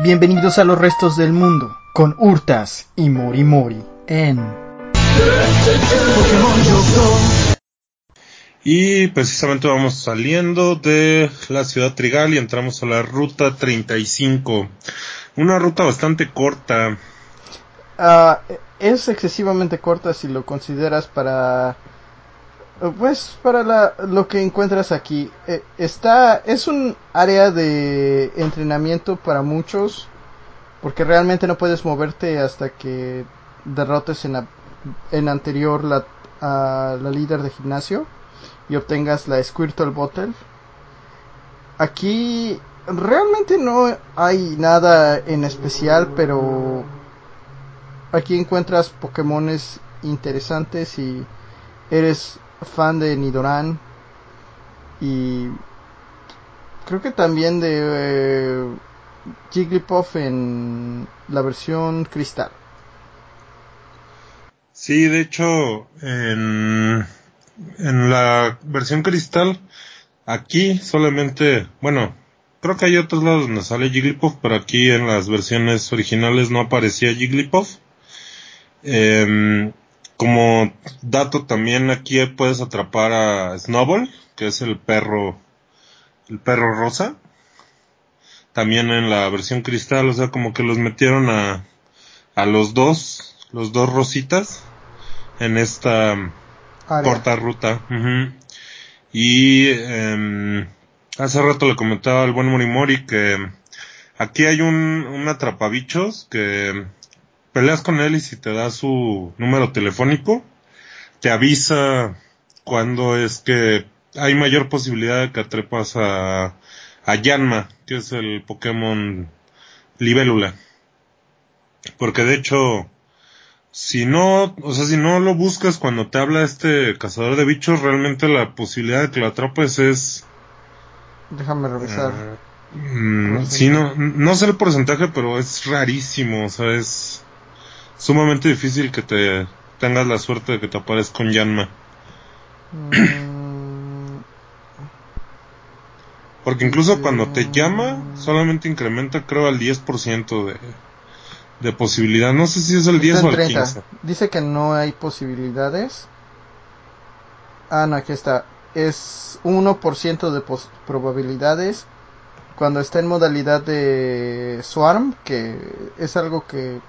Bienvenidos a los restos del mundo con Hurtas y Mori Mori en Pokémon Y precisamente vamos saliendo de la ciudad Trigal y entramos a la ruta 35. Una ruta bastante corta. Ah, es excesivamente corta si lo consideras para pues para la, lo que encuentras aquí, eh, está, es un área de entrenamiento para muchos, porque realmente no puedes moverte hasta que derrotes en, en anterior la, a la líder de gimnasio y obtengas la Squirtle Bottle. Aquí realmente no hay nada en especial, pero aquí encuentras Pokémones interesantes y eres fan de Nidoran y creo que también de eh, Jigglypuff en la versión cristal. Sí, de hecho, en, en la versión cristal, aquí solamente, bueno, creo que hay otros lados donde sale Jigglypuff, pero aquí en las versiones originales no aparecía Jigglypuff. Eh, como dato también aquí puedes atrapar a Snowball, que es el perro, el perro rosa. También en la versión cristal, o sea, como que los metieron a, a los dos, los dos rositas en esta corta ruta. Y eh, hace rato le comentaba al buen Morimori que aquí hay un, un atrapabichos que peleas con él y si te da su número telefónico, te avisa cuando es que hay mayor posibilidad de que atrepas a, a Yanma, que es el Pokémon Libélula. Porque de hecho, si no, o sea, si no lo buscas cuando te habla este cazador de bichos, realmente la posibilidad de que lo atrapes es... Déjame revisar. Uh, sí, no, no sé el porcentaje, pero es rarísimo, o sea, es sumamente difícil que te tengas la suerte de que te aparezca con Yanma. Mm. Porque incluso cuando te llama, solamente incrementa creo al 10% de, de posibilidad. No sé si es el 10 o el 15. Dice que no hay posibilidades. Ah, no, aquí está. Es 1% de probabilidades cuando está en modalidad de Swarm, que es algo que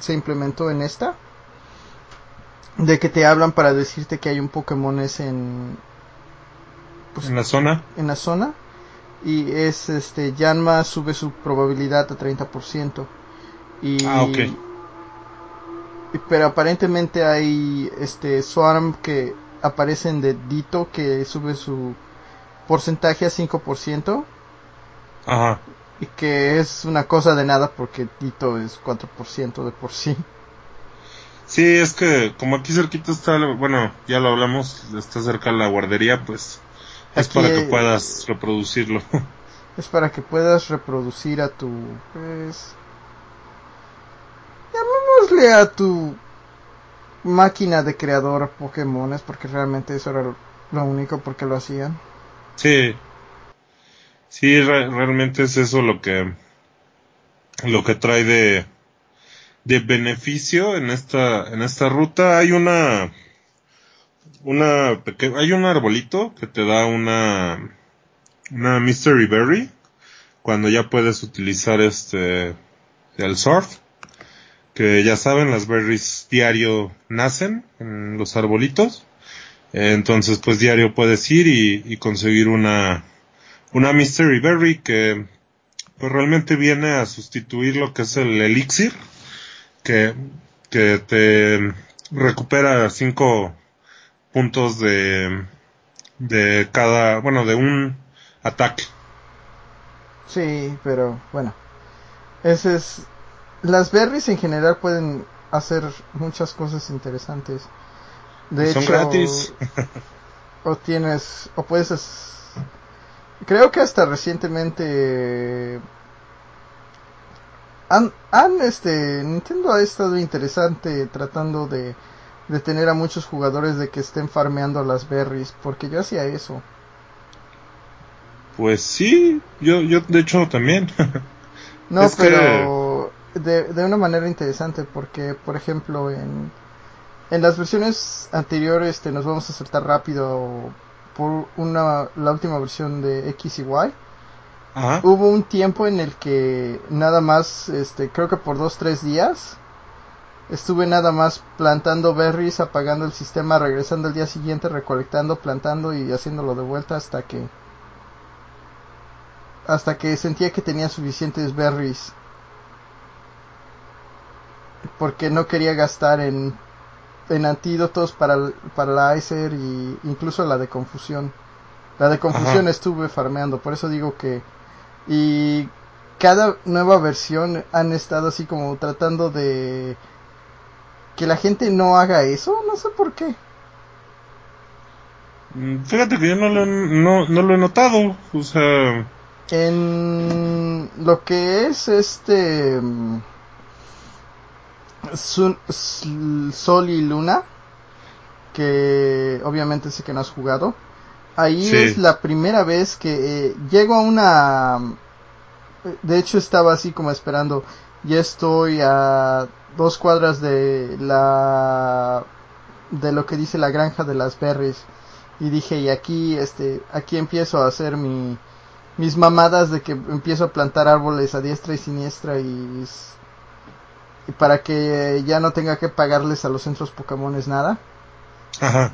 se implementó en esta. De que te hablan para decirte que hay un Pokémon es en... Pues, en la zona. En la zona. Y es este, Yanma sube su probabilidad a 30%. Y, ah, ok. pero aparentemente hay este Swarm que aparecen de Dito que sube su porcentaje a 5%. Ajá y que es una cosa de nada porque Tito es 4% de por sí. Sí, es que como aquí cerquita está, bueno, ya lo hablamos, está cerca la guardería, pues es para que puedas reproducirlo. Es para que puedas reproducir a tu, pues, llamémosle a tu máquina de creador Pokémones, porque realmente eso era lo único porque lo hacían. Sí, Sí, realmente es eso lo que lo que trae de de beneficio en esta en esta ruta. Hay una una hay un arbolito que te da una una mystery berry cuando ya puedes utilizar este el surf que ya saben las berries diario nacen en los arbolitos. Entonces pues diario puedes ir y conseguir una una Mystery Berry que pues realmente viene a sustituir lo que es el elixir que, que te recupera cinco puntos de de cada bueno de un ataque. Sí, pero bueno. Ese es. Las berries en general pueden hacer muchas cosas interesantes. De Son hecho, gratis. o tienes, o puedes. Creo que hasta recientemente. Han, han, este, Nintendo ha estado interesante tratando de, de tener a muchos jugadores de que estén farmeando las berries, porque yo hacía eso. Pues sí, yo, yo de hecho también. No, Es que- pero de, de una manera interesante porque, por ejemplo, en, en las versiones anteriores te nos vamos a saltar rápido por una la última versión de X y Y. Ajá. Hubo un tiempo en el que nada más, este, creo que por dos tres días estuve nada más plantando berries, apagando el sistema, regresando al día siguiente, recolectando, plantando y haciéndolo de vuelta hasta que hasta que sentía que tenía suficientes berries porque no quería gastar en en antídotos para para la Icer y incluso la de confusión la de confusión Ajá. estuve farmeando por eso digo que y cada nueva versión han estado así como tratando de que la gente no haga eso no sé por qué Mm, Fíjate que yo no lo, he- no, no lo he notado. O sea, En lo que es este mm, Sun- Sol y Luna, que obviamente sé que no has jugado, ahí Sí. es la primera vez que eh, llego a una... De hecho estaba así como esperando, ya estoy a dos cuadras de la... de lo que dice la granja de las berries y dije y aquí este aquí empiezo a hacer mi mis mamadas de que empiezo a plantar árboles a diestra y siniestra y, y para que ya no tenga que pagarles a los centros Pokémones nada. ajá.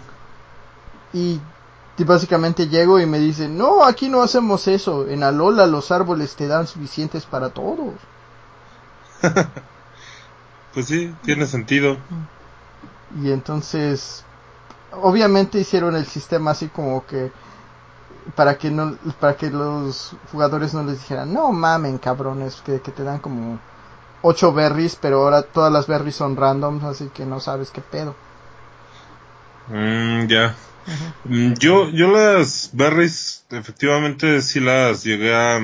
Y, y básicamente llego y me dicen, no, aquí no hacemos eso. En Alola los árboles te dan suficientes para todos. Pues sí, tiene sentido. Y entonces, obviamente hicieron el sistema así como que para que no, para que los jugadores no les dijeran, no mamen cabrones, que, que te dan como ocho berries, pero ahora todas las berries son randoms, así que no sabes qué pedo. Mm, ya. Mm, Yo, yo las berries, efectivamente sí las llegué a,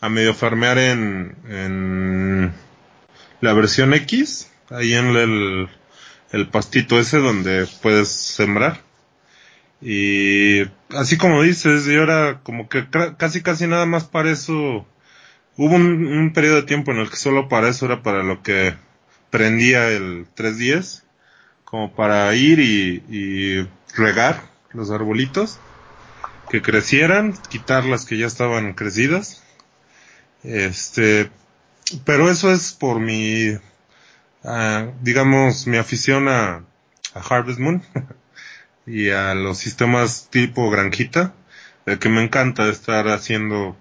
a medio farmear en, en la versión X, ahí en el, el pastito ese donde puedes sembrar. Y así como dices, y ahora como que casi casi nada más para eso, hubo un, periodo de tiempo en el que solo para eso era para lo que prendía el 310 como para ir y, regar los arbolitos que crecieran, quitar las que ya estaban crecidas. Este, pero eso es por mi, ah, digamos, mi afición a, a Harvest Moon y a los sistemas tipo granjita, de que me encanta estar haciendo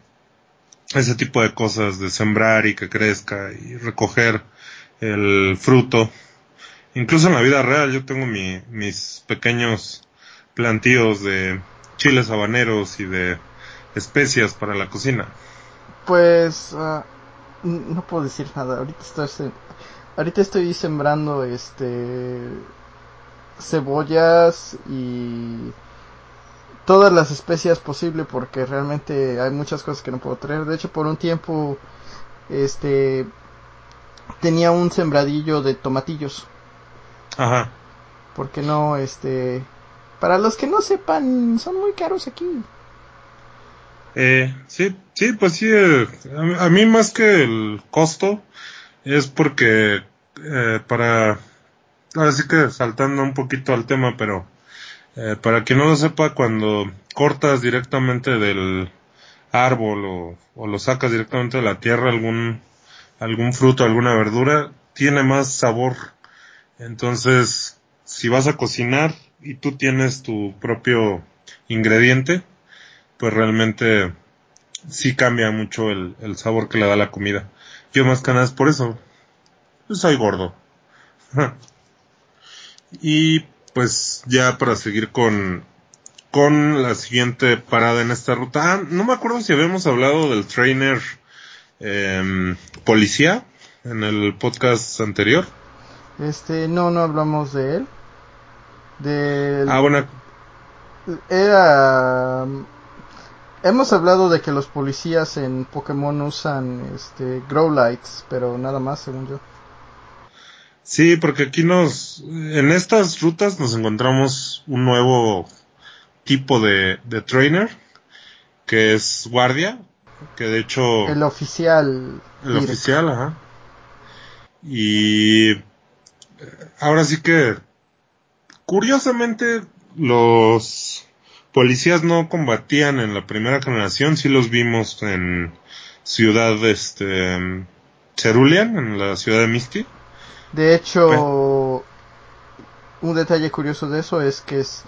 ese tipo de cosas, de sembrar y que crezca y recoger el fruto Incluso en la vida real yo tengo mi, mis pequeños plantíos de chiles habaneros y de especias para la cocina. Pues ah, no puedo decir nada. Ahorita estoy ahorita estoy sembrando este cebollas y todas las especias posible porque realmente hay muchas cosas que no puedo traer. De hecho, por un tiempo este tenía un sembradillo de tomatillos, Ajá. porque no este para los que no sepan, son muy caros aquí. Eh, sí, sí, pues sí, eh, a, mí- a mí más que el costo es porque eh, para, ahora sí que saltando un poquito al tema, pero eh, para quien no lo sepa, cuando cortas directamente del árbol o, lo sacas directamente de la tierra algún algún fruto, alguna verdura, tiene más sabor. Entonces, si vas a cocinar y tú tienes tu propio ingrediente, pues realmente sí cambia mucho el, el sabor que le da la comida. Yo más que nada es por eso. Pues soy gordo. y pues ya para seguir con, con la siguiente parada en esta ruta. Ah, no me acuerdo si habíamos hablado del trainer em, policía en el podcast anterior. Este, no, no hablamos de él. De... Ah, bueno. Era... Hemos hablado de que los policías en Pokémon usan este grow lights, pero nada más, según yo. Sí, porque aquí nos, en estas rutas nos encontramos un nuevo tipo de, de trainer, que es guardia, que de hecho... El oficial. El oficial, ajá. Y ahora sí que, curiosamente, los policías no combatían en la primera generación, sí los vimos en ciudad, este, Cerulean, en la ciudad de Misty. De hecho, un detalle curioso de eso es que es,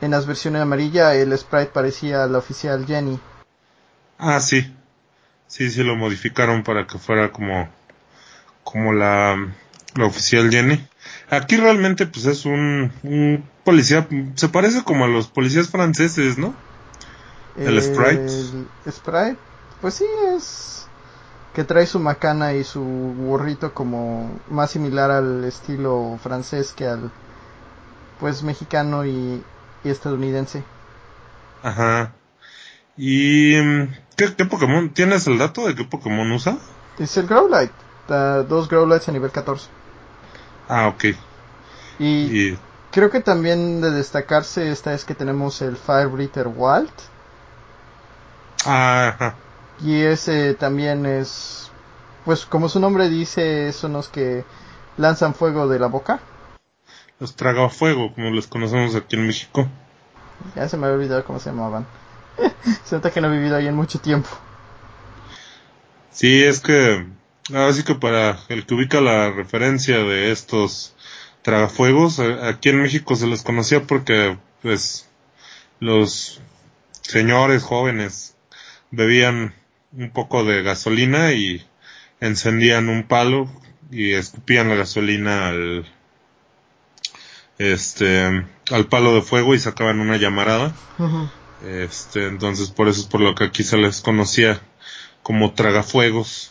en las versiones amarillas el sprite parecía la oficial Jenny. Ah, sí. Sí, sí lo modificaron para que fuera como como la, la oficial Jenny. Aquí realmente pues es un, un policía, se parece como a los policías franceses, ¿no? El, sprite. El sprite, pues sí, es que trae su macana y su gorrito como más similar al estilo francés que al pues mexicano y, estadounidense. Ajá. ¿Y mm, ¿qué, qué Pokémon? ¿Tienes el dato de qué Pokémon usa? Es el Growlite. dos Growlites a nivel 14. Ah, ok. Y, creo que también de destacarse esta es que tenemos el Fire Breather Wild. Ajá. Y ese también es, pues como su nombre dice, son los que lanzan fuego de la boca. Los tragafuego, como los conocemos aquí en México. Ya se me había olvidado cómo se llamaban. se nota que no he vivido ahí en mucho tiempo. Sí, es que, así que para el que ubica la referencia de estos tragafuegos, aquí en México se les conocía porque, pues, los señores jóvenes bebían un poco de gasolina y encendían un palo y escupían la gasolina al este al palo de fuego y sacaban una llamarada. Este entonces por eso es por lo que aquí se les conocía como tragafuegos.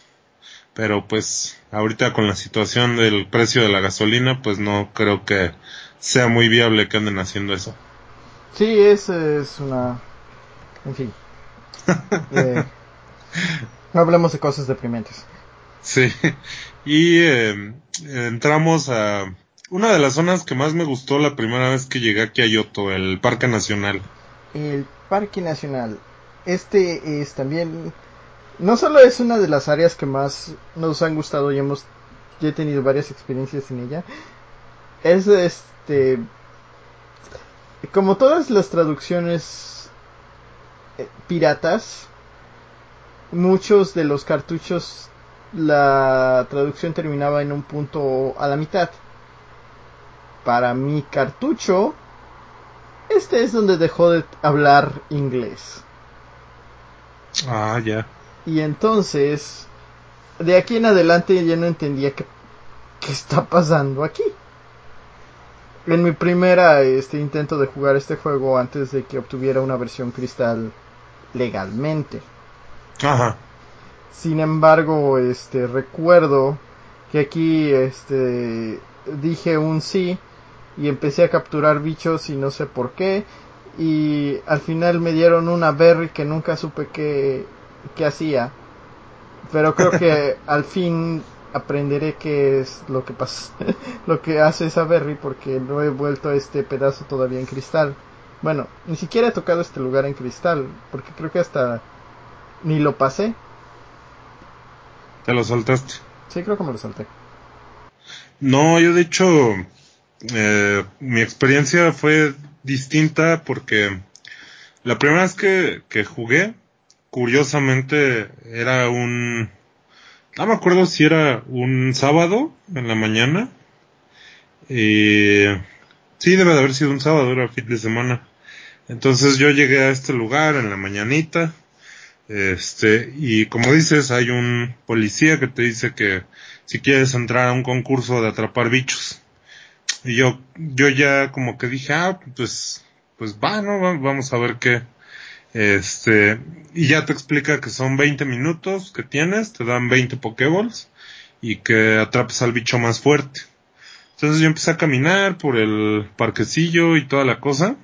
Pero pues ahorita con la situación del precio de la gasolina pues no creo que sea muy viable que anden haciendo eso. Sí es, es una en fin. Eh, no hablemos de cosas deprimentes. Sí, y eh, entramos a una de las zonas que más me gustó la primera vez que llegué aquí a Yoto, el Parque Nacional. El Parque Nacional. Este es también, no solo es una de las áreas que más nos han gustado y hemos, he tenido varias experiencias en ella. Es este, como todas las traducciones eh, piratas, muchos de los cartuchos la traducción terminaba en un punto a la mitad. Para mi cartucho, este es donde dejó de hablar inglés. Ah, ya. Y entonces, de aquí en adelante ya no entendía qué, qué está pasando aquí. En mi primera este intento de jugar este juego antes de que obtuviera una versión cristal legalmente. Ajá. Sin embargo, este recuerdo que aquí este dije un sí y empecé a capturar bichos y no sé por qué y al final me dieron una berry que nunca supe qué, qué hacía. Pero creo que al fin aprenderé qué es lo que pasa, lo que hace esa berry porque no he vuelto a este pedazo todavía en cristal. Bueno, ni siquiera he tocado este lugar en cristal porque creo que hasta ni lo pasé. ¿Te lo saltaste? Sí, creo que me lo salté. No, yo de hecho, eh, mi experiencia fue distinta porque la primera vez que, que jugué, curiosamente, era un... No me acuerdo si era un sábado en la mañana. Y... Sí, debe de haber sido un sábado, era fin de semana. Entonces yo llegué a este lugar en la mañanita este, y como dices, hay un policía que te dice que si quieres entrar a un concurso de atrapar bichos. Y yo, yo ya como que dije, ah, pues, pues va, ¿no? Vamos a ver qué. Este, y ya te explica que son 20 minutos que tienes, te dan 20 Pokéballs y que atrapes al bicho más fuerte. Entonces yo empecé a caminar por el parquecillo y toda la cosa.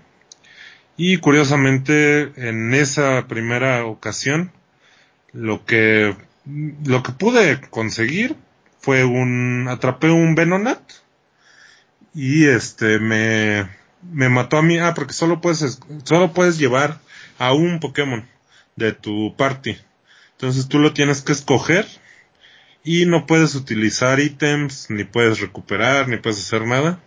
Y curiosamente, en esa primera ocasión, lo que, lo que pude conseguir fue un, atrapé un Venonat y este me, me mató a mí, ah, porque solo puedes, solo puedes llevar a un Pokémon de tu party. Entonces tú lo tienes que escoger y no puedes utilizar ítems, ni puedes recuperar, ni puedes hacer nada.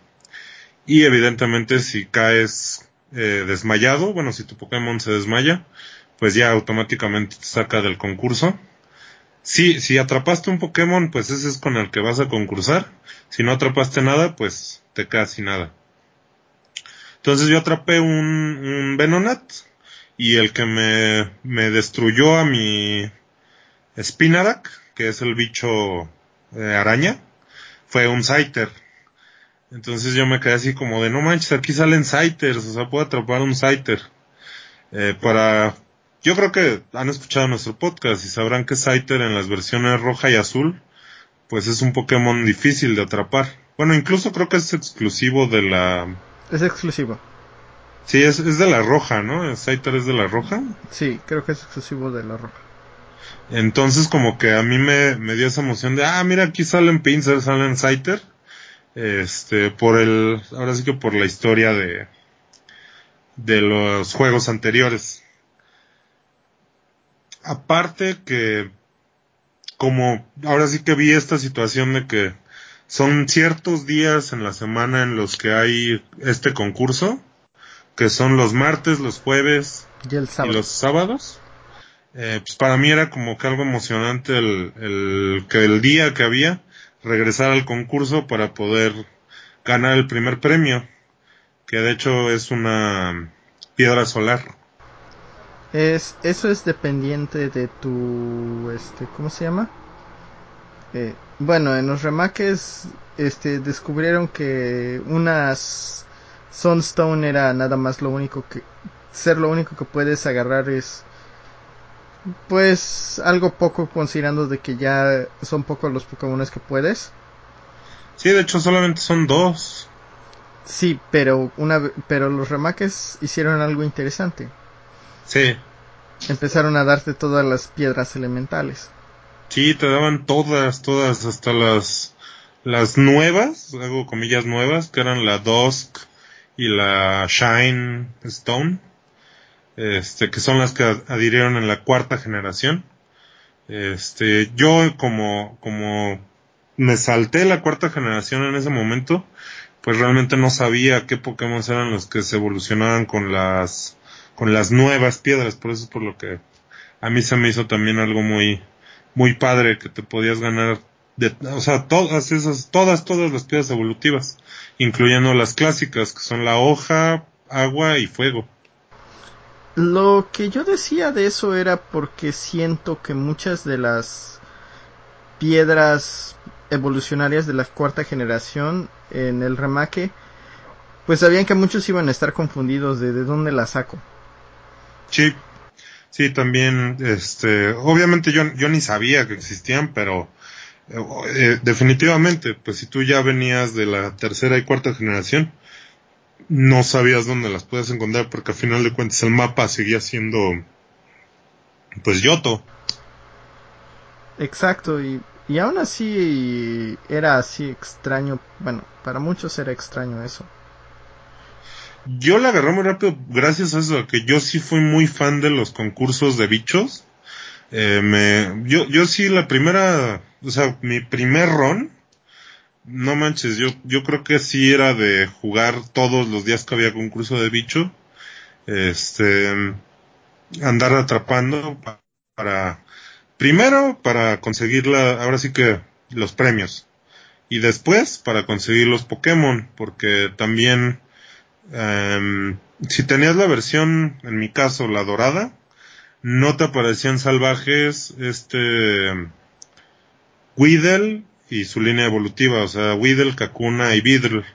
Y evidentemente si caes eh, desmayado, bueno, si tu Pokémon se desmaya, pues ya automáticamente te saca del concurso. Si, si atrapaste un Pokémon, pues ese es con el que vas a concursar. Si no atrapaste nada, pues te quedas sin nada. Entonces yo atrapé un, un Venonat y el que me, me destruyó a mi Spinarak, que es el bicho eh, araña, fue un Scyther. Entonces yo me quedé así como de no manches, aquí salen Scythers, o sea, puedo atrapar un Scyther. Eh, para, yo creo que han escuchado nuestro podcast y sabrán que Scyther en las versiones roja y azul, pues es un Pokémon difícil de atrapar. Bueno, incluso creo que es exclusivo de la... Es exclusivo. Sí, es, es de la roja, ¿no? Scyther es de la roja. Sí, creo que es exclusivo de la roja. Entonces como que a mí me, me dio esa emoción de, ah, mira, aquí salen Pincers, salen Scyther. Este, por el, ahora sí que por la historia de, de los juegos anteriores. Aparte que, como, ahora sí que vi esta situación de que son ciertos días en la semana en los que hay este concurso, que son los martes, los jueves y, los sábados. Eh, pues para mí era como que algo emocionante el, el, que el día que había regresar al concurso para poder ganar el primer premio, que de hecho es una piedra solar. Es, eso es dependiente de tu, este, ¿cómo se llama? Eh, bueno, en los remakes, este, descubrieron que unas Sunstone era nada más lo único que, ser lo único que puedes agarrar es pues algo poco considerando de que ya son pocos los Pokémon que puedes. Sí, de hecho solamente son dos. Sí, pero una pero los remakes hicieron algo interesante. Sí. Empezaron a darte todas las piedras elementales. Sí, te daban todas, todas, hasta las las nuevas, hago comillas nuevas, que eran la Dusk y la Shine Stone este, que son las que adhirieron en la cuarta generación. Este, yo como, como me salté la cuarta generación en ese momento, pues realmente no sabía qué Pokémon eran los que se evolucionaban con las, con las nuevas piedras, por eso es por lo que a mí se me hizo también algo muy, muy padre que te podías ganar de, o sea, todas esas, todas, todas las piedras evolutivas, incluyendo las clásicas, que son la hoja, agua y fuego. Lo que yo decía de eso era porque siento que muchas de las piedras evolucionarias de la cuarta generación en el remake, pues sabían que muchos iban a estar confundidos de de dónde las saco. Sí, sí, también, este, obviamente yo, yo ni sabía que existían, pero eh, definitivamente, pues si tú ya venías de la tercera y cuarta generación, no sabías dónde las puedes encontrar porque al final de cuentas el mapa seguía siendo pues Yoto. Exacto, y, y aún así era así extraño, bueno, para muchos era extraño eso. Yo la agarré muy rápido gracias a eso, que yo sí fui muy fan de los concursos de bichos. Eh, me, yo, yo sí la primera, o sea, mi primer ron no manches, yo, yo creo que sí era de jugar todos los días que había concurso de bicho. Este, andar atrapando para, primero para conseguir la, ahora sí que los premios. Y después para conseguir los Pokémon, porque también, em, si tenías la versión, en mi caso, la dorada, no te aparecían salvajes, este, Weedle y su línea evolutiva, o sea, Weedle, Kakuna y Videl.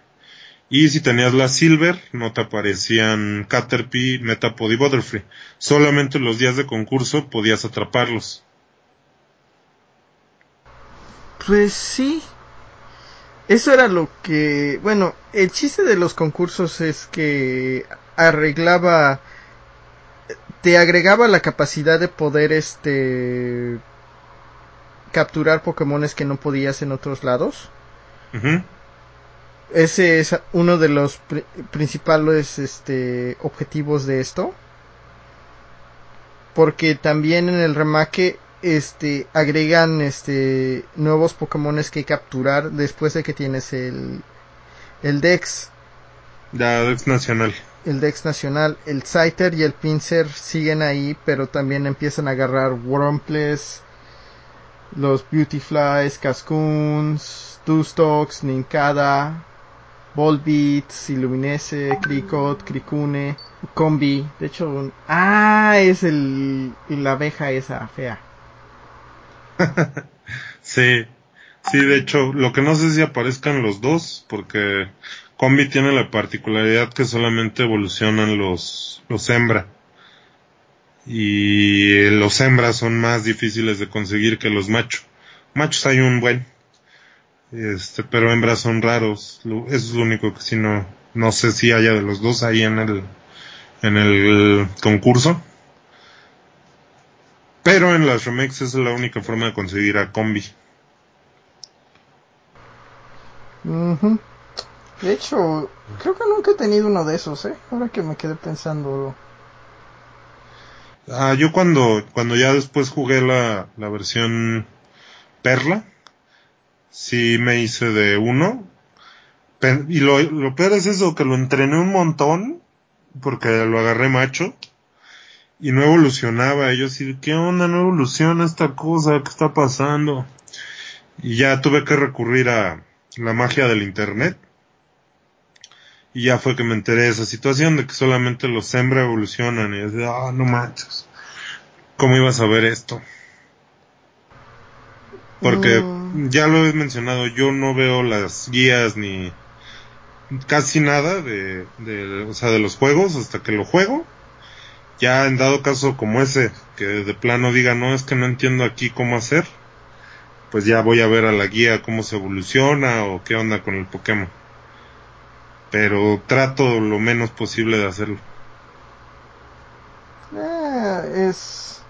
Y si tenías la Silver, no te aparecían Caterpie, Metapod y Butterfree. Solamente los días de concurso podías atraparlos. Pues sí. Eso era lo que... Bueno, el chiste de los concursos es que arreglaba... Te agregaba la capacidad de poder este... capturar Pokémones que no podías en otros lados. Ese es uno de los principales este, objetivos de esto. Porque también en el remake este agregan este nuevos Pokémones que capturar después de que tienes el el Dex. La Dex nacional. El Dex nacional, el Scyther y el Pinsir siguen ahí, pero también empiezan a agarrar Wurmpless, los Beautyflies, Cascoons, Dustox, Ninkada, Volbeats, Illuminese, Cricot, Cricune, Combi. De hecho, ah, es el la abeja esa fea. sí, sí, de hecho, lo que no sé si aparezcan los dos, porque Combi tiene la particularidad que solamente evolucionan los, los hembra. Y los hembras son más difíciles de conseguir que los machos. Machos hay un buen. Este, pero hembras son raros. Eso es lo único que si no, no sé si haya de los dos ahí en el, en el concurso. Pero en las remakes es la única forma de conseguir a Combi. De hecho, creo que nunca he tenido uno de esos, ¿eh? Ahora que me quedé pensando. Ah, yo cuando, cuando ya después jugué la, la versión Perla, sí me hice de uno. Y lo, lo peor es eso, que lo entrené un montón, porque lo agarré macho y no evolucionaba. Y yo así, ¿qué onda? No evoluciona esta cosa, ¿qué está pasando? Y ya tuve que recurrir a la magia del internet. Y ya fue que me enteré de esa situación de que solamente los hembra evolucionan. Y así, ah, no manches. ¿Cómo ibas a ver esto? Porque mm. ya lo he mencionado, yo no veo las guías ni casi nada de, de, o sea, de los juegos hasta que lo juego ya en dado caso como ese, que de plano diga, no, es que no entiendo aquí cómo hacer, pues ya voy a ver a la guía cómo se evoluciona o qué onda con el Pokémon. Pero trato lo menos posible de hacerlo. Eh, es...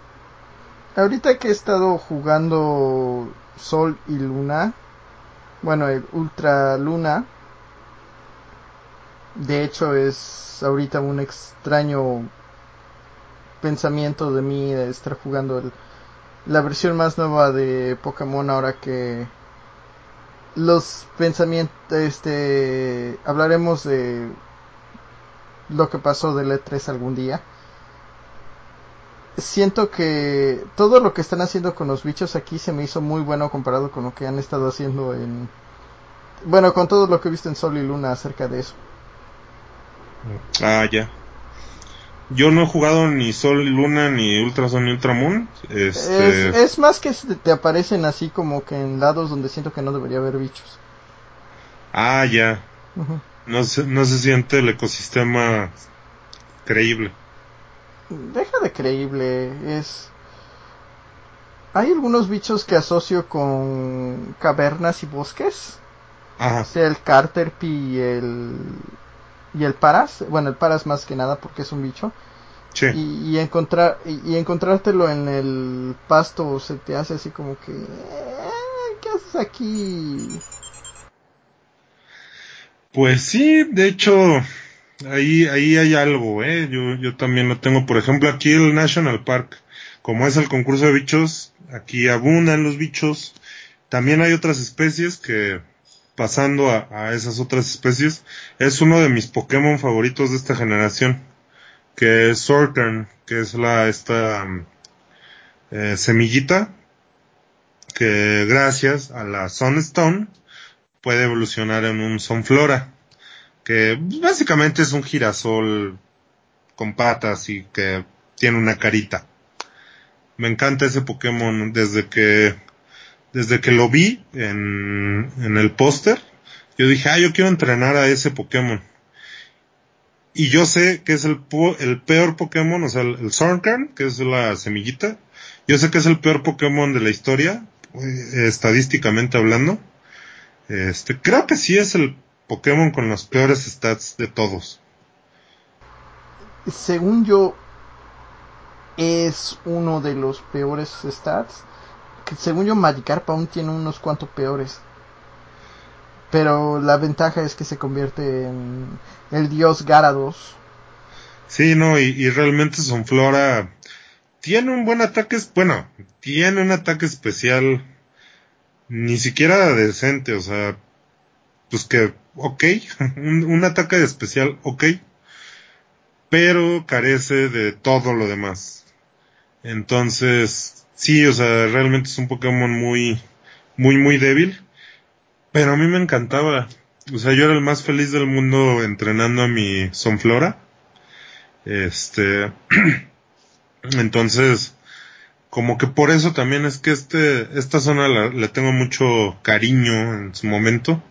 Ahorita que he estado jugando Sol y Luna, bueno, el Ultra Luna, de hecho es ahorita un extraño pensamiento de mí de estar jugando la versión más nueva de Pokémon ahora que los pensamientos este hablaremos de lo que pasó del E3 algún día. Siento que todo lo que están haciendo con los bichos aquí se me hizo muy bueno comparado con lo que han estado haciendo en bueno con todo lo que he visto en Sol y Luna acerca de eso. Ah ya yo no he jugado ni Sol y Luna, ni Ultrason ni Ultramoon. Este... Es, más que te aparecen así como que en lados donde siento que no debería haber bichos. Ah, ya. no, se, no se siente el ecosistema creíble. Deja de creíble, es... Hay algunos bichos que asocio con cavernas y bosques. Ajá. O sea, el Carterpie y el y el paras, bueno, el paras más que nada porque es un bicho. Y, encontrar y, encontrártelo en el pasto se te hace así como que eh, ¿qué haces aquí? Pues sí, de hecho ahí ahí hay algo, eh. Yo yo también lo tengo, por ejemplo, aquí el National Park, como es el concurso de bichos, aquí abundan los bichos. También hay otras especies que pasando a, esas otras especies, es uno de mis Pokémon favoritos de esta generación, que es Sortern, que es la esta eh, semillita que gracias a la Sunstone puede evolucionar en un Sunflora, que básicamente es un girasol con patas y que tiene una carita. Me encanta ese Pokémon desde que desde que lo vi en, el póster, yo dije, ah, yo quiero entrenar a ese Pokémon. Y yo sé que es el, el peor Pokémon, o sea, el, el que es la semillita. Yo sé que es el peor Pokémon de la historia, eh, estadísticamente hablando. Este, creo que sí es el Pokémon con los peores stats de todos. Según yo, es uno de los peores stats. Según yo, Magikarp aún tiene unos cuantos peores. Pero la ventaja es que se convierte en el dios Garados. Sí, no, y, realmente Sonflora tiene un buen ataque, bueno, tiene un ataque especial ni siquiera decente, o sea, pues que, ok, un ataque especial, ok, pero carece de todo lo demás. Entonces, sí, o sea, realmente es un Pokémon muy, muy, muy débil. Pero a mí me encantaba. O sea, yo era el más feliz del mundo entrenando a mi Sonflora. Este. Entonces, como que por eso también es que este, esta zona la, tengo mucho cariño en su momento.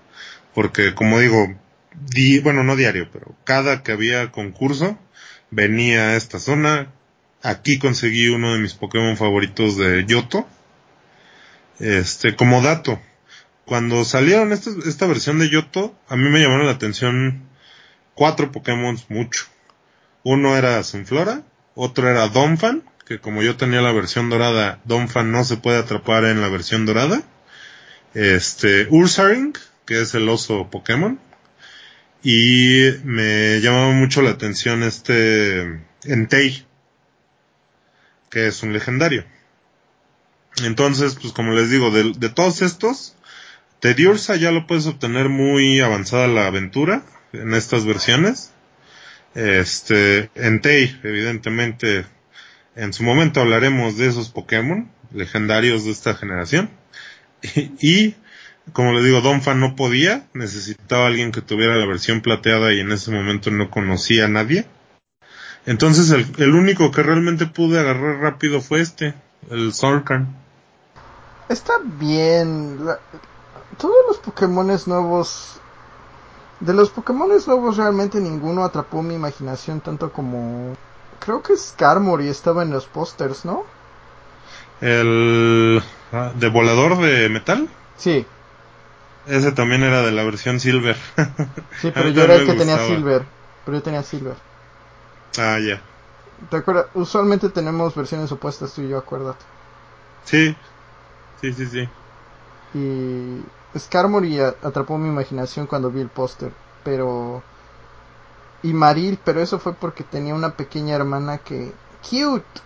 Porque, como digo, di, bueno, no diario, pero cada que había concurso, venía a esta zona. Aquí conseguí uno de mis Pokémon favoritos de Yoto. Este, como dato, cuando salieron esta, esta versión de Yoto, a mí me llamaron la atención cuatro Pokémon mucho. Uno era Sunflora, otro era Donphan, que como yo tenía la versión dorada, Donphan no se puede atrapar en la versión dorada. Este, Ursaring, que es el oso Pokémon. Y me llamaba mucho la atención este Entei, que es un legendario. Entonces, pues como les digo, de, de todos estos, Tediursa ya lo puedes obtener muy avanzada la aventura en estas versiones. Este, Entei, evidentemente, en su momento hablaremos de esos Pokémon legendarios de esta generación. Y, como le digo, Donphan no podía, necesitaba alguien que tuviera la versión plateada y en ese momento no conocía a nadie. Entonces el, el único que realmente pude agarrar rápido fue este, el Sorkan. Está bien todos los Pokémones nuevos. De los Pokémones nuevos realmente ninguno atrapó mi imaginación tanto como. Creo que Skarmory estaba en los pósters, ¿no? El. Ah, ¿De volador de metal? Sí. Ese también era de la versión Silver. sí, pero yo era el que tenía Silver. Pero yo tenía Silver. Ah, ya. ¿Te acuerdas? Usualmente tenemos versiones opuestas tú y yo, acuérdate. Sí. Sí, sí, sí. Y Skarmory atrapó mi imaginación cuando vi el póster, pero... Y Maril, pero eso fue porque tenía una pequeña hermana que... ¡Cute!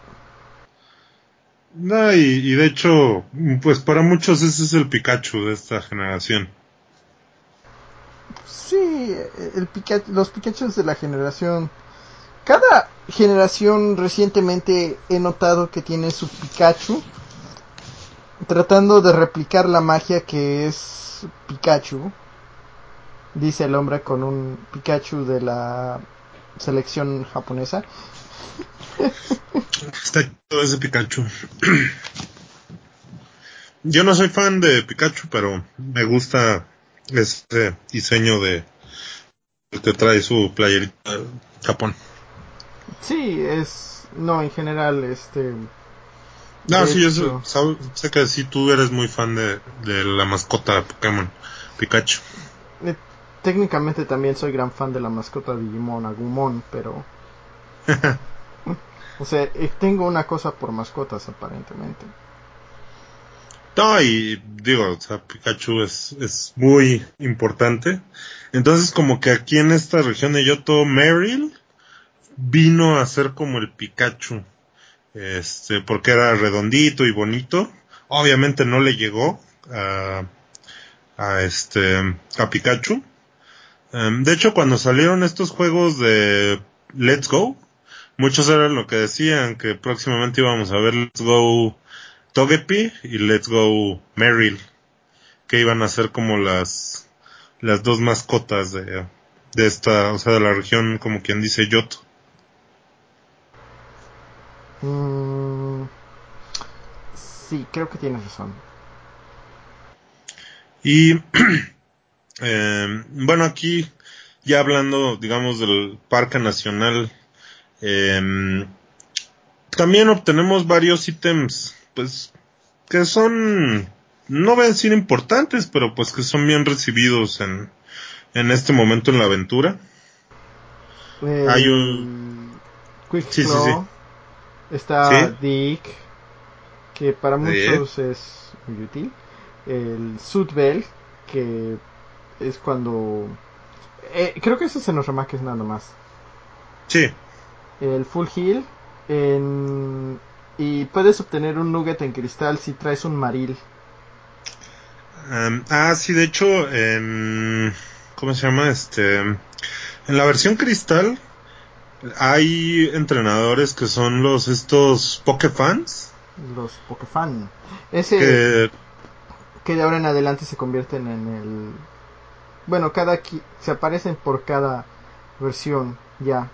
No, y, de hecho, pues para muchos ese es el Pikachu de esta generación. Sí, el los Pikachu de la generación. Cada generación recientemente he notado que tiene su Pikachu tratando de replicar la magia que es Pikachu, dice el hombre con un Pikachu de la selección japonesa. Está todo ese Pikachu. Yo no soy fan de Pikachu, pero me gusta este diseño de el que trae su playerita Japón. Sí, es no en general este no, sí, yo sé, que sí tú eres muy fan de, la mascota de Pokémon, Pikachu. Eh, técnicamente también soy gran fan de la mascota de Digimon, Agumon, pero... o sea, eh, tengo una cosa por mascotas aparentemente. No, y digo, o sea, Pikachu es, es muy importante. Entonces, como que aquí en esta región de Yoto, Meryl vino a ser como el Pikachu este, porque era redondito y bonito. Obviamente no le llegó a, a este, a Pikachu. Em, de hecho, cuando salieron estos juegos de Let's Go, muchos eran lo que decían, que próximamente íbamos a ver Let's Go Togepi y Let's Go Meryl, que iban a ser como las, las dos mascotas de, de esta, o sea, de la región, como quien dice Yoto. Mm, sí, creo que tienes razón. Y Eh, bueno, aquí ya hablando, digamos, del Parque Nacional, eh, también obtenemos varios ítems, pues, que son, no voy a decir importantes, pero pues que son bien recibidos en, en este momento en la aventura. El Hay un- Quick Sí, sí, Claw. Está Sí. Dick, que para muchos es muy útil. El Sudbell, que es cuando... eh, creo que ese es en los remaques nada más. Sí, El Full Heal. En... Y puedes obtener un nugget en cristal si traes un maril. Em, ah, sí, de hecho, en, ¿cómo se llama? Este, en la versión cristal hay entrenadores que son los estos Pokefans Los Pokefan. Ese que, que de ahora en adelante se convierten en el... Bueno, cada... Se aparecen por cada versión ya.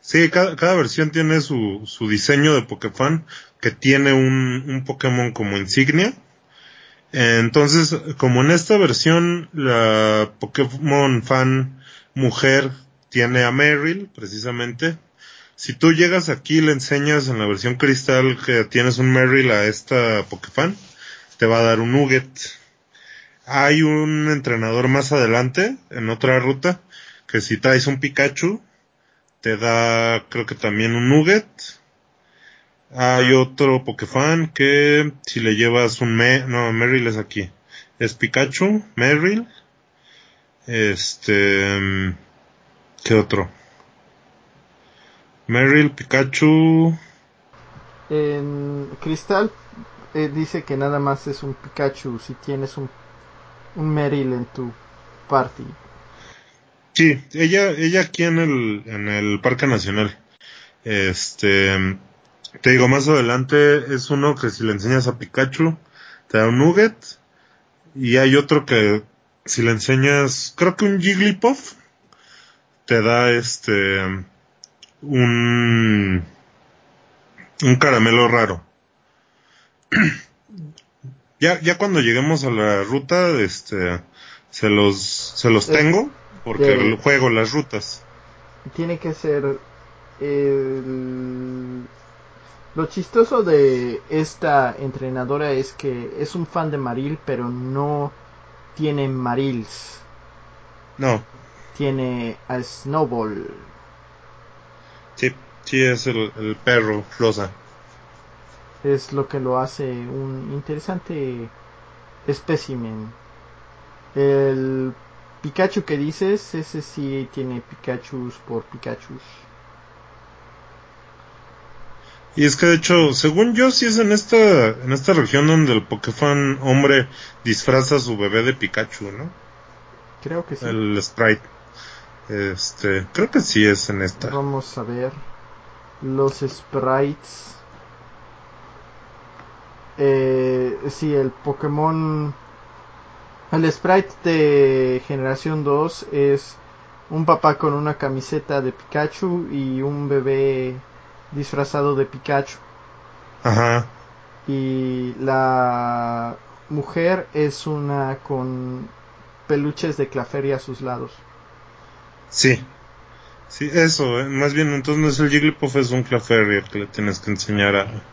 sí, cada, cada versión tiene su, su diseño de Pokefan que tiene un, un Pokémon como insignia. Entonces, como en esta versión la Pokémon fan mujer tiene a Meryl, precisamente. Si tú llegas aquí y le enseñas en la versión cristal que tienes un Meryl a esta Pokefan, te va a dar un Nugget. Hay un entrenador más adelante, en otra ruta, que si traes un Pikachu, te da creo que también un Nugget. Hay otro Pokefan que si le llevas un me no, Meryl es aquí. Es Pikachu, Meryl. Este ¿qué otro? Meryl, Pikachu. En cristal eh, dice que nada más es un Pikachu si tienes un, un Meryl en tu party. Sí, ella ella aquí en el en el Parque Nacional. Este te digo más adelante es uno que si le enseñas a Pikachu te da un nugget y hay otro que si le enseñas creo que un Jigglypuff te da este un un caramelo raro. ya ya cuando lleguemos a la ruta este se los se los tengo porque de- juego las rutas. Tiene que ser el... Lo chistoso de esta entrenadora es que es un fan de Maril, pero no tiene Marils. No, Tiene a Snowball. sí, sí es el, el perro rosa. Es lo que lo hace un interesante espécimen. El Pikachu que dices, ese sí tiene Pikachus por Pikachus. Y es que de hecho, según yo, sí es en esta, en esta región donde el Pokéfan hombre disfraza a su bebé de Pikachu, ¿no? Creo que sí. El sprite. Este, creo que sí es en esta. Vamos a ver los sprites. Eh, sí, el Pokémon. El sprite de generación 2 es un papá con una camiseta de Pikachu y un bebé disfrazado de Pikachu. Ajá. Y la mujer es una con peluches de Claferia a sus lados. Sí. Sí, eso, eh, más bien entonces no es el Jigglypuff, es un Clefairy el que le tienes que enseñar a,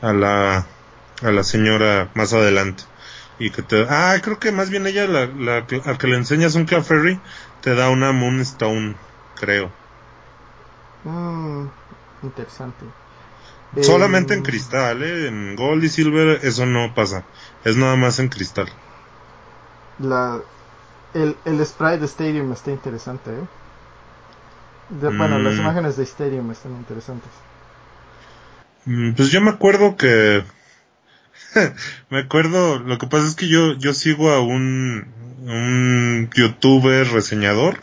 a la, a la señora más adelante. Y que te, ah, creo que más bien ella, la, la, al que le enseñas un Clefairy, te da una Moonstone, creo. Mm, interesante. Solamente en Em, cristal, ¿eh? En Gold y Silver eso no pasa. Es nada más en cristal. La, el, el sprite de Stadium está interesante, ¿eh? De- Bueno, las Mm. imágenes de Stadium están interesantes. Mm, Pues yo me acuerdo que... me acuerdo, lo que pasa es que yo, yo sigo a un, un youtuber reseñador,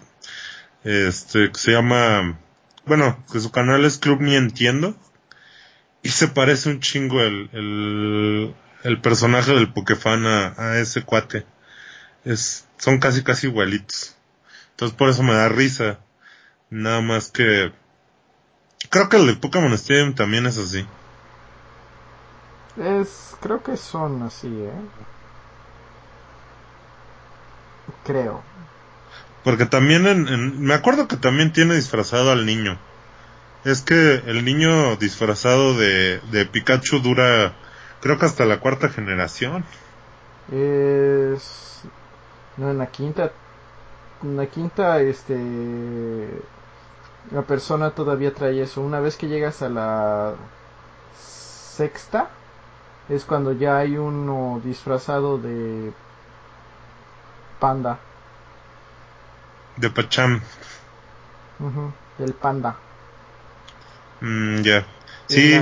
este, que se llama, bueno, que su canal es Club Ni Entiendo, y se parece un chingo el, el, el personaje del Pokefan a, a ese cuate. Es, son casi casi igualitos. Entonces por eso me da risa. Nada más que, creo que el de Pokémon Stadium también es así. Es, creo que son así, ¿eh? Creo. Porque también en, me acuerdo que también tiene disfrazado al niño. Es que el niño disfrazado de, de Pikachu dura, creo que hasta la cuarta generación. Es... No, en la quinta... En la quinta, este... La persona todavía trae eso. Una vez que llegas a la sexta, es cuando ya hay uno disfrazado de panda. De Pacham. del panda. Mm, ya. Sí.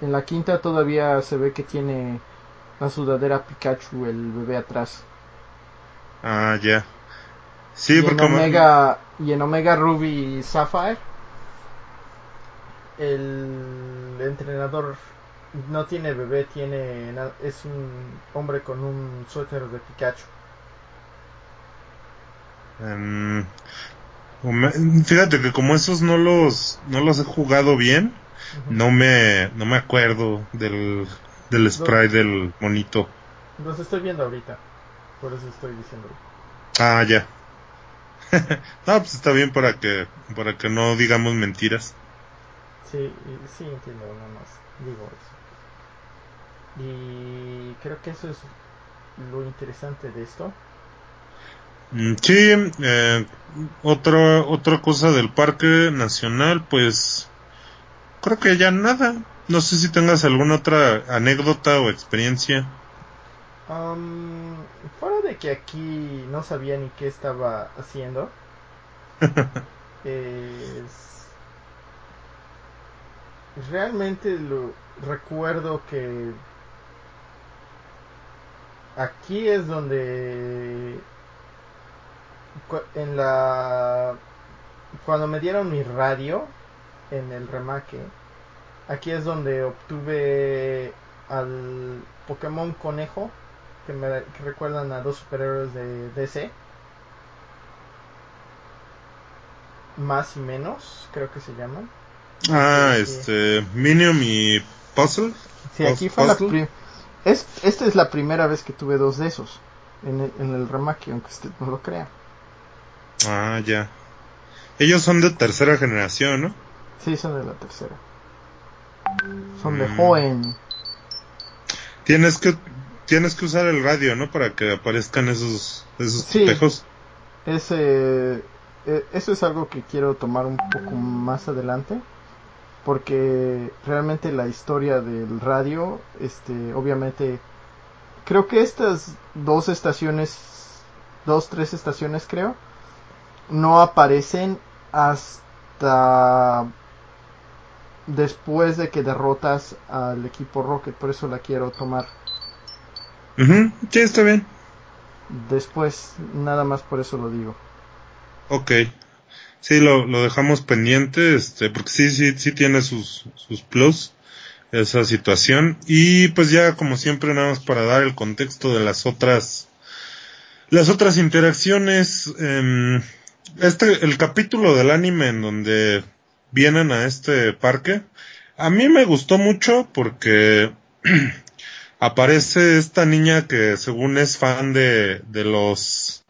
En la, quinta todavía se ve que tiene la sudadera Pikachu, el bebé atrás. Ah, ya. Sí, y porque... En Omega, Y en Omega Ruby Sapphire, el entrenador no tiene bebé, tiene es un hombre con un suéter de Pikachu. Em, fíjate que como esos no los no los he jugado bien, no me no me acuerdo del del spray del monito. Los estoy viendo ahorita, por eso estoy diciendo. Ah, ya. no, pues está bien para que para que no digamos mentiras. Sí, sí entiendo, nada más digo eso. Y creo que eso es lo interesante de esto. Mm, sí, eh, otra, otra cosa del Parque Nacional, pues creo que ya nada. No sé si tengas alguna otra anécdota o experiencia. Um, fuera de que aquí no sabía ni qué estaba haciendo. es... Realmente lo recuerdo que aquí es donde en la cuando me dieron mi radio en el remake aquí es donde obtuve al Pokémon conejo que me recuerdan a dos superhéroes de DC más y menos creo que se llaman ah este Minium y Puzzle sí aquí fue la es, esta es la primera vez que tuve dos de esos en el, en el remake, aunque usted no lo crea. Ah, ya. Ellos son de tercera generación, ¿no? Sí, son de la tercera. Son de mm. joven. Tienes que tienes que usar el radio, ¿no? Para que aparezcan esos esos sí. espejos. Ese, eh, eso es algo que quiero tomar un poco más adelante porque realmente la historia del radio, este, obviamente, creo que estas dos estaciones, dos, tres estaciones creo, no aparecen hasta después de que derrotas al equipo Rocket, por eso la quiero tomar. Sí, está bien. Después, nada más por eso lo digo. Ok. Sí, lo, lo dejamos pendiente, este, porque sí, sí, sí tiene sus, sus plus esa situación. Y pues ya, como siempre, nada más para dar el contexto de las otras, las otras interacciones, eh, este, el capítulo del anime en donde vienen a este parque, a mí me gustó mucho porque aparece esta niña que según es fan de, de los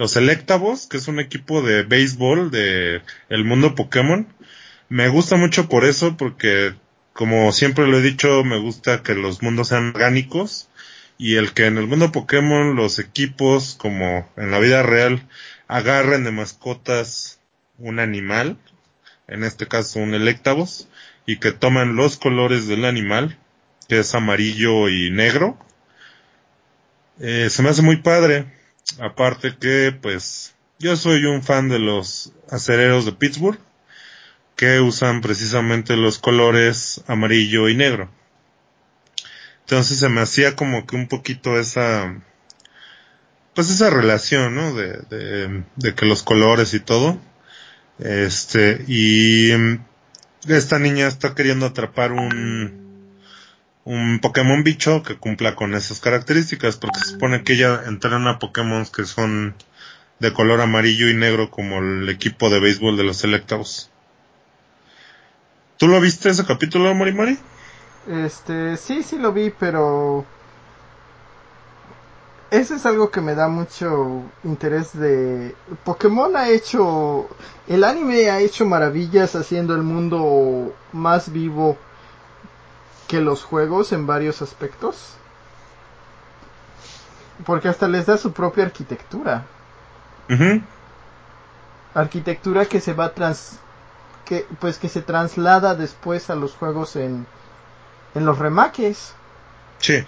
los Electabos, que es un equipo de béisbol de el mundo Pokémon. Me gusta mucho por eso, porque como siempre lo he dicho, me gusta que los mundos sean orgánicos y el que en el mundo Pokémon los equipos, como en la vida real, agarren de mascotas un animal, en este caso un Electabos, y que toman los colores del animal, que es amarillo y negro. Eh, se me hace muy padre Aparte que, pues, yo soy un fan de los acereros de Pittsburgh, que usan precisamente los colores amarillo y negro. Entonces se me hacía como que un poquito esa, pues esa relación, ¿no? De, de, de que los colores y todo. Este, y esta niña está queriendo atrapar un, un Pokémon bicho que cumpla con esas características, porque se supone que ella entrena Pokémon que son de color amarillo y negro como el equipo de béisbol de los Selectados. ¿Tú lo viste ese capítulo, Mori Este, sí, sí lo vi, pero ese es algo que me da mucho interés de Pokémon ha hecho el anime ha hecho maravillas haciendo el mundo más vivo que los juegos en varios aspectos porque hasta les da su propia arquitectura. Arquitectura que se va trans que pues que se traslada después a los juegos en en los remakes sí.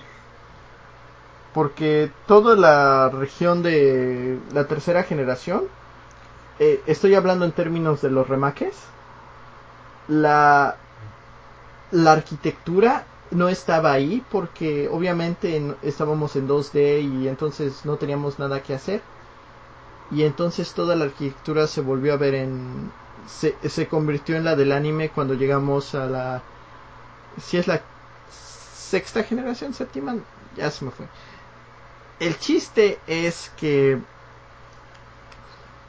Porque toda la región de la tercera generación, eh, estoy hablando en términos de los remakes, la, la arquitectura no estaba ahí porque obviamente estábamos en 2D y entonces no teníamos nada que hacer. Y entonces toda la arquitectura se volvió a ver en... Se, se convirtió en la del anime cuando llegamos a la... Si es la sexta generación, séptima, ya se me fue el chiste es que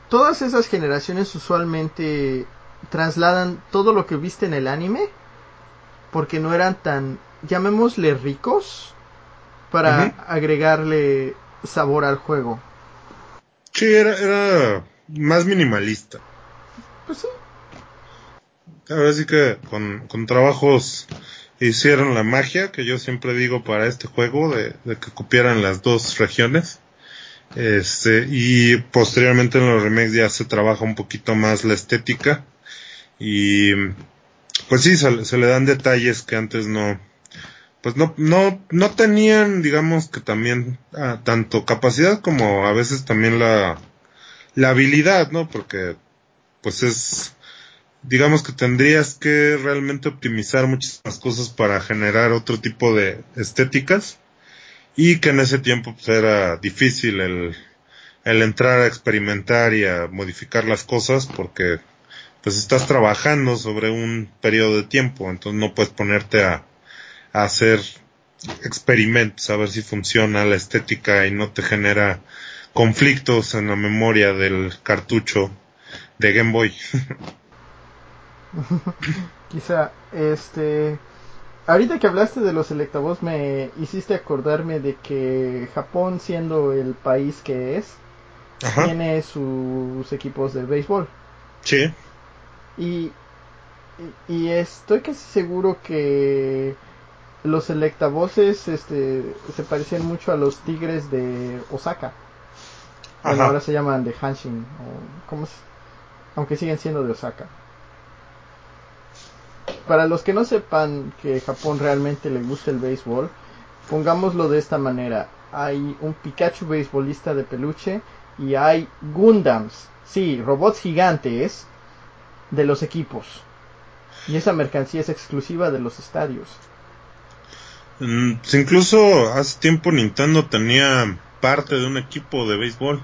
todas esas generaciones usualmente trasladan todo lo que viste en el anime porque no eran tan, llamémosle ricos, para agregarle sabor al juego. Sí, era, era más minimalista. Pues sí. Ahora sí que con, con trabajos hicieron la magia que yo siempre digo para este juego de, que copiaran las dos regiones. Este, y posteriormente en los remakes ya se trabaja un poquito más la estética. Y pues sí, se, le dan detalles que antes no, pues no, no, no tenían, digamos que también ah, tanto capacidad como a veces también la, la habilidad, ¿no? Porque pues es, digamos que tendrías que realmente optimizar muchísimas cosas para generar otro tipo de estéticas y que en ese tiempo pues, era difícil el, el entrar a experimentar y a modificar las cosas porque pues estás trabajando sobre un periodo de tiempo, entonces no puedes ponerte a, a hacer experimentos, a ver si funciona la estética y no te genera conflictos en la memoria del cartucho de Game Boy. Quizá, este... Ahorita que hablaste de los Electabuzz me hiciste acordarme de que Japón siendo el país que es, tiene sus equipos de béisbol. Sí. Y, y, estoy casi seguro que los Electabuzzes este, se parecen mucho a los Tigres de Osaka. ahora se llaman de Hanshin, o, ¿cómo aunque siguen siendo de Osaka para los que no sepan que Japón realmente le gusta el béisbol, pongámoslo de esta manera. Hay un Pikachu beisbolista de peluche y hay Gundams, sí, robots gigantes de los equipos. Y esa mercancía es exclusiva de los estadios. Mm, incluso hace tiempo Nintendo tenía parte de un equipo de béisbol.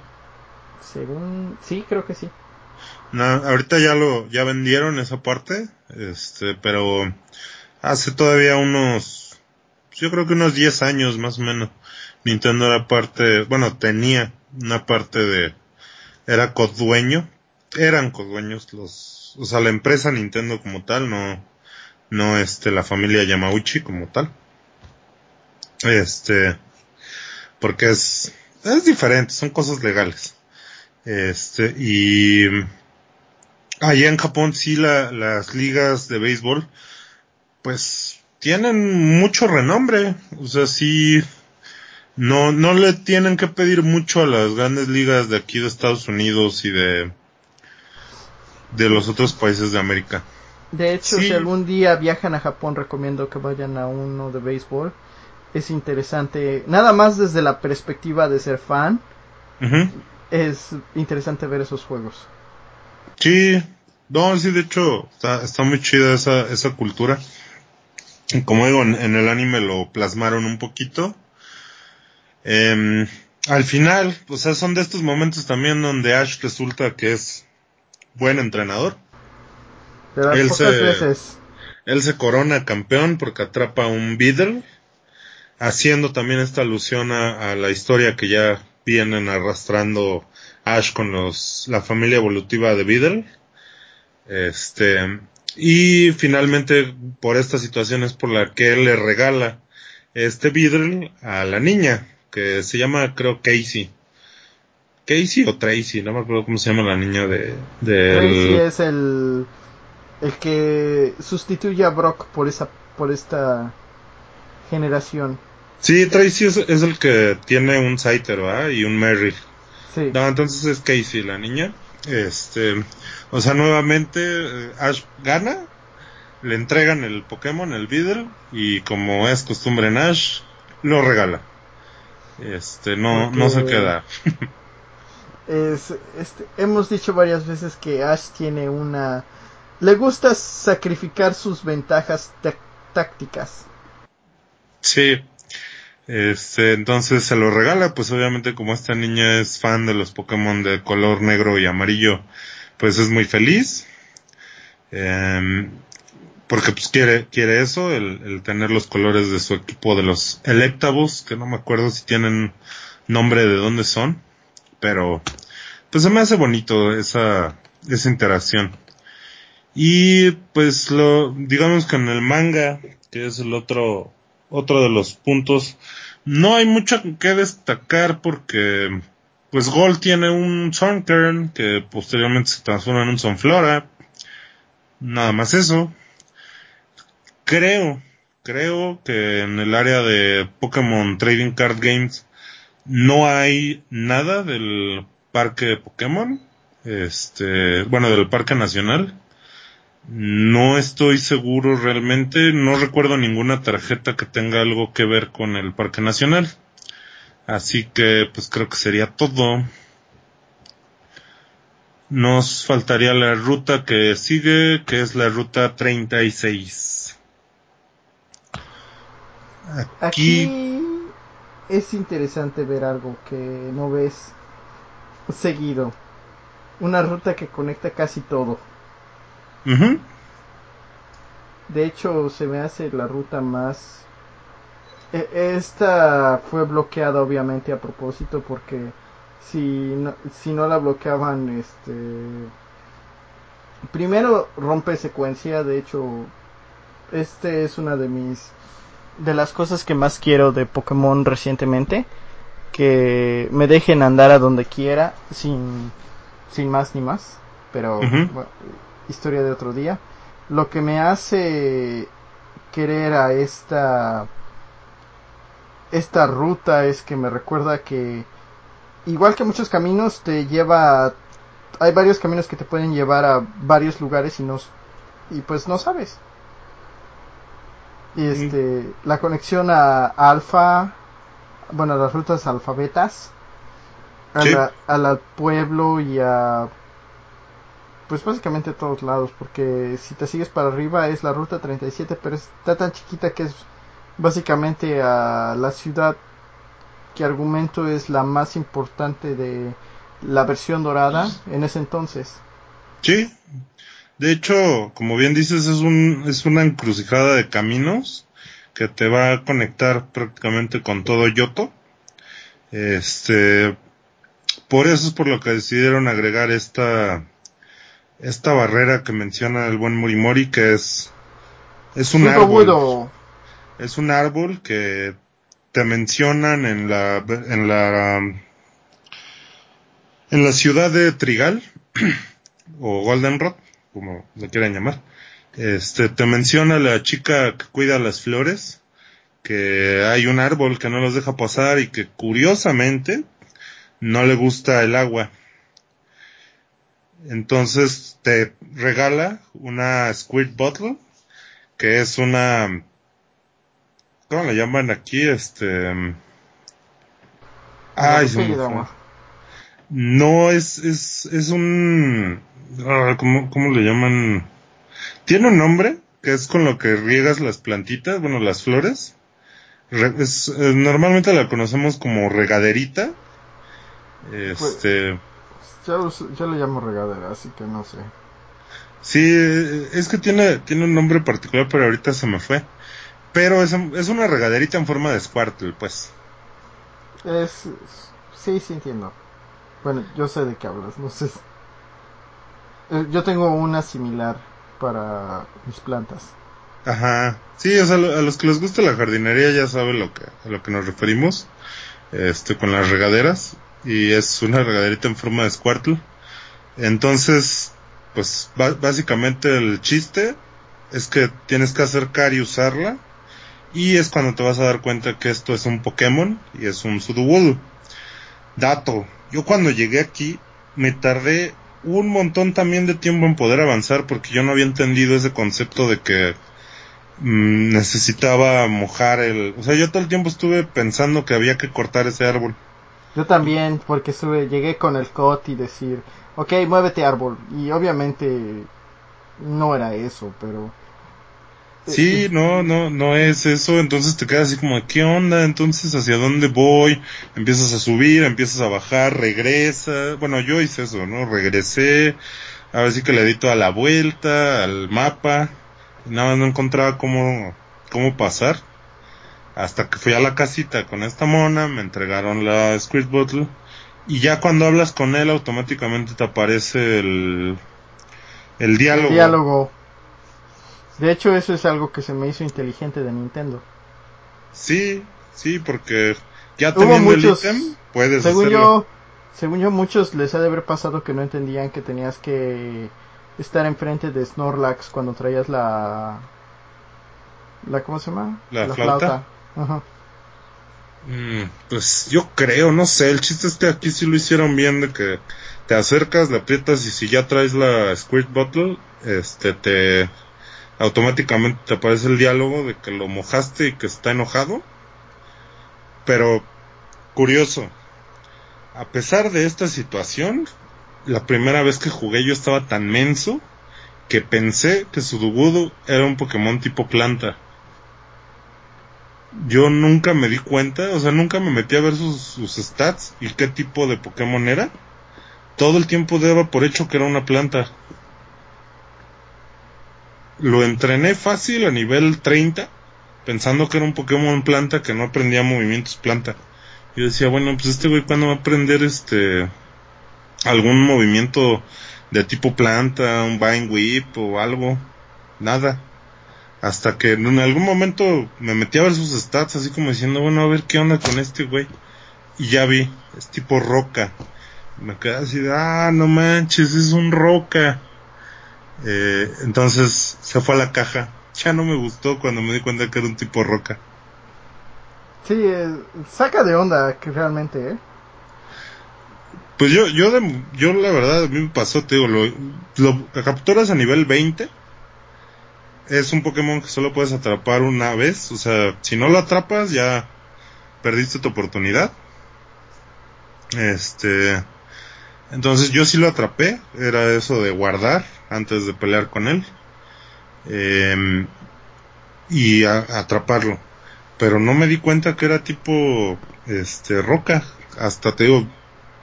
Según, sí, creo que sí. No, ahorita ya lo, ya vendieron esa parte, este, pero hace todavía unos, yo creo que unos 10 años más o menos, Nintendo era parte, bueno, tenía una parte de, era codueño, eran codueños los, o sea, la empresa Nintendo como tal, no, no este, la familia Yamauchi como tal. Este, porque es, es diferente, son cosas legales. Este, y, allá en Japón sí las ligas de béisbol pues tienen mucho renombre, o sea, sí no no le tienen que pedir mucho a las grandes ligas de aquí de Estados Unidos y de de los otros países de América. De hecho, si algún día viajan a Japón, recomiendo que vayan a uno de béisbol. Es interesante, nada más desde la perspectiva de ser fan. Es interesante ver esos juegos. Sí, no, sí, de hecho, está, está muy chida esa, esa cultura. Como digo, en, el anime lo plasmaron un poquito. Eh, al final, o sea, son de estos momentos también donde Ash resulta que es buen entrenador. él se, veces. Él se corona campeón porque atrapa un Beedle, haciendo también esta alusión a, a la historia que ya vienen arrastrando Ash con los, la familia evolutiva de Beedle. Este, y finalmente por esta situación es por la que él le regala este Beedle a la niña, que se llama, creo, Casey. Casey o Tracy, no me acuerdo cómo se llama la niña de... de Tracy es el, el que sustituye a Brock por, esa, por esta generación. Sí, Tracy es, es el que tiene un Scyther, ¿verdad? Y un Merrill. Sí. No, entonces es Casey, la niña. Este, o sea, nuevamente eh, Ash gana, le entregan el Pokémon, el Beedle, y como es costumbre en Ash, lo regala. Este, no, no se queda. Es, este, hemos dicho varias veces que Ash tiene una... Le gusta sacrificar sus ventajas tá- tácticas. Sí. Este, entonces se lo regala, pues obviamente como esta niña es fan de los Pokémon de color negro y amarillo, pues es muy feliz. Em, porque pues quiere, quiere eso, el, el tener los colores de su equipo de los Electabuzz, que no me acuerdo si tienen nombre de dónde son, pero pues se me hace bonito esa, esa interacción. Y pues lo, digamos que en el manga, que es el otro, otro de los puntos, no hay mucho que destacar porque pues Gold tiene un Sunkern que posteriormente se transforma en un Sunflora. Nada más eso. Creo, creo que en el área de Pokémon Trading Card Games no hay nada del parque de Pokémon. Este, bueno, del parque nacional. No estoy seguro realmente, no recuerdo ninguna tarjeta que tenga algo que ver con el Parque Nacional. Así que pues creo que sería todo. Nos faltaría la ruta que sigue, que es la ruta 36. Aquí, Aquí es interesante ver algo que no ves seguido. Una ruta que conecta casi todo. De hecho, se me hace la ruta más... E- Esta fue bloqueada obviamente a propósito porque si no, si no la bloqueaban, este... Primero rompe secuencia, de hecho, este es una de mis... De las cosas que más quiero de Pokémon recientemente. Que me dejen andar a donde quiera sin, sin más ni más. Pero bueno, historia de otro día. Lo que me hace querer a esta esta ruta es que me recuerda que igual que muchos caminos te lleva hay varios caminos que te pueden llevar a varios lugares y no y pues no sabes y este la conexión a, alfa bueno a las rutas alfabetas a Sí. la- al pueblo y a pues básicamente a todos lados porque si te sigues para arriba es la ruta 37 pero está tan chiquita que es básicamente a la ciudad que argumento es la más importante de la versión dorada en ese entonces. sí. De hecho, como bien dices, es un, es una encrucijada de caminos que te va a conectar prácticamente con todo Yoto. Este, por eso es por lo que decidieron agregar esta, esta barrera que menciona el buen Morimori, que es, es un árbol. Es un árbol que te mencionan en la, en la, en la ciudad de Trigal, o Goldenrod, como le quieran llamar. Este, te menciona la chica que cuida las flores, que hay un árbol que no los deja pasar y que curiosamente no le gusta el agua. Entonces te regala una Squirt Bottle, que es una, ¿cómo le llaman aquí? Este, ay, agua. No, es, es, es un, ¿cómo, ¿cómo le llaman? Tiene un nombre, que es con lo que riegas las plantitas, bueno, las flores. Re- es, eh, normalmente la conocemos como regaderita. Este, Yo, us- yo le llamo regadera, así que no sé. sí, es que tiene, tiene un nombre particular, pero ahorita se me fue. Pero es, es una regaderita en forma de Squirtle, pues. Es, sí, sí entiendo. Bueno, yo sé de qué hablas, no sé. Eh, Yo tengo una similar para mis plantas. Ajá. Sí, o sea, a los que les gusta la jardinería ya saben lo que, a lo que nos referimos. este, con las regaderas, y es una regaderita en forma de Squirtle. Entonces, pues básicamente el chiste es que tienes que acercar y usarla, y es cuando te vas a dar cuenta que esto es un Pokémon y es un Sudowoodo. Dato, yo cuando llegué aquí me tardé un montón también de tiempo en poder avanzar porque yo no había entendido ese concepto de que mm, necesitaba mojar el... O sea, yo todo el tiempo estuve pensando que había que cortar ese árbol. Yo también, porque estuve, llegué con el cot y decir, ok, muévete árbol. Y obviamente no era eso, pero Sí, no, no, no es eso, entonces te quedas así como, ¿qué onda? Entonces, ¿hacia dónde voy? Empiezas a subir, empiezas a bajar, regresa. Bueno, yo hice eso, ¿no? Regresé, a ver si que le di toda la vuelta al mapa, nada, no encontraba cómo, cómo pasar. Hasta que fui a la casita con esta mona, me entregaron la Squirt Bottle, y ya cuando hablas con él automáticamente te aparece el. El diálogo de hecho, eso es algo que se me hizo inteligente de Nintendo. Sí, sí, porque ya teniendo muchos, el ítem, puedes según Yo, según yo, muchos les ha de haber pasado que no entendían que tenías que estar enfrente de Snorlax cuando traías la... la ¿Cómo se llama? La, flauta. Ajá. Mm, pues yo creo, no sé, el chiste es que aquí sí lo hicieron bien de que te acercas, le aprietas y si ya traes la Squirt Bottle, este te automáticamente te aparece el diálogo de que lo mojaste y que está enojado. Pero, curioso, a pesar de esta situación, la primera vez que jugué yo estaba tan menso que pensé que Sudogudo era un Pokémon tipo planta. Yo nunca me di cuenta, o sea, nunca me metí a ver sus, sus stats y qué tipo de Pokémon era. Todo el tiempo daba por hecho que era una planta lo entrené fácil a nivel 30, pensando que era un Pokémon planta que no aprendía movimientos planta. Yo decía, bueno, pues este güey cuando va a aprender este algún movimiento de tipo planta, un Vine Whip o algo, nada. Hasta que en algún momento me metí a ver sus stats así como diciendo, bueno, a ver qué onda con este güey. Y ya vi, es tipo roca. Me quedé así ah, no manches, es un roca. Eh, entonces se fue a la caja. Ya no me gustó cuando me di cuenta que era un tipo roca. Sí, eh, saca de onda que realmente, ¿eh? Pues yo, yo, yo la verdad, a mí me pasó, te digo, lo, lo capturas a nivel 20. Es un Pokémon que solo puedes atrapar una vez. O sea, si no lo atrapas, ya perdiste tu oportunidad. Este. Entonces yo sí lo atrapé. Era eso de guardar antes de pelear con él. Em, y atraparlo. Pero no me di cuenta que era tipo este roca. Hasta te digo,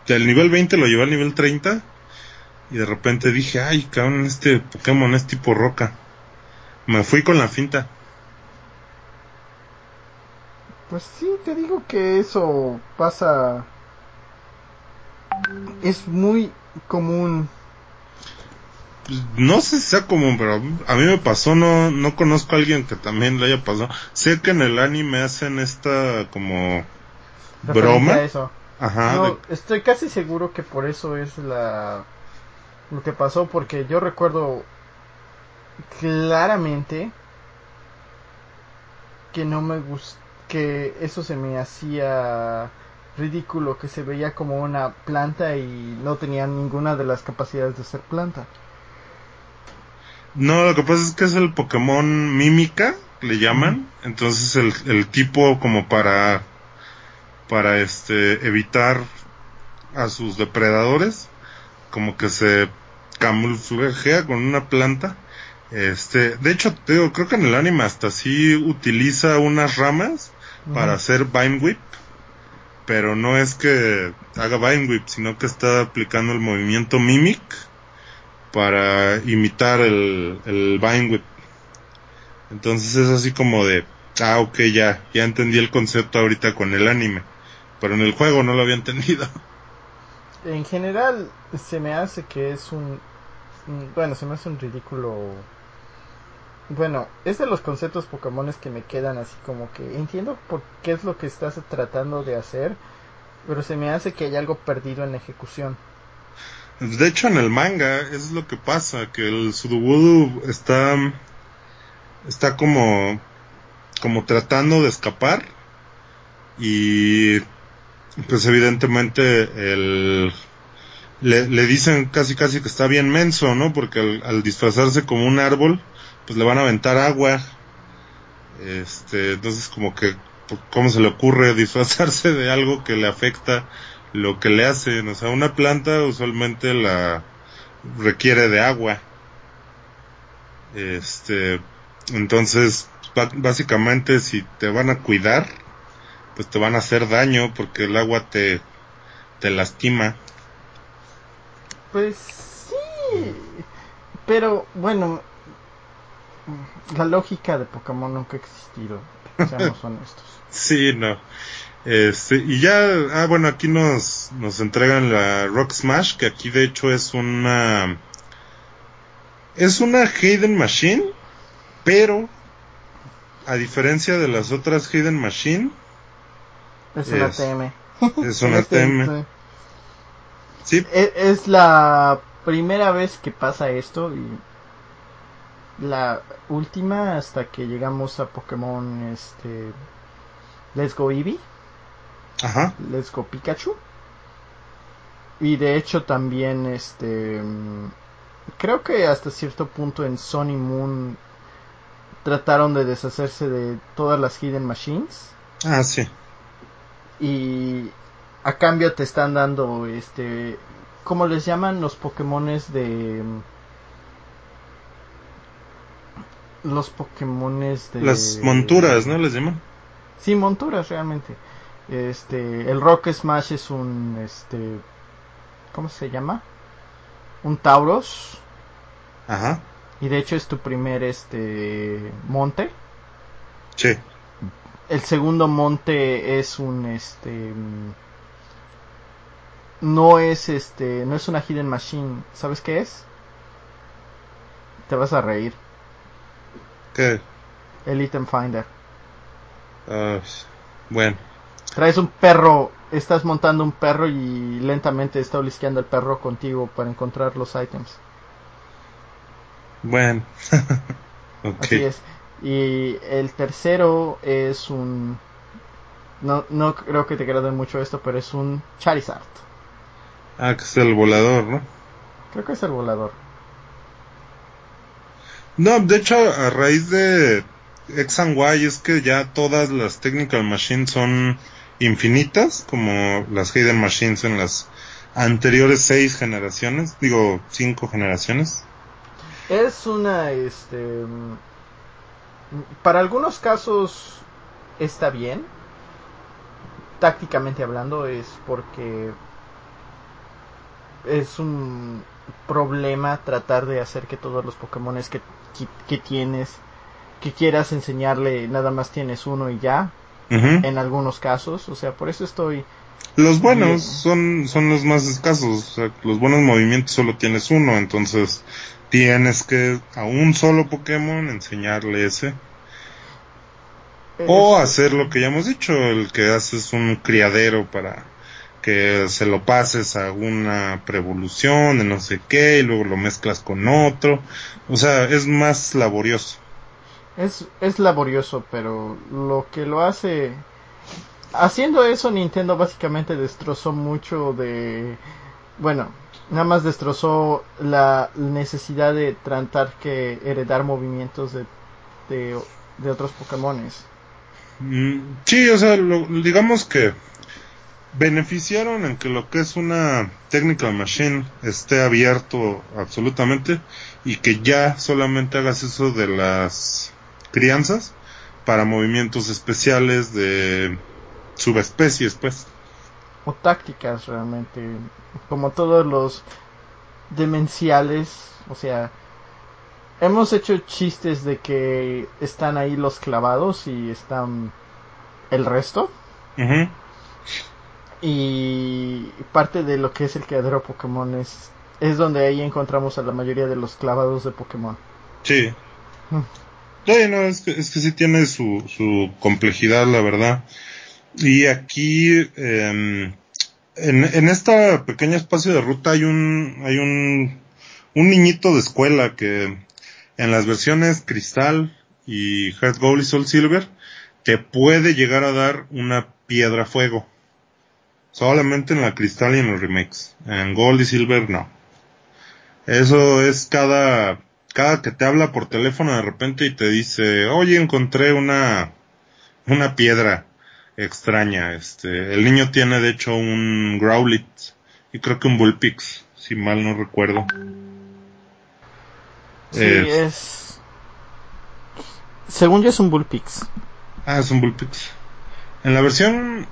del nivel 20 lo llevé al nivel 30. Y de repente dije, ay, cabrón, este Pokémon es tipo roca. Me fui con la finta. Pues sí, te digo que eso pasa. Es muy común no sé si sea común, pero a mí me pasó, no, no conozco a alguien que también le haya pasado. Sé que en el anime hacen esta como broma. Eso. Ajá. Estoy casi seguro que por eso es la lo que pasó, porque yo recuerdo claramente que no me gustó, que eso se me hacía ridículo, que se veía como una planta y no tenía ninguna de las capacidades de ser planta. No, lo que pasa es que es el Pokémon mímica, le llaman. Entonces el, el tipo como para para este evitar a sus depredadores, como que se camuflajea con una planta. Este, de hecho, creo que en el anime hasta sí utiliza unas ramas para hacer Vine Whip, pero no es que haga Vine Whip, sino que está aplicando el movimiento Mimic para imitar el, el Vine Whip. Entonces es así como de, ah, ok, ya, ya entendí el concepto ahorita con el anime, pero en el juego no lo había entendido. En general, se me hace que es un, bueno, se me hace un ridículo bueno, es de los conceptos Pokémon que me quedan así como que entiendo por qué es lo que estás tratando de hacer, pero se me hace que hay algo perdido en la ejecución. De hecho, en el manga es lo que pasa, que el Sudowoodo está está como como tratando de escapar y pues evidentemente el le, le dicen casi casi que está bien menso, ¿no? Porque al, al disfrazarse como un árbol, pues le van a aventar agua. Este, entonces como que, ¿cómo se le ocurre disfrazarse de algo que le afecta lo que le hacen? O sea, una planta usualmente la requiere de agua. Este, entonces, básicamente si te van a cuidar, pues te van a hacer daño porque el agua te, te lastima. Pues sí, pero bueno, la lógica de Pokémon nunca ha existido, seamos honestos. Sí, no. Este, y ya, ah, bueno, aquí nos, nos entregan la Rock Smash, que aquí de hecho es una, es una Hidden Machine, pero, a diferencia de las otras Hidden Machine, es una TM. Es una TM. Sí. Es, es la primera vez que pasa esto y la última hasta que llegamos a Pokémon este Let's Go Eevee. Ajá. Let's Go Pikachu. Y de hecho también este creo que hasta cierto punto en Sony Moon trataron de deshacerse de todas las Hidden Machines. Ah, sí. Y a cambio te están dando este ¿cómo les llaman los Pokémones de los Pokémones de las monturas, ¿no les llaman? Sí, monturas realmente. Este, el Rock Smash es un este ¿cómo se llama? Un Tauros. Ajá. Y de hecho es tu primer este monte. Sí. El segundo monte es un este no es este no es una hidden machine, ¿sabes qué es? Te vas a reír. ¿Qué? El item finder. Uh, bueno. Traes un perro, estás montando un perro y lentamente está olisqueando el perro contigo para encontrar los items. Bueno. okay. Así es. Y el tercero es un... No, no creo que te agrade mucho esto, pero es un Charizard. Ah, que es el volador, ¿no? Creo que es el volador. No, de hecho, a raíz de X and Y es que ya todas las Technical Machines son infinitas, como las Hidden Machines en las anteriores seis generaciones, digo, cinco generaciones. Es una, este, para algunos casos está bien, tácticamente hablando, es porque es un problema tratar de hacer que todos los Pokémon que, que, tienes, que quieras enseñarle, nada más tienes uno y ya. Uh -huh. En algunos casos, o sea, por eso estoy. Los buenos son, son los más escasos, o sea, los buenos movimientos solo tienes uno, entonces tienes que a un solo Pokémon enseñarle ese. O hacer lo que ya hemos dicho, el que haces un criadero para que se lo pases a una prevolución de no sé qué y luego lo mezclas con otro. O sea, es más laborioso. Es, es laborioso, pero lo que lo hace... Haciendo eso, Nintendo básicamente destrozó mucho de... Bueno, nada más destrozó la necesidad de tratar que heredar movimientos de, de, de otros Pokémones. Mm, sí, o sea, lo, digamos que beneficiaron en que lo que es una technical machine esté abierto absolutamente y que ya solamente hagas eso de las crianzas para movimientos especiales de subespecies pues o tácticas realmente como todos los demenciales o sea hemos hecho chistes de que están ahí los clavados y están el resto uh -huh. Y parte de lo que es el criadero Pokémon es, es donde ahí encontramos a la mayoría de los clavados de Pokémon. Sí. Sí, no, es que, es que sí tiene su, complejidad, la verdad. Y aquí, en, en este pequeño espacio de ruta hay un, hay un, un niñito de escuela que en las versiones Cristal y Heart Gold y Soul Silver te puede llegar a dar una piedra fuego. Solamente en la Cristal y en los remakes. En Gold y Silver no. Eso es cada cada que te habla por teléfono de repente y te dice, oye, encontré una, una piedra extraña. Este, el niño tiene de hecho un Growlit y creo que un Bullpix, si mal no recuerdo. Sí, es... Según yo es un Bullpix. Ah, es un Bullpix. En la versión,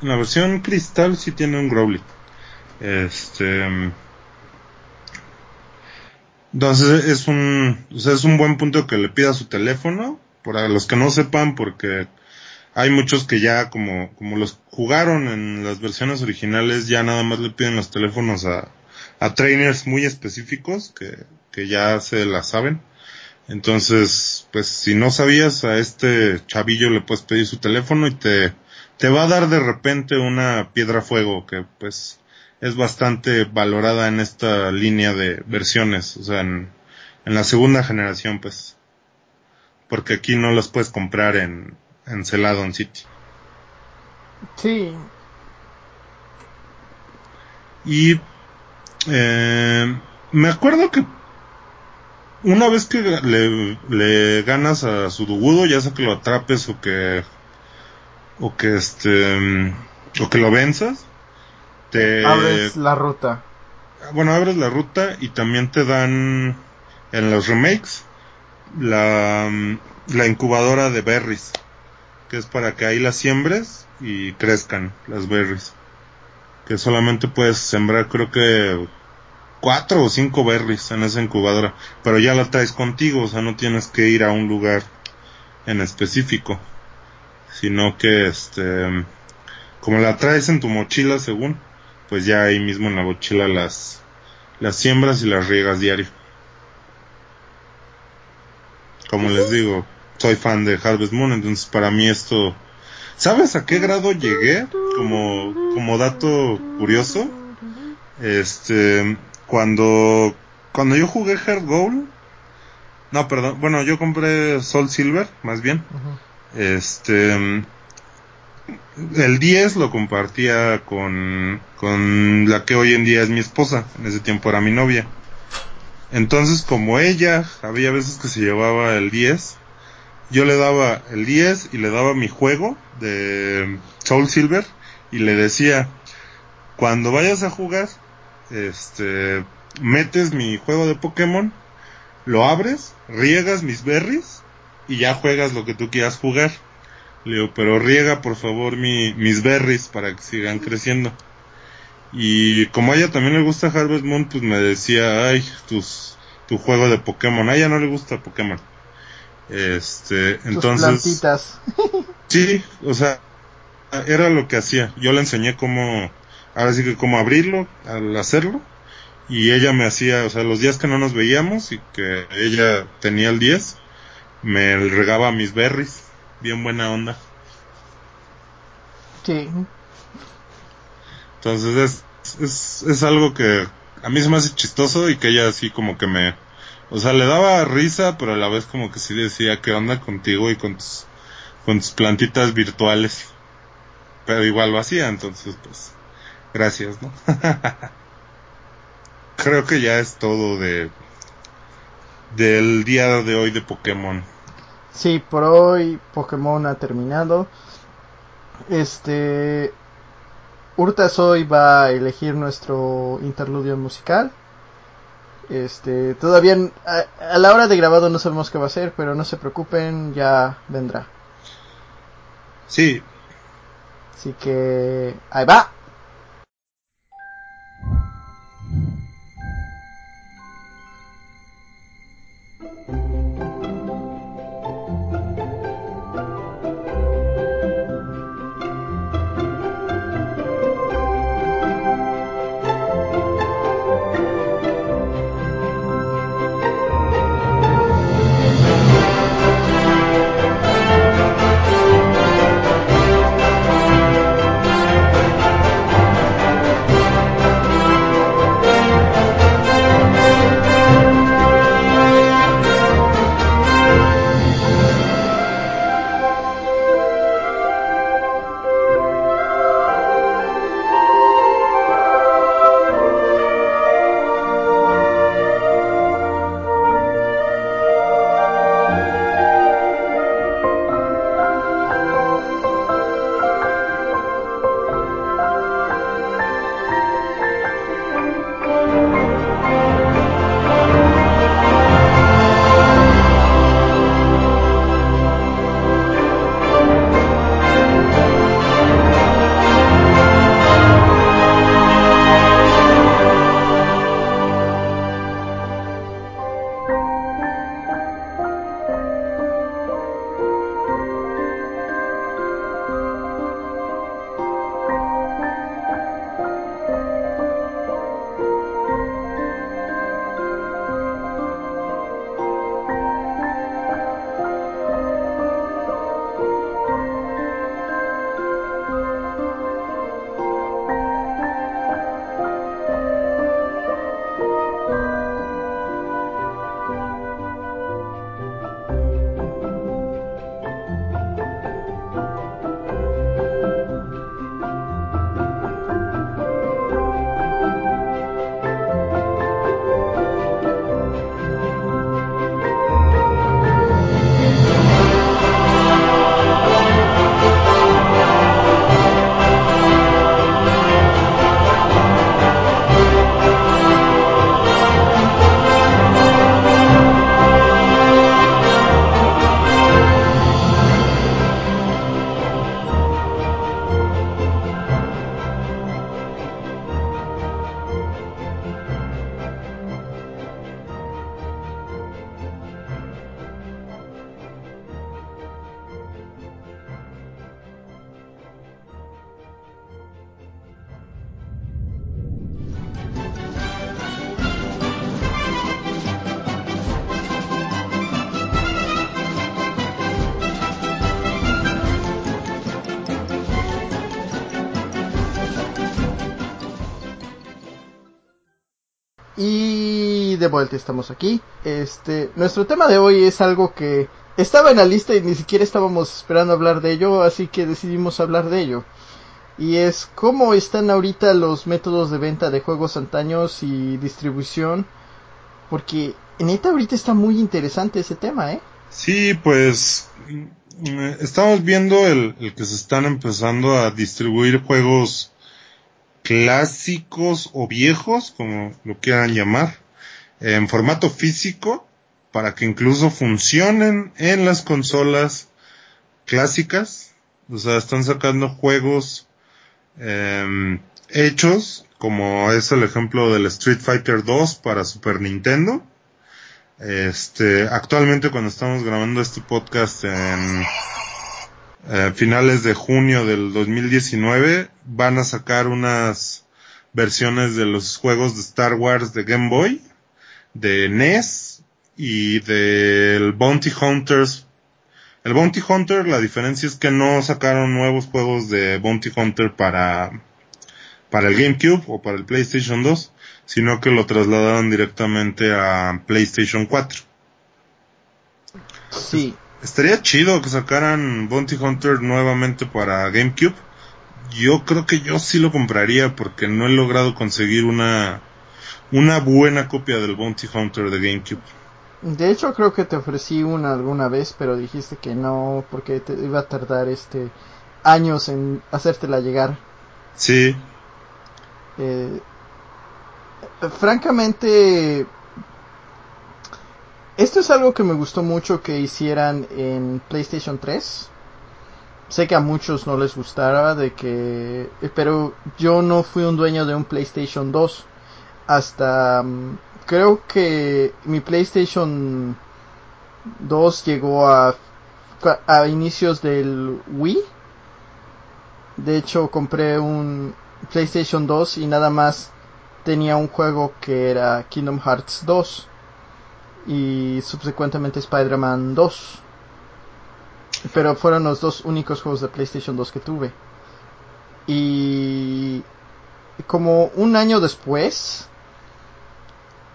en la versión cristal sí tiene un Growlit. Este, entonces es un, o sea, es un buen punto que le pida su teléfono, para los que no sepan, porque hay muchos que ya como, como los jugaron en las versiones originales, ya nada más le piden los teléfonos a, a trainers muy específicos que, que ya se la saben. Entonces, pues si no sabías, a este chavillo le puedes pedir su teléfono y te, te va a dar de repente una piedra fuego que pues es bastante valorada en esta línea de versiones, o sea, en, en la segunda generación, pues. Porque aquí no las puedes comprar en, en Celadon City. Sí. Y eh, me acuerdo que una vez que le, le ganas a su dugudo, ya sea que lo atrapes o que o que este o que lo venzas, abres la ruta. Bueno, abres la ruta y también te dan en los remakes la, la incubadora de berries, que es para que ahí las siembres y crezcan las berries. Que solamente puedes sembrar creo que cuatro o cinco berries en esa incubadora, pero ya la traes contigo, o sea, no tienes que ir a un lugar en específico, sino que este, como la traes en tu mochila según, pues ya ahí mismo en la mochila las, las siembras y las riegas diario. Como les digo, soy fan de Harvest Moon, entonces para mí esto, ¿sabes a qué grado llegué? Como, como dato curioso, este, cuando, cuando yo jugué Heart Gold, no, perdón, bueno, yo compré Soul Silver, más bien, este, el 10 lo compartía con, con la que hoy en día es mi esposa, en ese tiempo era mi novia. Entonces, como ella había veces que se llevaba el 10, yo le daba el 10 y le daba mi juego de Soul Silver y le decía, cuando vayas a jugar, este, metes mi juego de Pokémon, lo abres, riegas mis berries y ya juegas lo que tú quieras jugar. Le digo, pero riega por favor mi, mis berries para que sigan creciendo. Y como a ella también le gusta Harvest Moon, pues me decía, ay, tus, tu juego de Pokémon. A ella no le gusta Pokémon. Este, entonces. plantitas. sí, o sea, era lo que hacía. Yo le enseñé cómo, ahora sí que cómo abrirlo al hacerlo. Y ella me hacía, o sea, los días que no nos veíamos y que ella tenía el 10, me regaba mis berries bien buena onda. Sí. Entonces es, es, es algo que a mí se me hace chistoso y que ella así como que me... O sea, le daba risa, pero a la vez como que sí decía, ¿qué onda contigo y con tus, con tus plantitas virtuales? Pero igual lo hacía, entonces pues, gracias, ¿no? Creo que ya es todo de del día de hoy de Pokémon. Sí, por hoy Pokémon ha terminado. Este. Urtas hoy va a elegir nuestro interludio musical. Este, todavía a, a, la hora de grabado no sabemos qué va a ser, pero no se preocupen, ya vendrá. Sí. Así que ahí va. Vuelta estamos aquí. Este, nuestro tema de hoy es algo que estaba en la lista y ni siquiera estábamos esperando hablar de ello, así que decidimos hablar de ello. Y es cómo están ahorita los métodos de venta de juegos antaños y distribución. Porque neta ahorita está muy interesante ese tema, ¿eh? Sí, pues mm, estamos viendo el, el que se están empezando a distribuir juegos clásicos o viejos, como lo quieran llamar, en formato físico, para que incluso funcionen en las consolas clásicas. O sea, están sacando juegos eh, hechos, como es el ejemplo del Street Fighter 2 para Super Nintendo. Este, actualmente cuando estamos grabando este podcast en eh, finales de junio del 2019 van a sacar unas versiones de los juegos de Star Wars de Game Boy, de NES y del Bounty Hunters. El Bounty Hunter, la diferencia es que no sacaron nuevos juegos de Bounty Hunter para, para el GameCube o para el PlayStation 2, sino que lo trasladaron directamente a PlayStation 4. Sí. Estaría chido que sacaran Bounty Hunter nuevamente para GameCube. Yo creo que yo sí lo compraría porque no he logrado conseguir una una buena copia del Bounty Hunter de GameCube. De hecho creo que te ofrecí una alguna vez, pero dijiste que no porque te iba a tardar este años en hacértela llegar. Sí. Eh, francamente esto es algo que me gustó mucho que hicieran en PlayStation 3. Sé que a muchos no les gustara de que... Pero yo no fui un dueño de un PlayStation 2. Hasta... mm, Creo que mi PlayStation 2 llegó a... A inicios del Wii. De hecho compré un PlayStation 2 y nada más tenía un juego que era Kingdom Hearts 2 y subsecuentemente Spider-Man 2. Pero fueron los dos únicos juegos de PlayStation 2 que tuve. Y como un año después,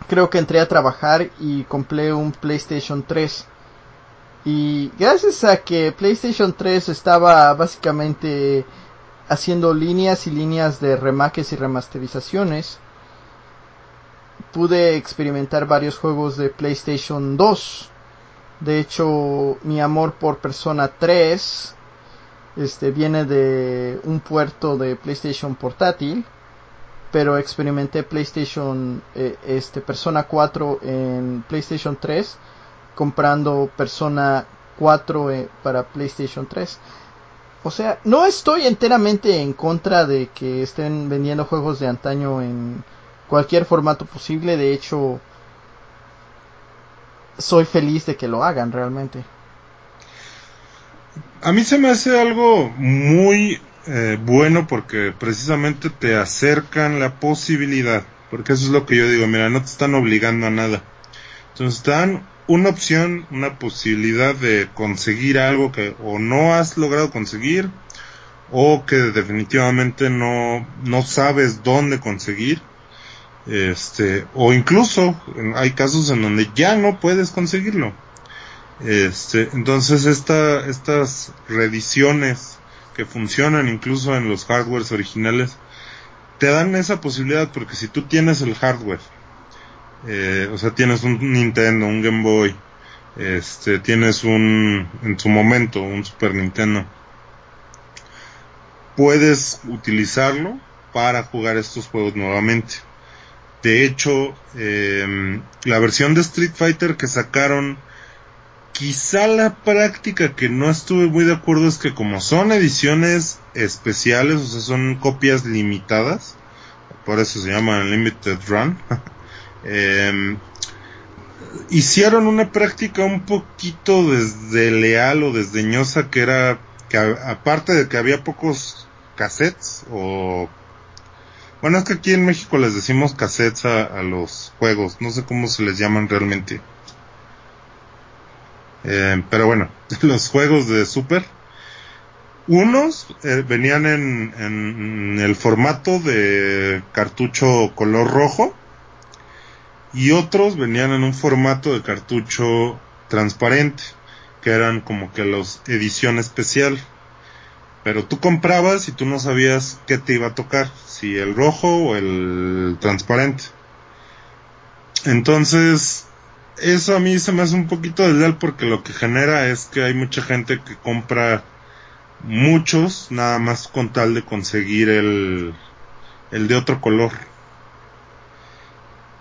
creo que entré a trabajar y compré un PlayStation 3. Y gracias a que PlayStation 3 estaba básicamente haciendo líneas y líneas de remakes y remasterizaciones, pude experimentar varios juegos de PlayStation 2. De hecho, mi amor por Persona 3 este viene de un puerto de PlayStation portátil, pero experimenté PlayStation eh, este Persona 4 en PlayStation 3 comprando Persona 4 eh, para PlayStation 3. O sea, no estoy enteramente en contra de que estén vendiendo juegos de antaño en cualquier formato posible. De hecho, soy feliz de que lo hagan realmente. A mí se me hace algo muy eh, bueno porque precisamente te acercan la posibilidad. Porque eso es lo que yo digo, mira, no te están obligando a nada. Entonces te dan una opción, una posibilidad de conseguir algo que o no has logrado conseguir o que definitivamente no, no sabes dónde conseguir. Este, o incluso hay casos en donde ya no puedes conseguirlo. Este, entonces esta, estas reediciones que funcionan incluso en los hardwares originales te dan esa posibilidad porque si tú tienes el hardware, eh, o sea, tienes un Nintendo, un Game Boy, este, tienes un, en su momento, un Super Nintendo, puedes utilizarlo para jugar estos juegos nuevamente. De hecho, eh, la versión de Street Fighter que sacaron, quizá la práctica que no estuve muy de acuerdo es que como son ediciones especiales, o sea, son copias limitadas, por eso se llaman Limited Run, eh, hicieron una práctica un poquito desleal o desdeñosa que era que aparte de que había pocos cassettes o bueno es que aquí en México les decimos cassettes a los juegos no sé cómo se les llaman realmente Eh, pero bueno los juegos de Super unos eh, venían en, en el formato de cartucho color rojo y otros venían en un formato de cartucho transparente, que eran como que los edición especial. Pero tú comprabas y tú no sabías qué te iba a tocar, si el rojo o el transparente. Entonces, eso a mí se me hace un poquito desleal porque lo que genera es que hay mucha gente que compra muchos nada más con tal de conseguir el, el de otro color.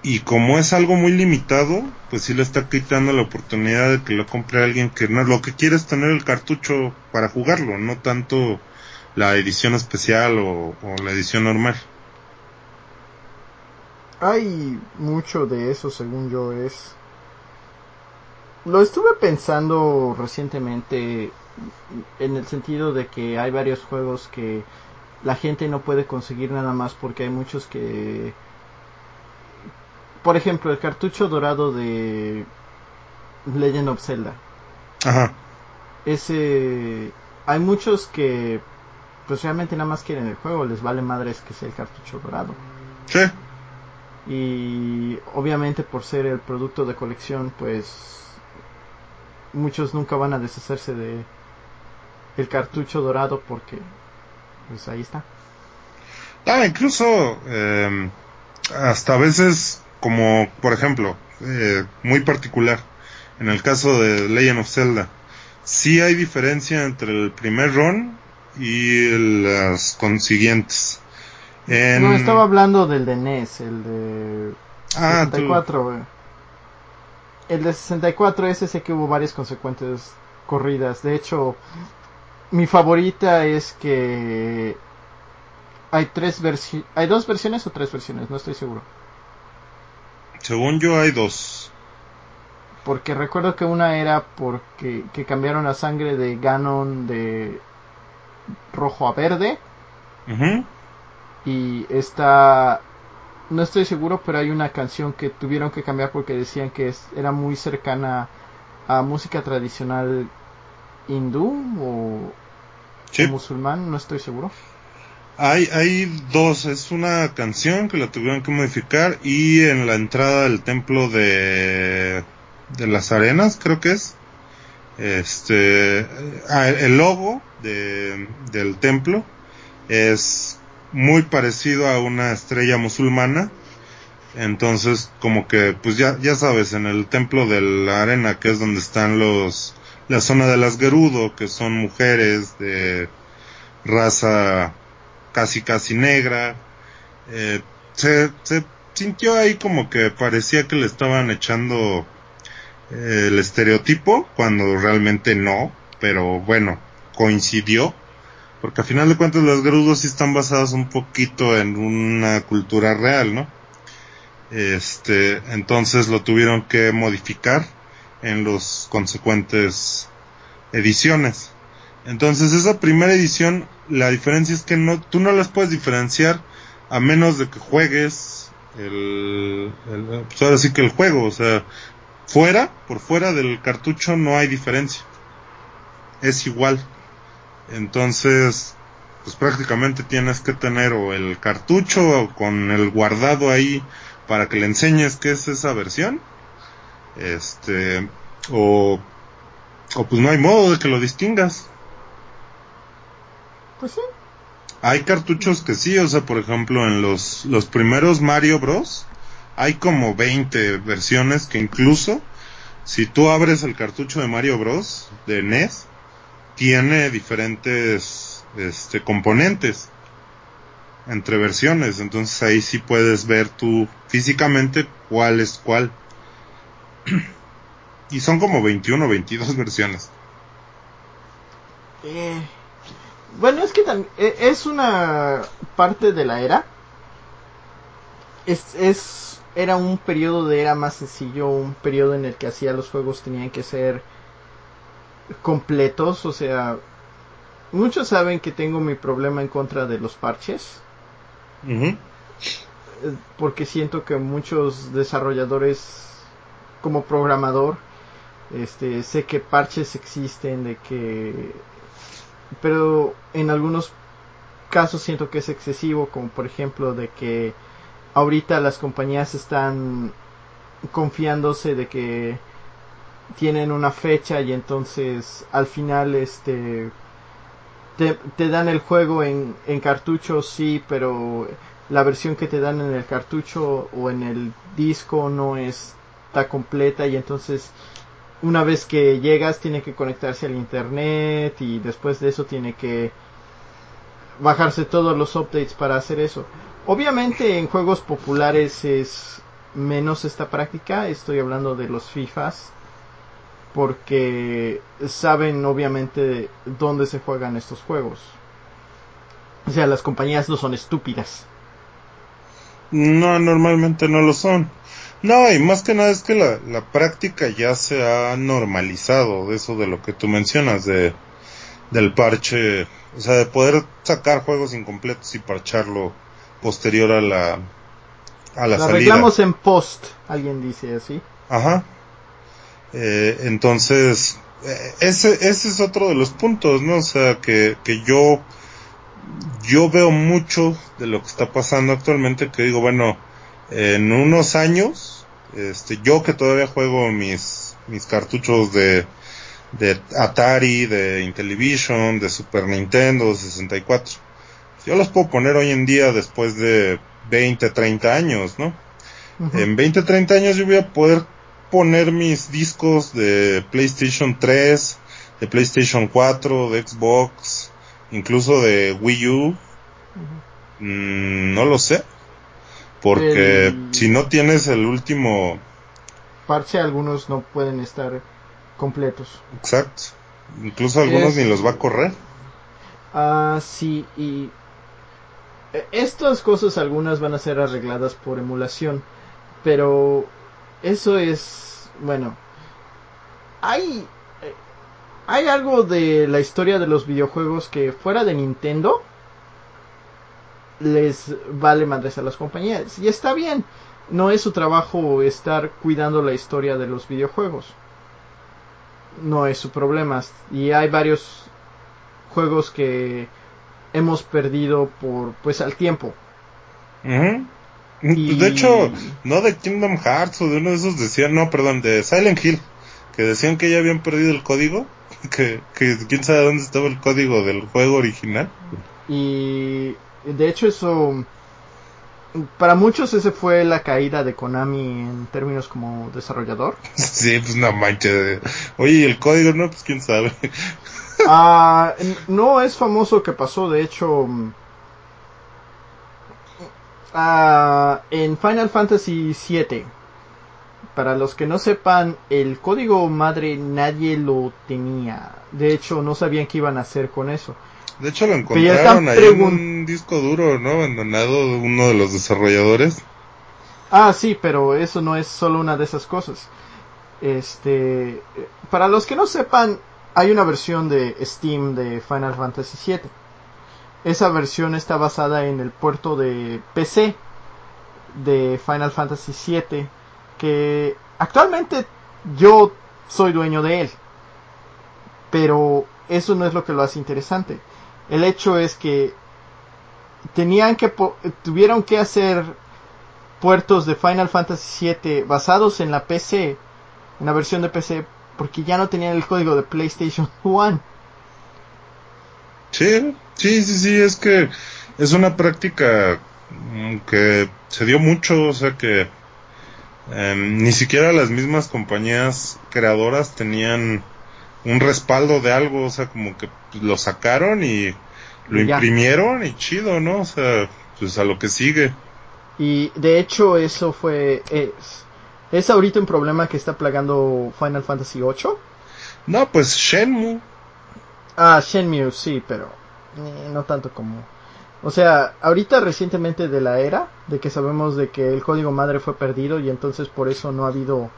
Y como es algo muy limitado, pues sí le está quitando la oportunidad de que lo compre alguien que no, lo que quiere es tener el cartucho para jugarlo, no tanto la edición especial o, o la edición normal. Hay mucho de eso, según yo, es... Lo estuve pensando recientemente en el sentido de que hay varios juegos que la gente no puede conseguir nada más porque hay muchos que por ejemplo, el cartucho dorado de Legend of Zelda. Ajá. Ese. Hay muchos que. Pues realmente nada más quieren el juego, les vale madres que sea el cartucho dorado. Sí. Y obviamente por ser el producto de colección, pues. Muchos nunca van a deshacerse de. El cartucho dorado porque. Pues ahí está. Ah, incluso. Eh, hasta a veces como por ejemplo, eh, muy particular, en el caso de Legend of Zelda, sí hay diferencia entre el primer run y las consiguientes. No, estaba hablando del de NES, el de ah, 64. El de 64 es ese que hubo varias consecuentes corridas. De hecho, mi favorita es que hay tres versiones, hay dos versiones o tres versiones, no estoy seguro. Según yo hay dos. Porque recuerdo que una era porque que cambiaron la sangre de Ganon de rojo a verde. Y esta no estoy seguro, pero hay una canción que tuvieron que cambiar porque decían que era muy cercana a música tradicional hindú o, o musulmán, no estoy seguro. Hay, hay dos, es una canción que la tuvieron que modificar y en la entrada del templo de, de las arenas, creo que es, este, ah, el logo de, del templo es muy parecido a una estrella musulmana, entonces como que, pues ya, ya sabes, en el templo de la arena, que es donde están los, la zona de las Gerudo, que son mujeres de raza casi casi negra. Eh, se, se, sintió ahí como que parecía que le estaban echando eh, el estereotipo cuando realmente no, pero bueno, coincidió. Porque a final de cuentas los grudos sí están basados un poquito en una cultura real, ¿no? Este, entonces lo tuvieron que modificar en los consecuentes ediciones. Entonces esa primera edición, la diferencia es que no, tú no las puedes diferenciar a menos de que juegues el, el pues ahora sí que el juego, o sea, fuera, por fuera del cartucho no hay diferencia. Es igual. Entonces, pues prácticamente tienes que tener o el cartucho con el guardado ahí para que le enseñes qué es esa versión. Este, o, o pues no hay modo de que lo distingas. Pues sí. Hay cartuchos que sí, o sea, por ejemplo, en los, los primeros Mario Bros. hay como 20 versiones que incluso si tú abres el cartucho de Mario Bros. de NES, tiene diferentes este, componentes entre versiones, entonces ahí sí puedes ver tú físicamente cuál es cuál. y son como 21 o 22 versiones. Eh, bueno, es que e, es una parte de la era. Es, es, era un periodo de era más sencillo, un periodo en el que hacía los juegos tenían que ser completos, o sea, muchos saben que tengo mi problema en contra de los parches. Eh, porque siento que muchos desarrolladores, como programador, este, sé que parches existen, de que pero en algunos casos siento que es excesivo, como por ejemplo de que ahorita las compañías están confiándose de que tienen una fecha y entonces al final este te, dan el juego en, en cartucho sí pero la versión que te dan en el cartucho o en el disco no está completa y entonces una vez que llegas tiene que conectarse al internet y después de eso tiene que bajarse todos los updates para hacer eso. Obviamente en juegos populares es menos esta práctica, estoy hablando de los FIFAs, porque saben obviamente dónde se juegan estos juegos. O sea, las compañías no son estúpidas. No, normalmente no lo son. No, y más que nada es que la, la práctica ya se ha normalizado de eso de lo que tú mencionas, de, del parche, o sea, de poder sacar juegos incompletos y parcharlo posterior a la, a la salida. arreglamos en post, alguien dice así. Ajá. Eh, entonces, eh, ese, ese es otro de los puntos, ¿no? O sea, que, que yo, yo veo mucho de lo que está pasando actualmente, que digo, bueno, en unos años, este, yo que todavía juego mis, mis cartuchos de, de Atari, de Intellivision, de Super Nintendo, 64, yo los puedo poner hoy en día después de 20, 30 años, ¿no? En 20, 30 años yo voy a poder poner mis discos de PlayStation 3, de PlayStation 4, de Xbox, incluso de Wii U. Mm, no lo sé. Porque El- si no tienes el último, Parche algunos no pueden estar completos. exacto. Incluso algunos Es- ni los va a correr. Ah, sí, y eh, estas cosas algunas van a ser arregladas por emulación, pero eso es, bueno, hay hay algo de la historia de los videojuegos que fuera de Nintendo les vale madres a las compañías y está bien. No es su trabajo estar cuidando la historia de los videojuegos. No es su problema. Y hay varios juegos que hemos perdido por pues al tiempo. Y- De hecho, no de Kingdom Hearts o de uno de esos decían, no, perdón, de Silent Hill, que decían que ya habían perdido el código, que, que quién sabe dónde estaba el código del juego original. Y de hecho eso para muchos ese fue la caída de Konami en términos como desarrollador. Sí, pues no manches. Oye, ¿y el código no? Pues quién sabe. Ah, no es famoso que pasó, de hecho ah, en Final Fantasy VII. Para los que no sepan, el código madre nadie lo tenía. De hecho, no sabían qué iban a hacer con eso. De hecho, lo encontraron ahí en un disco duro, ¿no? Abandonado de uno de los desarrolladores. Ah, sí, pero eso no es solo una de esas cosas. Este, eh, para los que no sepan, hay una versión de Steam de Final Fantasy VII. Esa versión está basada en el puerto de PC de Final Fantasy VII, que actualmente yo soy dueño de él. Pero eso no es lo que lo hace interesante. El hecho es que tenían que tuvieron que hacer puertos de Final Fantasy VII basados en la PC, en la versión de PC, porque ya no tenían el código de PlayStation 1. Sí, sí, sí, sí, es que es una práctica mm, que se dio mucho, o sea que em, ni siquiera las mismas compañías creadoras tenían un respaldo de algo, o sea, como que lo sacaron y lo ya. imprimieron y chido, ¿no? O sea, pues a lo que sigue. Y de hecho eso fue es, es ahorita un problema que está plagando Final Fantasy 8. No, pues Shenmue. Ah, Shenmue sí, pero eh, no tanto como o sea, ahorita recientemente de la era de que sabemos de que el código madre fue perdido y entonces por eso no ha habido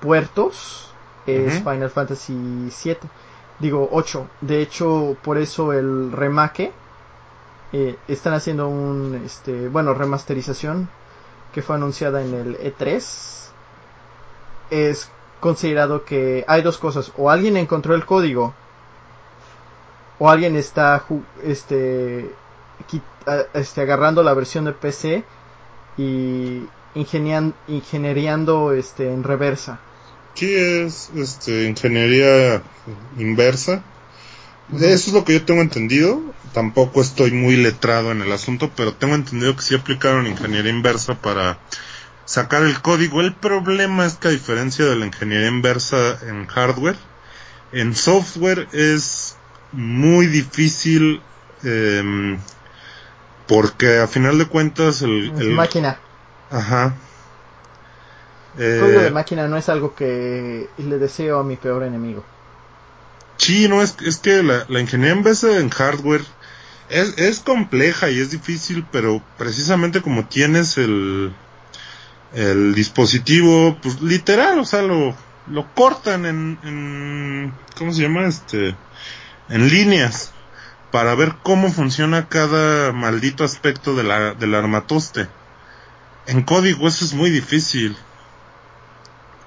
puertos es Ujú. Final Fantasy 7. Digo 8. De hecho, por eso el remake eh, están haciendo un este, bueno, remasterización que fue anunciada en el E3. Es considerado que hay dos cosas, o alguien encontró el código o alguien está este, este agarrando la versión de PC y ingeniando este, en reversa. Sí, es este, ingeniería inversa. Eso es lo que yo tengo entendido. Tampoco estoy muy letrado en el asunto, pero tengo entendido que sí aplicaron ingeniería inversa para sacar el código. El problema es que a diferencia de la ingeniería inversa en hardware, en software es muy difícil eh, porque a final de cuentas el, el... máquina. Ajá. El de eh, máquina no es algo que le deseo a mi peor enemigo. Sí, no, es, es que la, la ingeniería en vez en hardware es, es compleja y es difícil, pero precisamente como tienes el, el dispositivo, pues literal, o sea, lo, lo cortan en, en, ¿cómo se llama? Este, en líneas para ver cómo funciona cada maldito aspecto de la, del armatoste. En código eso es muy difícil.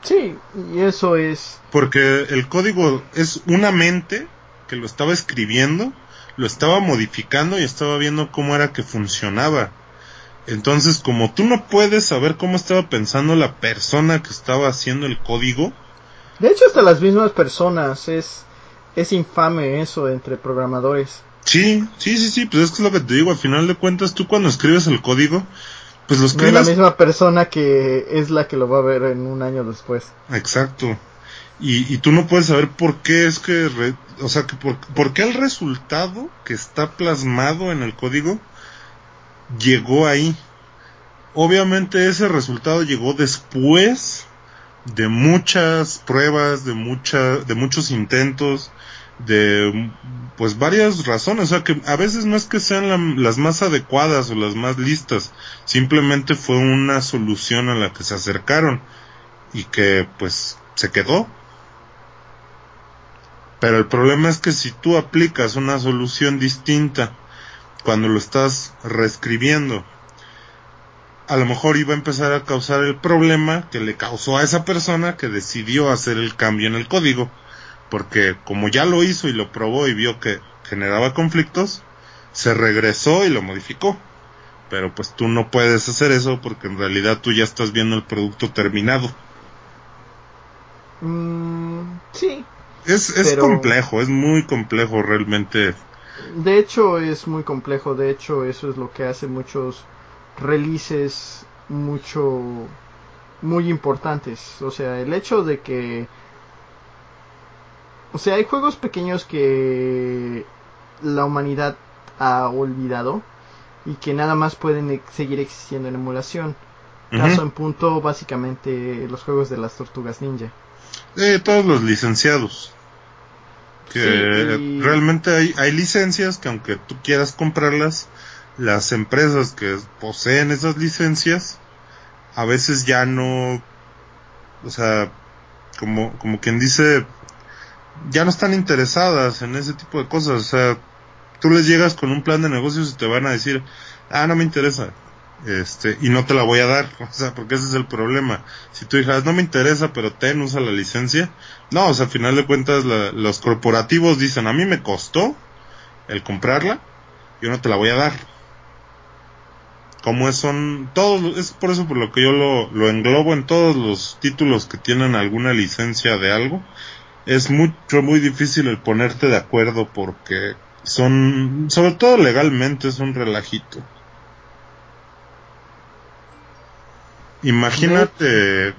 Sí, y eso es... Porque el código es una mente que lo estaba escribiendo, lo estaba modificando y estaba viendo cómo era que funcionaba. Entonces, como tú no puedes saber cómo estaba pensando la persona que estaba haciendo el código. De hecho, hasta las mismas personas es, es infame eso entre programadores. Sí, sí, sí, sí, pues es que es lo que te digo, al final de cuentas tú cuando escribes el código, pues lo escribes... No es la misma persona que es la que lo va a ver en un año después. Exacto. Y, y tú no puedes saber por qué es que, o sea, que por, por qué el resultado que está plasmado en el código llegó ahí. Obviamente ese resultado llegó después de muchas pruebas, de mucha, de muchos intentos, de pues varias razones, o sea que a veces no es que sean las más adecuadas o las más listas, simplemente fue una solución a la que se acercaron y que pues se quedó. Pero el problema es que si tú aplicas una solución distinta cuando lo estás reescribiendo, a lo mejor iba a empezar a causar el problema que le causó a esa persona que decidió hacer el cambio en el código porque como ya lo hizo y lo probó y vio que generaba conflictos, se regresó y lo modificó. Pero pues tú no puedes hacer eso porque en realidad tú ya estás viendo el producto terminado. Mm, sí. Es, es complejo, es muy complejo realmente. De hecho es muy complejo, de hecho eso es lo que hace muchos releases mucho muy importantes. O sea, el hecho de que o sea, hay juegos pequeños que la humanidad ha olvidado y que nada más pueden seguir existiendo en emulación. Caso en punto, básicamente, los juegos de las tortugas ninja. Eh, todos los licenciados. Que realmente hay, hay licencias que aunque tú quieras comprarlas, las empresas que poseen esas licencias, a veces ya no, o sea, como, como quien dice, ya no están interesadas en ese tipo de cosas. O sea, tú les llegas con un plan de negocios y te van a decir, ah, no me interesa. Este, y no te la voy a dar, o sea, porque ese es el problema. Si tú dijeras, no me interesa, pero ten, usa la licencia. No, o sea, al final de cuentas, los corporativos dicen, a mí me costó el comprarla, yo no te la voy a dar. Como es, son todos, es por eso por lo que yo lo, lo englobo en todos los títulos que tienen alguna licencia de algo es mucho, muy difícil el ponerte de acuerdo porque son, sobre todo legalmente, es un relajito. Imagínate,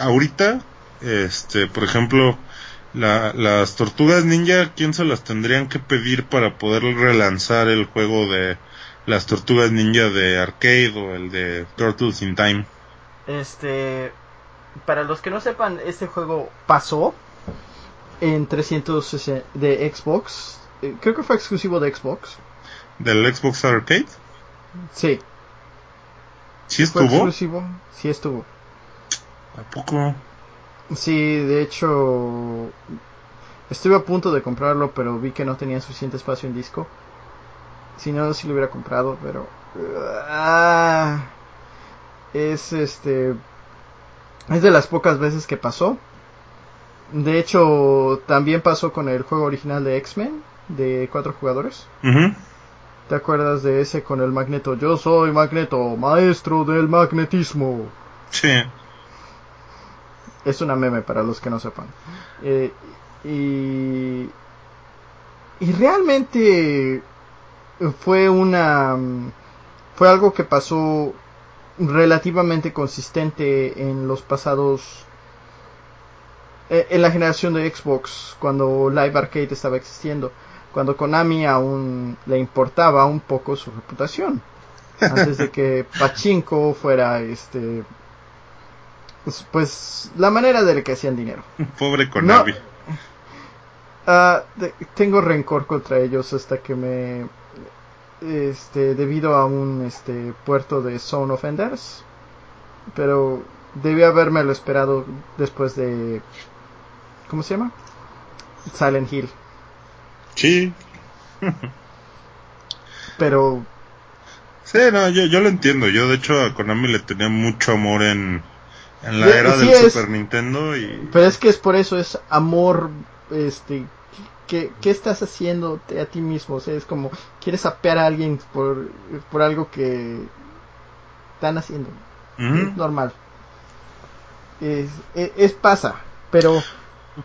ahorita, este, por ejemplo, la, las tortugas ninja, ¿quién se las tendrían que pedir para poder relanzar el juego de las tortugas ninja de arcade o el de Turtles in Time? Este, para los que no sepan, este juego pasó en 360 de Xbox. Eh, creo que fue exclusivo de Xbox. ¿Del Xbox Arcade? Sí. ¿Sí estuvo? ¿Fue exclusivo? Sí estuvo. ¿A poco? Sí, de hecho... Estuve a punto de comprarlo, pero vi que no tenía suficiente espacio en disco. Si no, sí lo hubiera comprado, pero... Ah, es este... Es de las pocas veces que pasó de hecho, también pasó con el juego original de X-Men, de cuatro jugadores. ¿Te acuerdas de ese con el magneto? Yo soy magneto, maestro del magnetismo. Sí. Es una meme para los que no sepan. Eh, y, y realmente fue una fue algo que pasó relativamente consistente en los pasados eh, en la generación de Xbox cuando Live Arcade estaba existiendo cuando Konami aún le importaba un poco su reputación antes de que Pachinko fuera este pues, pues la manera de que hacían dinero. Pobre Konami. ah, tengo rencor contra ellos hasta que me este debido a un este puerto de Zone Offenders pero debí haberme lo esperado después de ¿cómo se llama? Silent Hill Sí. Pero. Sí, no, yo, yo lo entiendo. Yo, de hecho, a Konami le tenía mucho amor en, en la era del Super Nintendo. y Pero es que es por eso, es amor. Este. ¿Qué, qué estás haciendo a ti mismo? O sea, es como. Quieres apear a alguien por, por algo que. Están haciendo. Es normal. Es, es, es pasa. Pero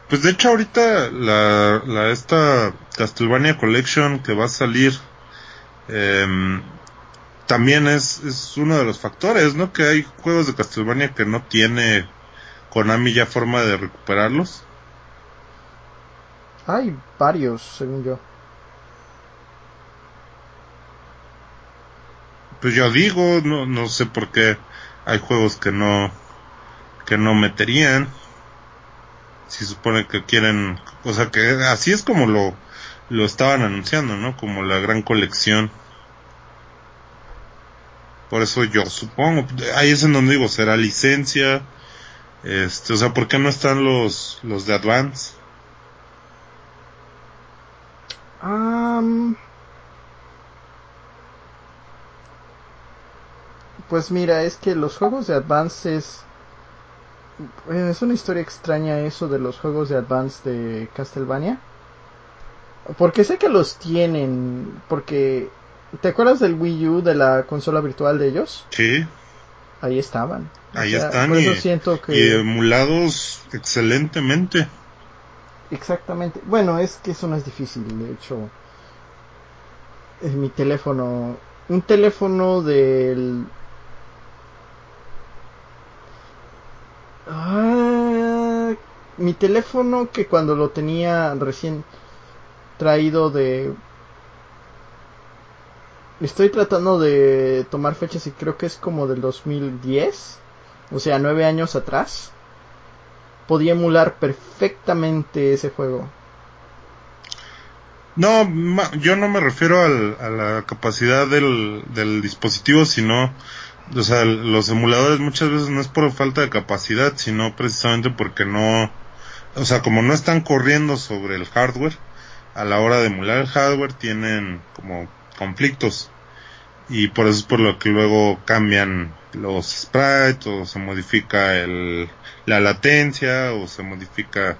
pues de hecho ahorita la, la esta Castlevania Collection que va a salir eh, también es, es uno de los factores, ¿no? Que hay juegos de Castlevania que no tiene Konami ya forma de recuperarlos. Hay varios, según yo. Pues yo digo, no, no sé por qué hay juegos que no que no meterían si supone que quieren, o sea que así es como lo, lo estaban anunciando, ¿no? Como la gran colección. Por eso yo supongo, ahí es en donde digo, será licencia, este, o sea, ¿por qué no están los, los de Advance? pues mira, es que los juegos de Advance es es una historia extraña eso de los juegos de Advance de Castlevania. Porque sé que los tienen. Porque. ¿Te acuerdas del Wii U de la consola virtual de ellos? Sí. Ahí estaban. Ahí están. y, siento que... y emulados excelentemente. Exactamente. Bueno, es que eso no es difícil. De hecho, mi teléfono. Un teléfono del Ah, mi teléfono que cuando lo tenía recién traído de... Estoy tratando de tomar fechas y creo que es como del 2010, o sea, nueve años atrás. Podía emular perfectamente ese juego. No, yo no me refiero al, a la capacidad del dispositivo, sino o sea, los emuladores muchas veces no es por falta de capacidad, sino precisamente porque no, o sea, como no están corriendo sobre el hardware, a la hora de emular el hardware tienen como conflictos. Y por eso es por lo que luego cambian los sprites o se modifica el, la latencia o se modifica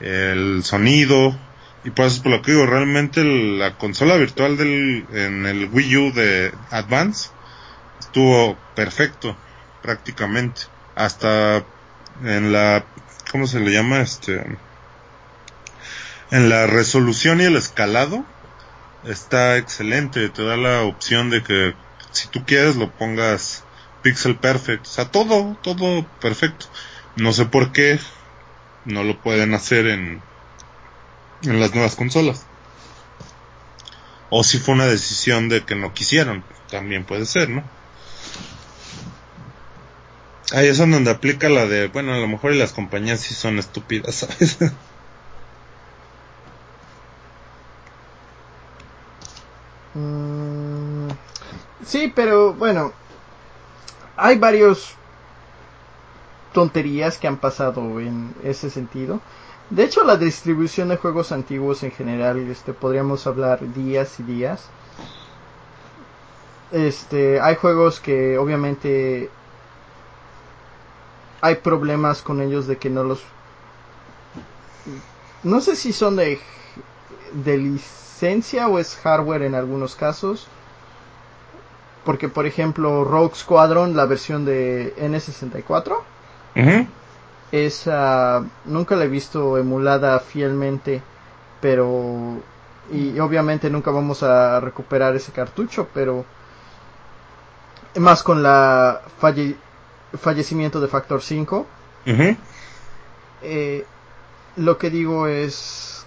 el sonido. Y por eso es por lo que digo, realmente la consola virtual del, en el Wii U de Advance estuvo perfecto prácticamente. Hasta en la cómo se le llama este en la resolución y el escalado está excelente. Te da la opción de que si tú quieres lo pongas pixel perfect. O sea todo todo perfecto. No sé por qué no lo pueden hacer en en las nuevas consolas. O si fue una decisión de que no quisieron también puede ser no Ahí es donde aplica la de, bueno, a lo mejor las compañías sí son estúpidas, ¿sabes? Mm, sí, pero bueno, hay varios tonterías que han pasado en ese sentido. De hecho, la distribución de juegos antiguos en general, este, podríamos hablar días y días. Este, hay juegos que obviamente hay problemas con ellos de que no los no sé si son de de licencia o es hardware en algunos casos. Porque, por ejemplo, Rogue Squadron, la versión de N64, esa nunca la he visto emulada fielmente, pero y obviamente nunca vamos a recuperar ese cartucho, pero más con la fallecimiento de Factor 5. Eh, lo que digo es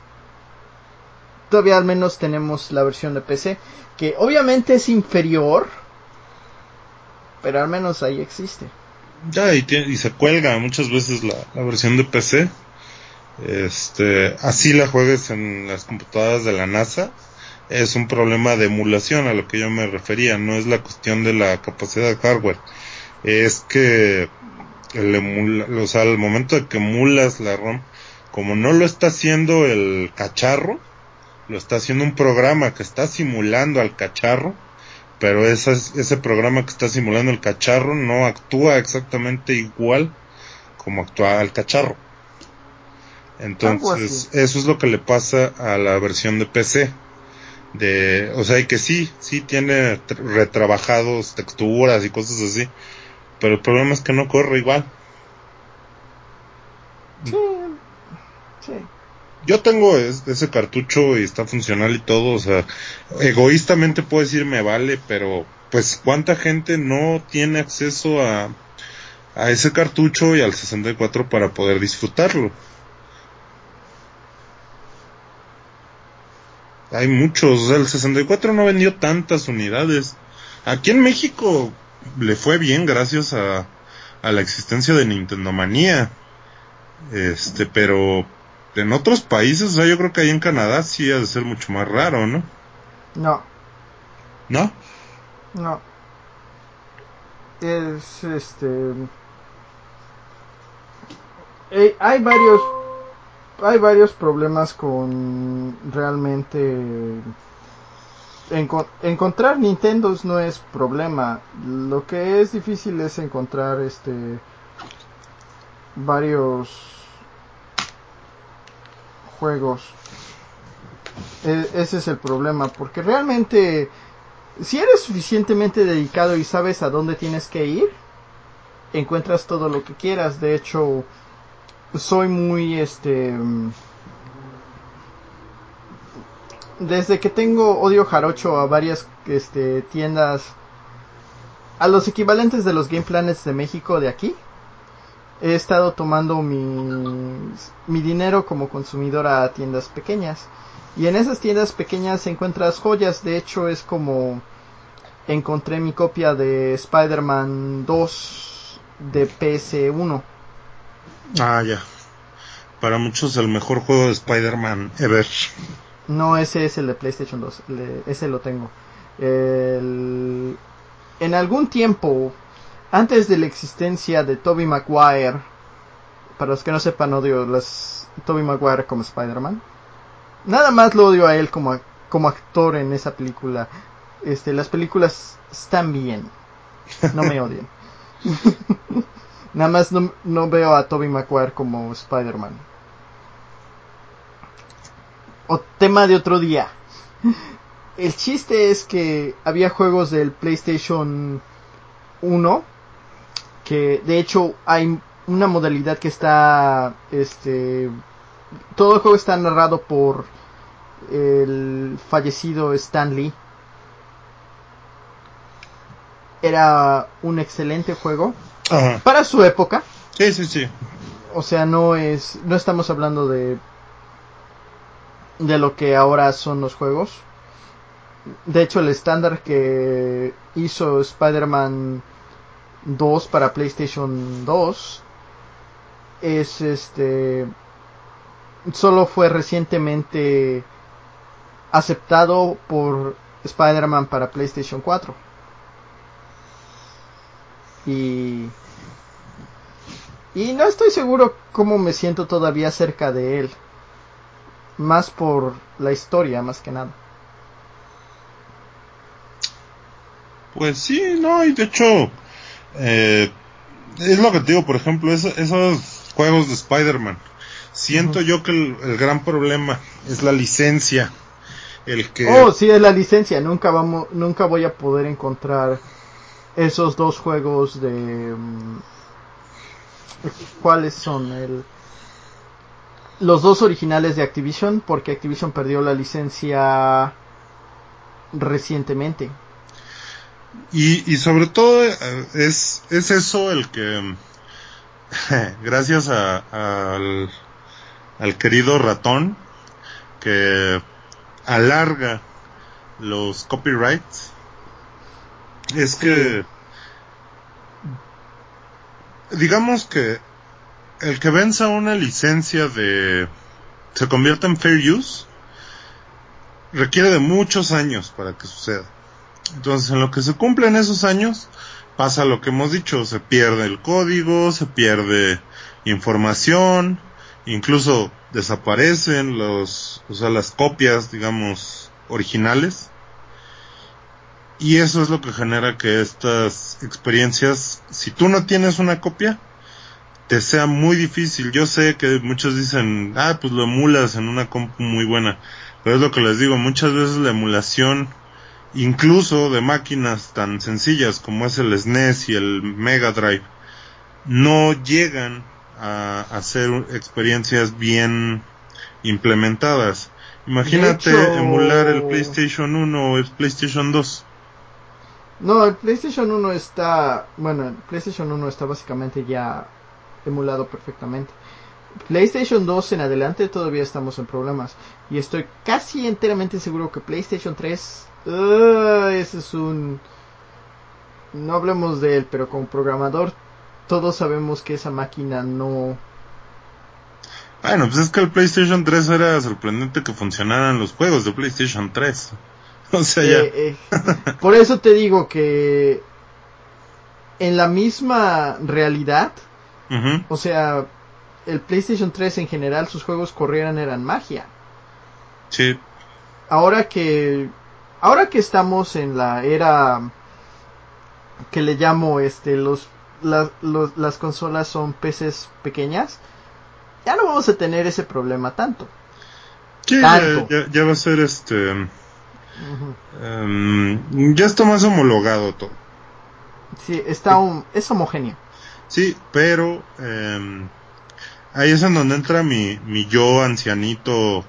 todavía al menos tenemos la versión de PC que obviamente es inferior pero al menos ahí existe. Ya y, se cuelga muchas veces la, la, versión de PC este así la juegues en las computadoras de la NASA es un problema de emulación a lo que yo me refería no es la cuestión de la capacidad de hardware es que el emula, o sea, al momento de que emulas la ROM como no lo está haciendo el cacharro lo está haciendo un programa que está simulando al cacharro pero ese, ese programa que está simulando el cacharro no actúa exactamente igual como actúa el cacharro. Entonces, eso es lo que le pasa a la versión de PC. De, o sea, que sí, sí tiene retrabajados texturas y cosas así, pero el problema es que no corre igual. Sí, sí yo tengo ese cartucho y está funcional y todo, o sea, egoístamente puedo decir me vale, pero pues cuánta gente no tiene acceso a, a ese cartucho y al 64 para poder disfrutarlo. Hay muchos, o sea, el 64 no vendió tantas unidades. Aquí en México le fue bien gracias a, a la existencia de Nintendo Manía. Este, pero en otros países, o sea, yo creo que ahí en Canadá sí ha de ser mucho más raro, ¿no? No. ¿No? No. Es este. Eh, hay varios. Hay varios problemas con realmente. Encontrar Nintendos no es problema. Lo que es difícil es encontrar este. Varios juegos. E, ese es el problema, porque realmente si eres suficientemente dedicado y sabes a dónde tienes que ir, encuentras todo lo que quieras. De hecho, soy muy este desde que tengo odio jarocho a varias este, tiendas a los equivalentes de los game planes de México de aquí he estado tomando mi, mi dinero como consumidor a tiendas pequeñas. Y en esas tiendas pequeñas encuentras joyas. De hecho, es como encontré mi copia de Spider-Man 2 de PS1. Ah, ya. Para muchos el mejor juego de Spider-Man ever. No, ese es el de PlayStation 2. ese lo tengo. El, en algún tiempo antes de la existencia de Toby Maguire, para los que no sepan, odio las Toby Maguire como Spider-Man. Nada más lo odio a él como, como actor en esa película. Este, las películas están bien. No me odien. Nada más no, no veo a Toby Maguire como Spider-Man. O tema de otro día. El chiste es que había juegos del PlayStation 1 que de hecho hay una modalidad que está este todo el juego está narrado por el fallecido Stan Lee. Era un excelente juego. Para su época. Sí sí sí. O sea no es no estamos hablando de de lo que ahora son los juegos. De hecho el estándar que hizo Spider-Man 2 para PlayStation 2 es este solo fue recientemente aceptado por Spider-Man para PlayStation 4 y y no estoy seguro cómo me siento todavía cerca de él más por la historia más que nada pues sí no y de hecho eh, es lo que te digo, por ejemplo, esos juegos de Spider-Man Siento yo que el, gran problema es la licencia. El que... Oh, sí, es la licencia. Nunca, vamos, nunca voy a poder encontrar esos dos juegos de... Mm, ¿Cuáles son? El, los dos originales de Activision, porque Activision perdió la licencia recientemente. Y, y sobre todo eh, es, es eso el que, gracias a, al, al querido ratón, que alarga los copyrights, es que, digamos que el que venza una licencia de, se convierta en fair use, requiere de muchos años para que suceda. Entonces, en lo que se cumplen esos años, pasa lo que hemos dicho, se pierde el código, se pierde información, incluso desaparecen los, o sea, las copias, digamos, originales. Y eso es lo que genera que estas experiencias, si tú no tienes una copia, te sea muy difícil. Yo sé que muchos dicen, ah, pues lo emulas en una compu muy buena. Pero es lo que les digo, muchas veces la emulación, incluso de máquinas tan sencillas como es el SNES y el Mega Drive, no llegan a hacer experiencias bien implementadas. Imagínate emular el PlayStation 1 o el PlayStation 2. No, el PlayStation 1 está, bueno, el PlayStation 1 está básicamente ya emulado perfectamente. PlayStation 2 en adelante todavía estamos en problemas. Y estoy casi enteramente seguro que PlayStation 3... Uh, ese es un... No hablemos de él, pero como programador todos sabemos que esa máquina no... Bueno, pues es que el PlayStation 3 era sorprendente que funcionaran los juegos de PlayStation 3. O sea, ya. Eh, eh, por eso te digo que en la misma realidad, o sea, el PlayStation 3 en general, sus juegos corrieran eran magia. Sí. Ahora que ahora que estamos en la era que le llamo este los, las consolas son PCs pequeñas, ya no vamos a tener ese problema tanto. Sí, Ya, va a ser este em, ya está más homologado todo. Sí, está un, es homogéneo. Sí, pero eh, ahí es en donde entra mi, mi yo ancianito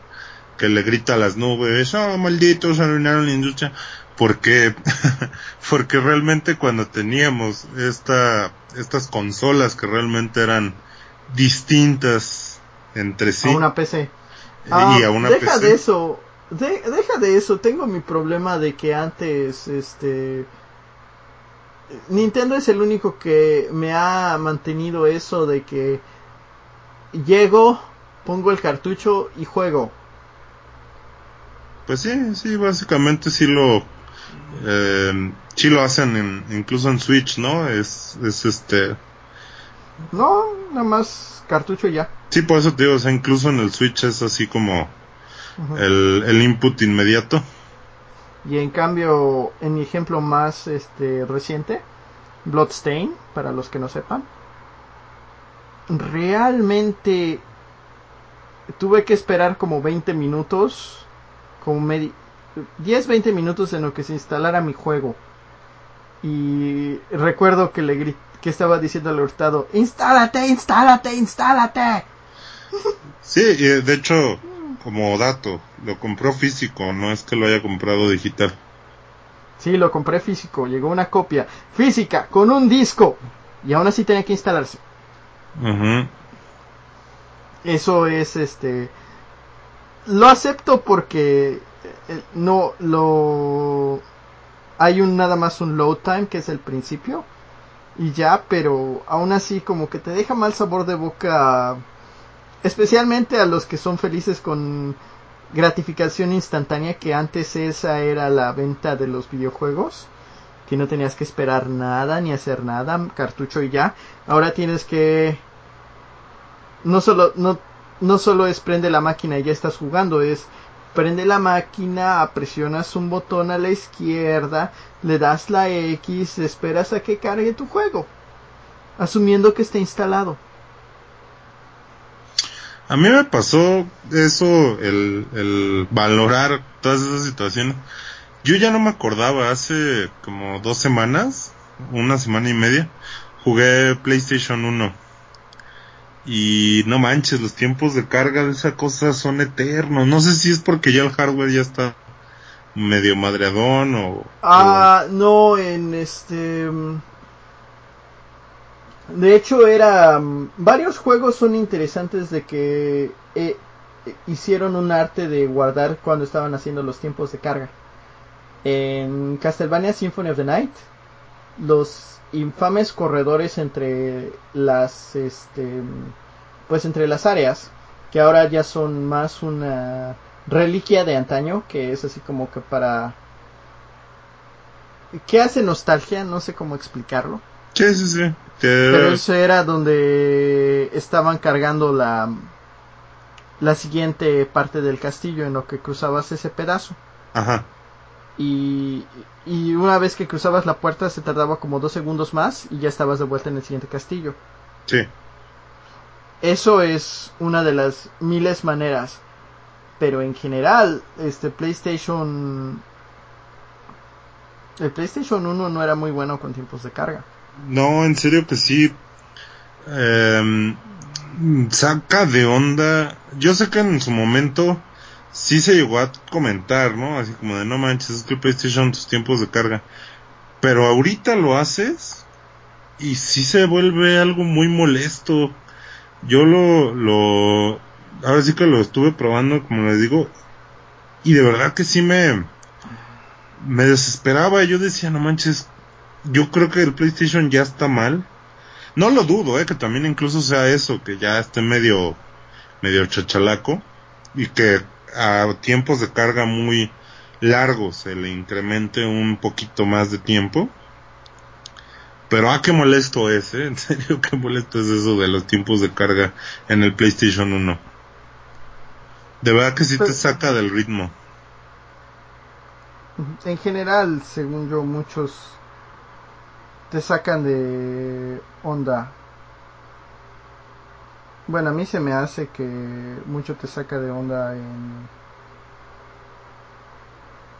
que le grita a las nubes, oh malditos, arruinaron la industria. Porque, porque realmente cuando teníamos esta, estas consolas que realmente eran distintas entre sí. A una PC. y a ah, una deja de eso, deja de eso, tengo mi problema de que antes, este, Nintendo es el único que me ha mantenido eso de que llego, pongo el cartucho y juego. Pues sí, sí, básicamente sí lo, eh, sí lo hacen incluso en Switch, ¿no? Es, es este. No, nada más cartucho ya. Sí, por eso te digo, o sea, incluso en el Switch es así como el, el input inmediato. Y en cambio, en mi ejemplo más este reciente, Bloodstain, para los que no sepan, realmente tuve que esperar como 20 minutos, como 10-20 minutos en lo que se instalara mi juego. Y recuerdo que le que estaba diciendo al hurtado, instálate, instálate, instálate. Sí, de hecho, como dato, lo compró físico, no es que lo haya comprado digital. Sí, lo compré físico, llegó una copia física con un disco y aún así tenía que instalarse. Eso es este. Lo acepto porque eh, no lo. Hay un nada más un load time que es el principio y ya, pero aún así como que te deja mal sabor de boca, especialmente a los que son felices con gratificación instantánea que antes esa era la venta de los videojuegos que no tenías que esperar nada ni hacer nada, cartucho y ya. Ahora tienes que no solo no no solo es prende la máquina y ya estás jugando, es prende la máquina, presionas un botón a la izquierda, le das la X, esperas a que cargue tu juego, asumiendo que está instalado. A mí me pasó eso, el, el valorar todas esas situaciones. Yo ya no me acordaba, hace como dos semanas, una semana y media, jugué PlayStation 1. Y no manches, los tiempos de carga de esa cosa son eternos. No sé si es porque ya el hardware ya está medio madreadón o... Ah, no, en este... De hecho, era. Varios juegos son interesantes de que eh, hicieron un arte de guardar cuando estaban haciendo los tiempos de carga. En Castlevania Symphony of the Night, los infames corredores entre las. Este, pues entre las áreas, que ahora ya son más una reliquia de antaño, que es así como que para. ¿Qué hace nostalgia? No sé cómo explicarlo. Sí, sí, sí. Pero eso era donde estaban cargando la, la siguiente parte del castillo en lo que cruzabas ese pedazo. Ajá. Y, y una vez que cruzabas la puerta se tardaba como dos segundos más y ya estabas de vuelta en el siguiente castillo. Sí. Eso es una de las miles maneras. Pero en general, este PlayStation... El PlayStation 1 no era muy bueno con tiempos de carga. No, en serio que sí. Eh, saca de onda. Yo sé que en su momento sí se llegó a comentar, ¿no? Así como de no manches, es que PlayStation tus tiempos de carga. Pero ahorita lo haces y sí se vuelve algo muy molesto. Yo lo, lo, ahora sí que lo estuve probando, como les digo, y de verdad que sí me, me desesperaba. Yo decía, no manches, yo creo que el PlayStation ya está mal. No lo dudo, eh, que también incluso sea eso, que ya esté medio, medio chachalaco y que a tiempos de carga muy largos se le incremente un poquito más de tiempo. Pero ah, qué molesto es, eh, en serio, qué molesto es eso de los tiempos de carga en el PlayStation 1. De verdad que sí te saca del ritmo. En general, según yo, muchos te sacan de onda. Bueno, a mí se me hace que mucho te saca de onda en...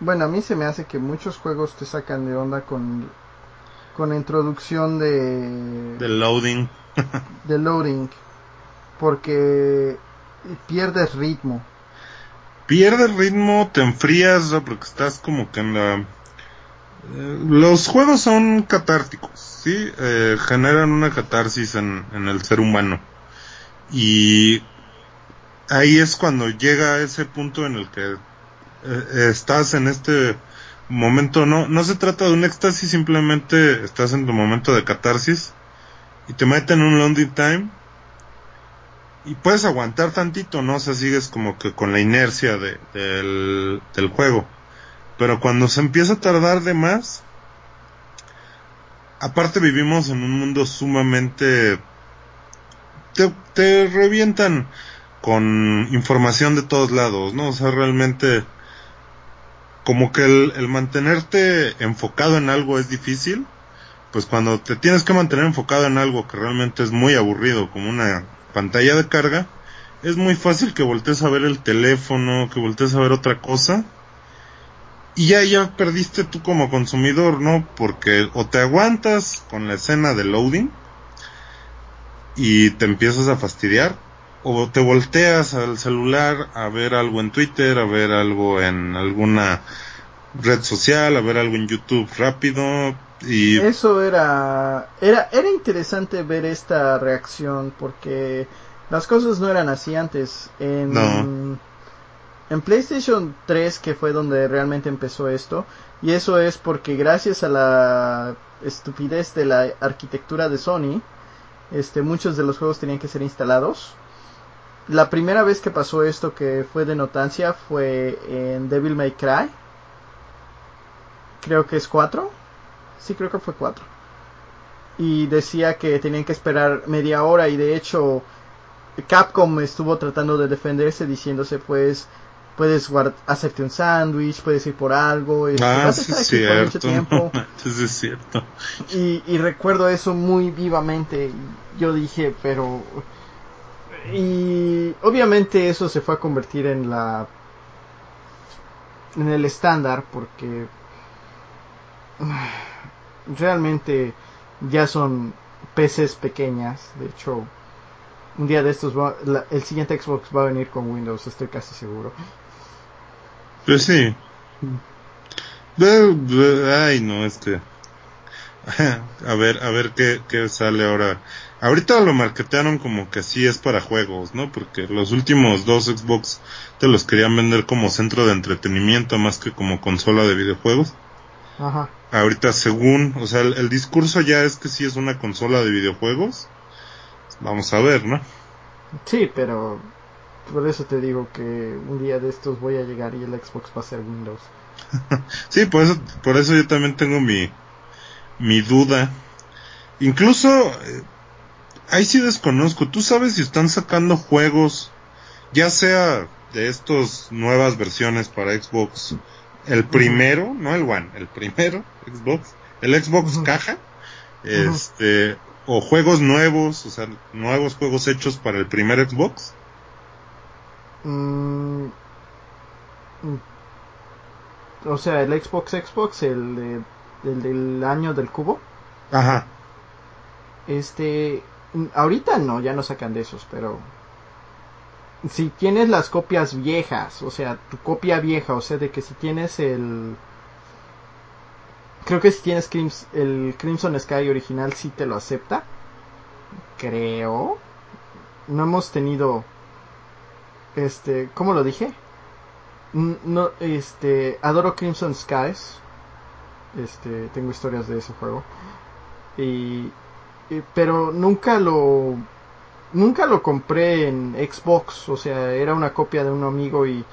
Bueno, a mí se me hace que muchos juegos te sacan de onda con con la introducción de del loading. de loading porque pierdes ritmo. Pierdes ritmo te enfrías porque estás como que en la los juegos son catárticos, ¿sí? Eh, generan una catarsis en, el ser humano. Y ahí es cuando llega ese punto en el que eh, estás en este momento, no, no se trata de un éxtasis, simplemente estás en tu momento de catarsis y te meten un loading time y puedes aguantar tantito, ¿no? O sea, sigues como que con la inercia de, del juego pero cuando se empieza a tardar de más, aparte vivimos en un mundo sumamente... Te, revientan con información de todos lados, ¿no? O sea, realmente como que el, el, mantenerte enfocado en algo es difícil, pues cuando te tienes que mantener enfocado en algo que realmente es muy aburrido, como una pantalla de carga, es muy fácil que voltees a ver el teléfono, que voltees a ver otra cosa, y ya, ya perdiste tú como consumidor, ¿no? Porque o te aguantas con la escena de loading y te empiezas a fastidiar, o te volteas al celular a ver algo en Twitter, a ver algo en alguna red social, a ver algo en YouTube rápido y eso era era era interesante ver esta reacción porque las cosas no eran así antes en en PlayStation 3, que fue donde realmente empezó esto, y eso es porque gracias a la estupidez de la arquitectura de Sony, este, muchos de los juegos tenían que ser instalados. La primera vez que pasó esto que fue de notancia fue en Devil May Cry. Creo que es 4. Sí, creo que fue 4. Y decía que tenían que esperar media hora y de hecho Capcom estuvo tratando de defenderse diciéndose pues puedes hacerte un sándwich, puedes ir por algo, y ah, es cierto. tiempo. es cierto. Y, recuerdo eso muy vivamente. Yo dije, pero y obviamente eso se fue a convertir en la en el estándar porque realmente ya son PCs pequeñas. De hecho, un día de estos el siguiente Xbox va a venir con Windows, estoy casi seguro. Pues sí. Ay, no, este. a ver, a ver qué, qué sale ahora. Ahorita lo marketearon como que sí es para juegos, ¿no? Porque los últimos dos Xbox te los querían vender como centro de entretenimiento más que como consola de videojuegos. Ajá. Ahorita según, o sea, el, discurso ya es que sí es una consola de videojuegos. Vamos a ver, ¿no? Sí, pero por eso te digo que un día de estos voy a llegar y el Xbox va a ser Windows. sí, por eso, por eso yo también tengo mi, mi duda. Incluso, eh, ahí sí desconozco. ¿Tú sabes si están sacando juegos, ya sea de estas nuevas versiones para Xbox el primero, no el One, el primero Xbox, el Xbox caja, este, o juegos nuevos, o sea, nuevos juegos hechos para el primer Xbox. Mm, o sea, el Xbox Xbox, el, el del año del cubo. Ajá. Este, ahorita no, ya no sacan de esos, pero si tienes las copias viejas, o sea, tu copia vieja, o sea, de que si tienes el... Creo que si tienes el Crimson Sky original sí te lo acepta. Creo. No hemos tenido... Este, ¿cómo lo dije? No, este, adoro Crimson Skies. Este, tengo historias de ese juego. y pero nunca lo nunca lo compré en Xbox, o sea, era una copia de un amigo y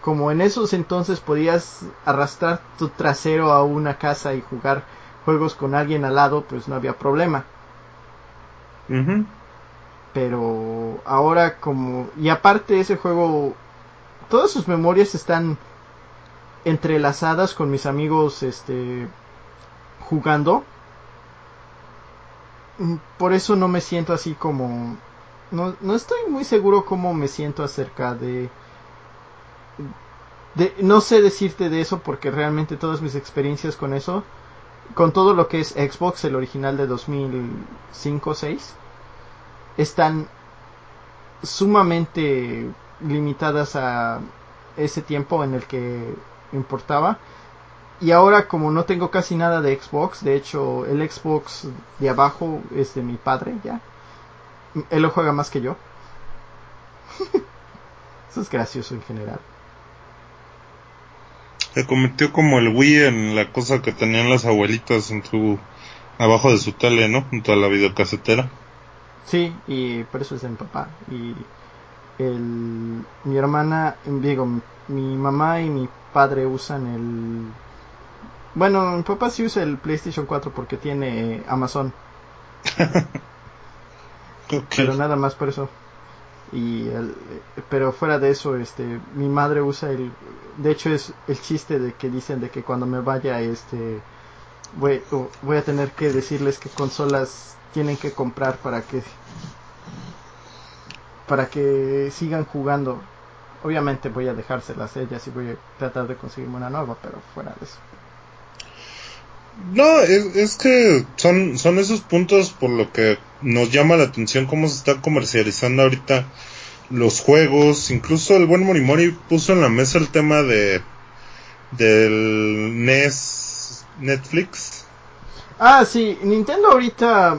como en esos entonces podías arrastrar tu trasero a una casa y jugar juegos con alguien al lado, pues no había problema. Pero ahora como... Y aparte ese juego, todas sus memorias están entrelazadas con mis amigos este jugando. Mm, por eso no me siento así como no, no estoy muy seguro cómo me siento acerca de, de... No sé decirte de eso porque realmente todas mis experiencias con eso, con todo lo que es Xbox, el original de 2005-6, están sumamente limitadas a ese tiempo en el que importaba. Y ahora como no tengo casi nada de Xbox, de hecho el Xbox de abajo es de mi padre ya. Él lo juega más que yo. Eso es gracioso en general. Se convirtió como el Wii en la cosa que tenían las abuelitas en su abajo de su tele, ¿no? Junto a la videocasetera. Sí, y por eso es de mi papá. Y el, mi hermana, digo, mi mamá y mi padre usan el... Bueno, mi papá sí usa el PlayStation 4 porque tiene Amazon. Pero nada más por eso. Y el, pero fuera de eso, este, mi madre usa el, de hecho es el chiste de que dicen de que cuando me vaya, este, voy, voy a tener que decirles qué consolas tienen que comprar para que, para que sigan jugando. Obviamente voy a dejárselas ellas y voy a tratar de conseguirme una nueva, pero fuera de eso. No, es, es, que son, son esos puntos por lo que nos llama la atención cómo se está comercializando ahorita los juegos. Incluso el buen Morimori puso en la mesa el tema de del NES Netflix. Ah, sí, Nintendo ahorita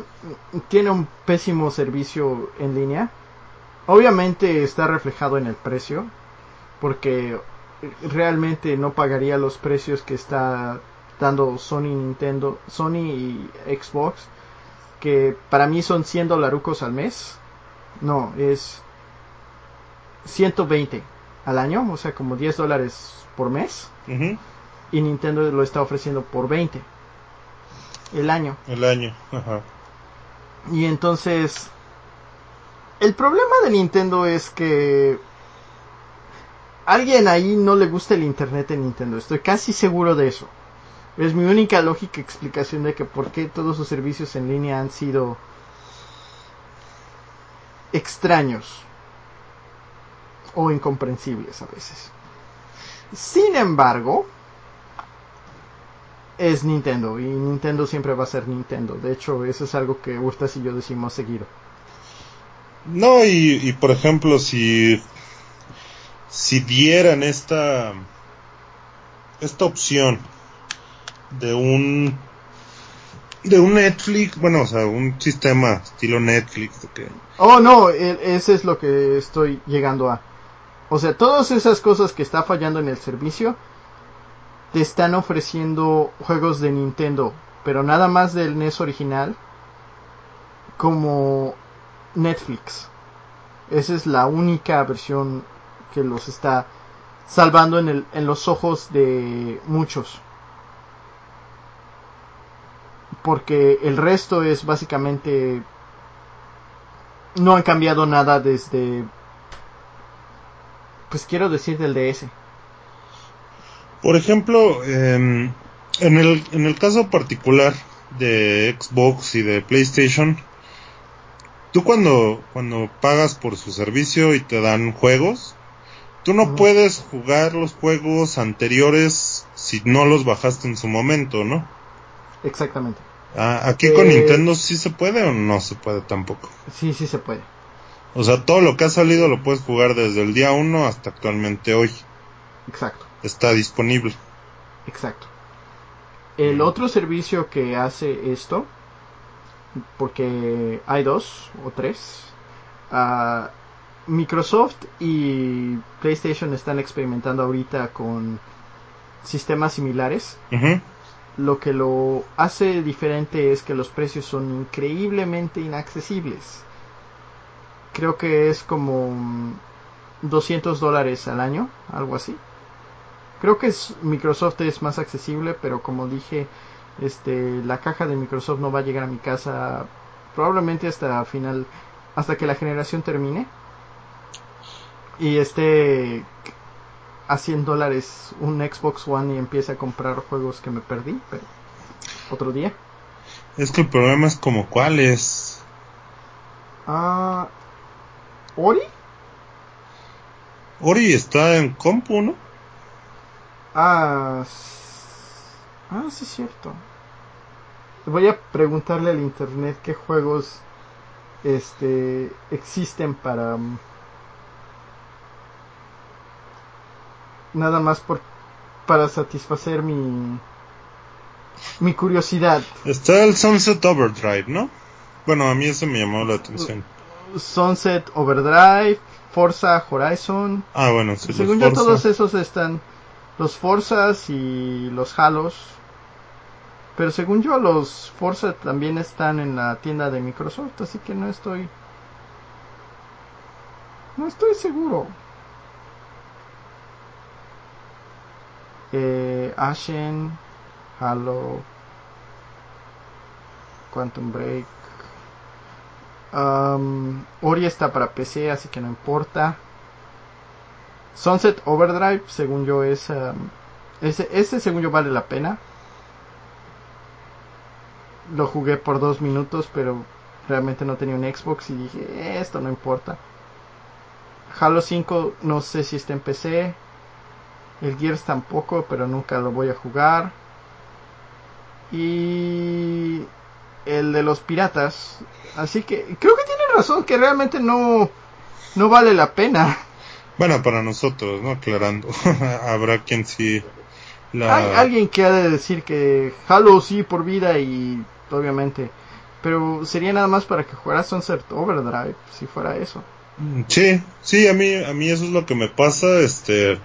tiene un pésimo servicio en línea. Obviamente está reflejado en el precio, porque realmente no pagaría los precios que está dando Sony, Nintendo, Sony y Xbox, que para mí son 100 dolarucos al mes. No, es 120 al año, o sea, como 10 dólares por mes. Y Nintendo lo está ofreciendo por 20 el año. El año, ajá. Y entonces, el problema de Nintendo es que alguien ahí no le gusta el internet en Nintendo. Estoy casi seguro de eso. Es mi única lógica explicación de que por qué todos sus servicios en línea han sido extraños. o incomprensibles a veces. Sin embargo, es Nintendo y Nintendo siempre va a ser Nintendo. De hecho, eso es algo que Urtas y yo decimos seguido. No, y, y por ejemplo, si si dieran esta esta opción de un de un Netflix, bueno, o sea, un sistema estilo Netflix. Oh, no, e, ese es lo que estoy llegando a. O sea, todas esas cosas que está fallando en el servicio te están ofreciendo juegos de Nintendo, pero nada más del NES original como Netflix. Esa es la única versión que los está salvando en, el, en los ojos de muchos. Porque el resto es básicamente... No han cambiado nada desde... Pues quiero decir del DS. Por ejemplo, em, en, el, en el caso particular de Xbox y de PlayStation, tú cuando, cuando pagas por su servicio y te dan juegos, tú no puedes jugar los juegos anteriores si no los bajaste en su momento, ¿no? Exactamente. Ah, aquí con eh, Nintendo sí se puede o no se puede tampoco. Sí, sí se puede. O sea, todo lo que ha salido lo puedes jugar desde el día 1 hasta actualmente hoy. Exacto. Está disponible. Exacto. El otro servicio que hace esto, porque hay dos o tres, uh, Microsoft y PlayStation están experimentando ahorita con sistemas similares. Lo que lo hace diferente es que los precios son increíblemente inaccesibles. Creo que es como 200 dólares al año, algo así. Creo que es, Microsoft es más accesible, pero como dije, este, la caja de Microsoft no va a llegar a mi casa probablemente hasta final, hasta que la generación termine y esté a 100 dólares un Xbox One y empiece a comprar juegos que me perdí, pero otro día. Es que el problema es como cuáles. Ah, Ori. Ori está en compu, ¿no? Ah, ah, sí es cierto. Voy a preguntarle al internet qué juegos este existen para um, nada más por para satisfacer mi mi curiosidad. Está el Sunset Overdrive, ¿no? Bueno, a mí eso me llamó la atención. Sunset Overdrive, Forza Horizon. Ah, bueno, sí, Según yo todos esos están los Forzas y los Halos. Pero según yo los Forza también están en la tienda de Microsoft, así que no estoy no estoy seguro. Eh, Ashen, Halo, Quantum Break. Um, Ori está para PC, así que no importa. Sunset Overdrive, según yo, es. Um, ese, ese, según yo, vale la pena. Lo jugué por dos minutos, pero realmente no tenía un Xbox y dije, esto no importa. Halo 5, no sé si está en PC. El Gears tampoco, pero nunca lo voy a jugar. Y el de los piratas. Así que creo que tiene razón que realmente no, no vale la pena. Bueno, para nosotros, ¿no? Aclarando. Habrá quien sí... La... Hay alguien que ha de decir que Halo sí por vida y obviamente... Pero sería nada más para que jugara Sunset Overdrive, si fuera eso. Mm, sí, sí, a mí, a mí eso es lo que me pasa, este...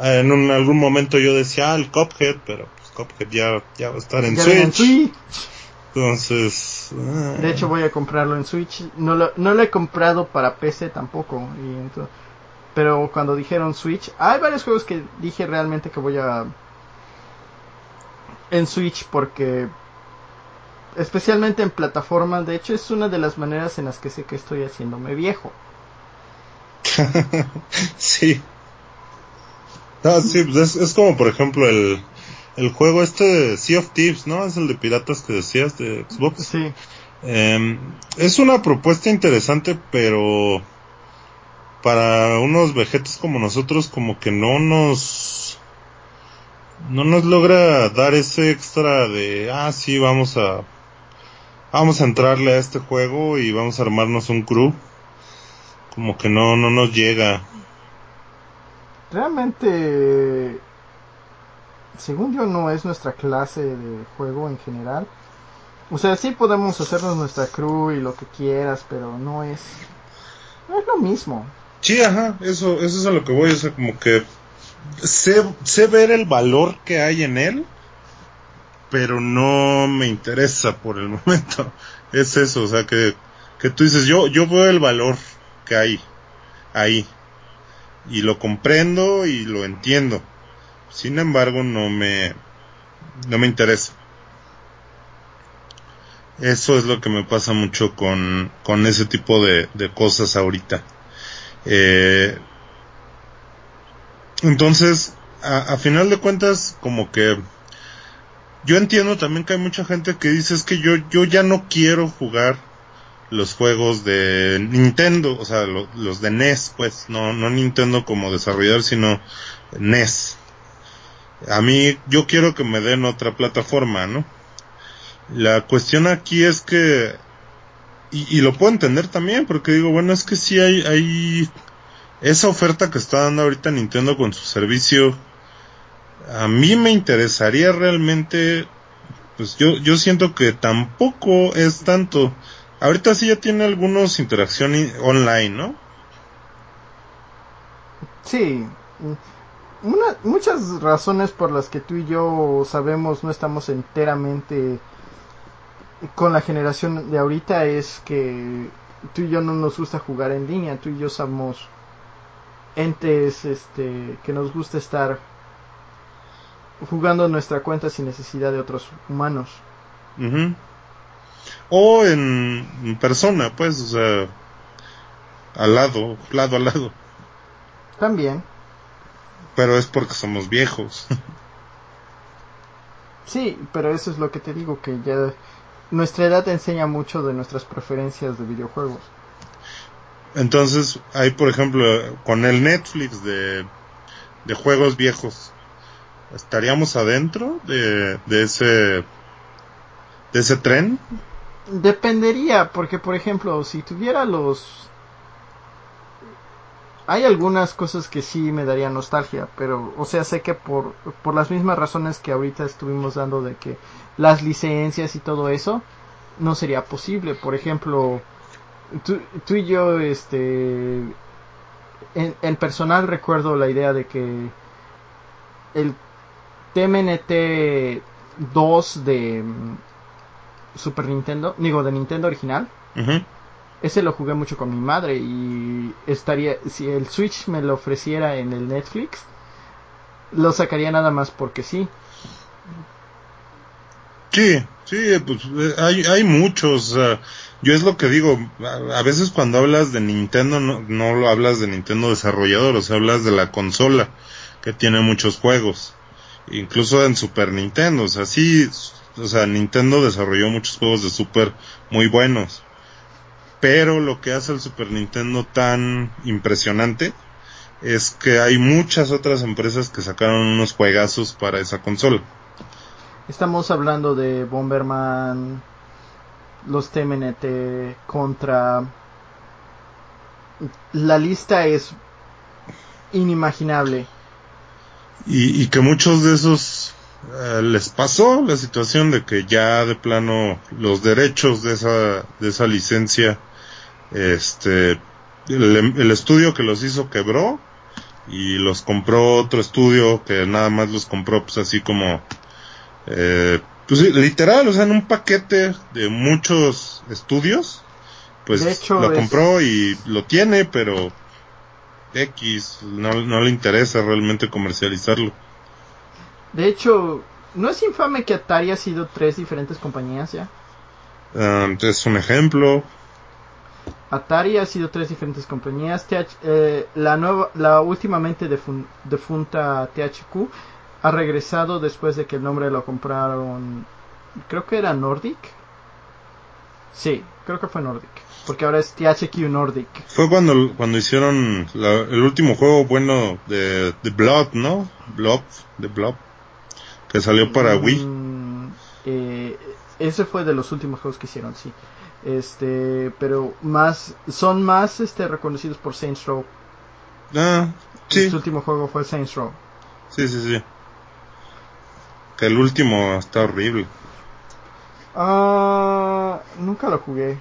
En algún momento yo decía, ah, el Cuphead, pero pues Cuphead ya, ya va a estar en Switch. Entonces... Ah. De hecho voy a comprarlo en Switch. No lo, no lo he comprado para PC tampoco. Y entonces, pero cuando dijeron Switch, hay varios juegos que dije realmente que voy a en Switch porque especialmente en plataformas, de hecho es una de las maneras en las que sé que estoy haciéndome viejo. sí. Ah, sí, pues es, como por ejemplo el, el juego este de Sea of Thieves, ¿no? Es el de piratas que decías de Xbox. Sí., em, es una propuesta interesante, pero para unos vejetes como nosotros como que no nos no nos logra dar ese extra de ah sí vamos a vamos a entrarle a este juego y vamos a armarnos un crew. Como que no no nos llega. Realmente según yo no es nuestra clase de juego en general. O sea sí podemos hacernos nuestra crew y lo que quieras pero no es no es lo mismo Sí, ajá, eso, eso es a lo que voy, o sea, como que sé, sé ver el valor que hay en él, pero no me interesa por el momento. Es eso, o sea, que, que tú dices, yo, yo veo el valor que hay ahí, y lo comprendo y lo entiendo. Sin embargo, no me, no me interesa. Eso es lo que me pasa mucho con, con ese tipo de, de cosas ahorita. Eh, entonces, a, final de cuentas, como que yo entiendo también que hay mucha gente que dice es que yo, yo ya no quiero jugar los juegos de Nintendo, o sea, los de NES, pues, no, no Nintendo como desarrollador, sino NES. A mí, yo quiero que me den otra plataforma, ¿no? La cuestión aquí es que y, lo puedo entender también, porque digo, bueno, es que sí hay, hay esa oferta que está dando ahorita Nintendo con su servicio. A mí me interesaría realmente, pues yo, yo siento que tampoco es tanto. Ahorita sí ya tiene algunos interacción online, ¿no? Sí. muchas razones por las que tú y yo sabemos no estamos enteramente con la generación de ahorita es que tú y yo no nos gusta jugar en línea, tú y yo somos entes este que nos gusta estar jugando nuestra cuenta sin necesidad de otros humanos. O en persona, pues, o sea, al lado, lado a lado. También. Pero es porque somos viejos. sí, pero eso es lo que te digo, que ya nuestra edad enseña mucho de nuestras preferencias de videojuegos. Entonces, hay por ejemplo, con el Netflix de, de juegos viejos, ¿estaríamos adentro de, de ese de ese tren? Dependería, porque por ejemplo, si tuviera los hay algunas cosas que sí me darían nostalgia, pero, o sea, sé que por, por las mismas razones que ahorita estuvimos dando de que las licencias y todo eso, no sería posible. Por ejemplo, tú, y yo, este, en, en, personal recuerdo la idea de que el TMNT 2 de mm, Super Nintendo, digo, de Nintendo original, ese lo jugué mucho con mi madre y estaría, si el Switch me lo ofreciera en el Netflix, lo sacaría nada más porque sí. Sí, sí, pues eh, hay, hay muchos. yo es lo que digo, a, veces cuando hablas de Nintendo no, no lo hablas de Nintendo desarrollador, o sea, hablas de la consola que tiene muchos juegos. Incluso en Super Nintendo, o sea, sí, o sea, Nintendo desarrolló muchos juegos de Super muy buenos. Pero lo que hace el Super Nintendo tan impresionante es que hay muchas otras empresas que sacaron unos juegazos para esa consola. Estamos hablando de Bomberman, los TMNT, Contra. La lista es inimaginable. Y, que muchos de esos eh, les pasó la situación de que ya de plano los derechos de esa, de esa licencia, este, el, el estudio que los hizo quebró y los compró otro estudio que nada más los compró pues así como eh, pues literal, o sea, en un paquete de muchos estudios, pues lo compró y lo tiene, pero X no, no le interesa realmente comercializarlo. De hecho, ¿no es infame que Atari ha sido tres diferentes compañías ya? Ah, es un ejemplo. Atari ha sido tres diferentes compañías. Eh, la nueva, la últimamente defunta THQ ha regresado después de que el nombre lo compraron, creo que era Nordic. Sí, creo que fue Nordic. porque ahora es THQ Nordic. Fue cuando, cuando hicieron la- el último juego bueno de, de Blood, ¿no? Blob, de Blob, que salió para Wii. Mm, eh, ese fue de los últimos juegos que hicieron, sí. Este, pero más, son más este reconocidos por Saints Row. Ah, sí, Su último juego fue Saints Row. sí, sí, sí. Que el último está horrible. Ah, nunca lo jugué.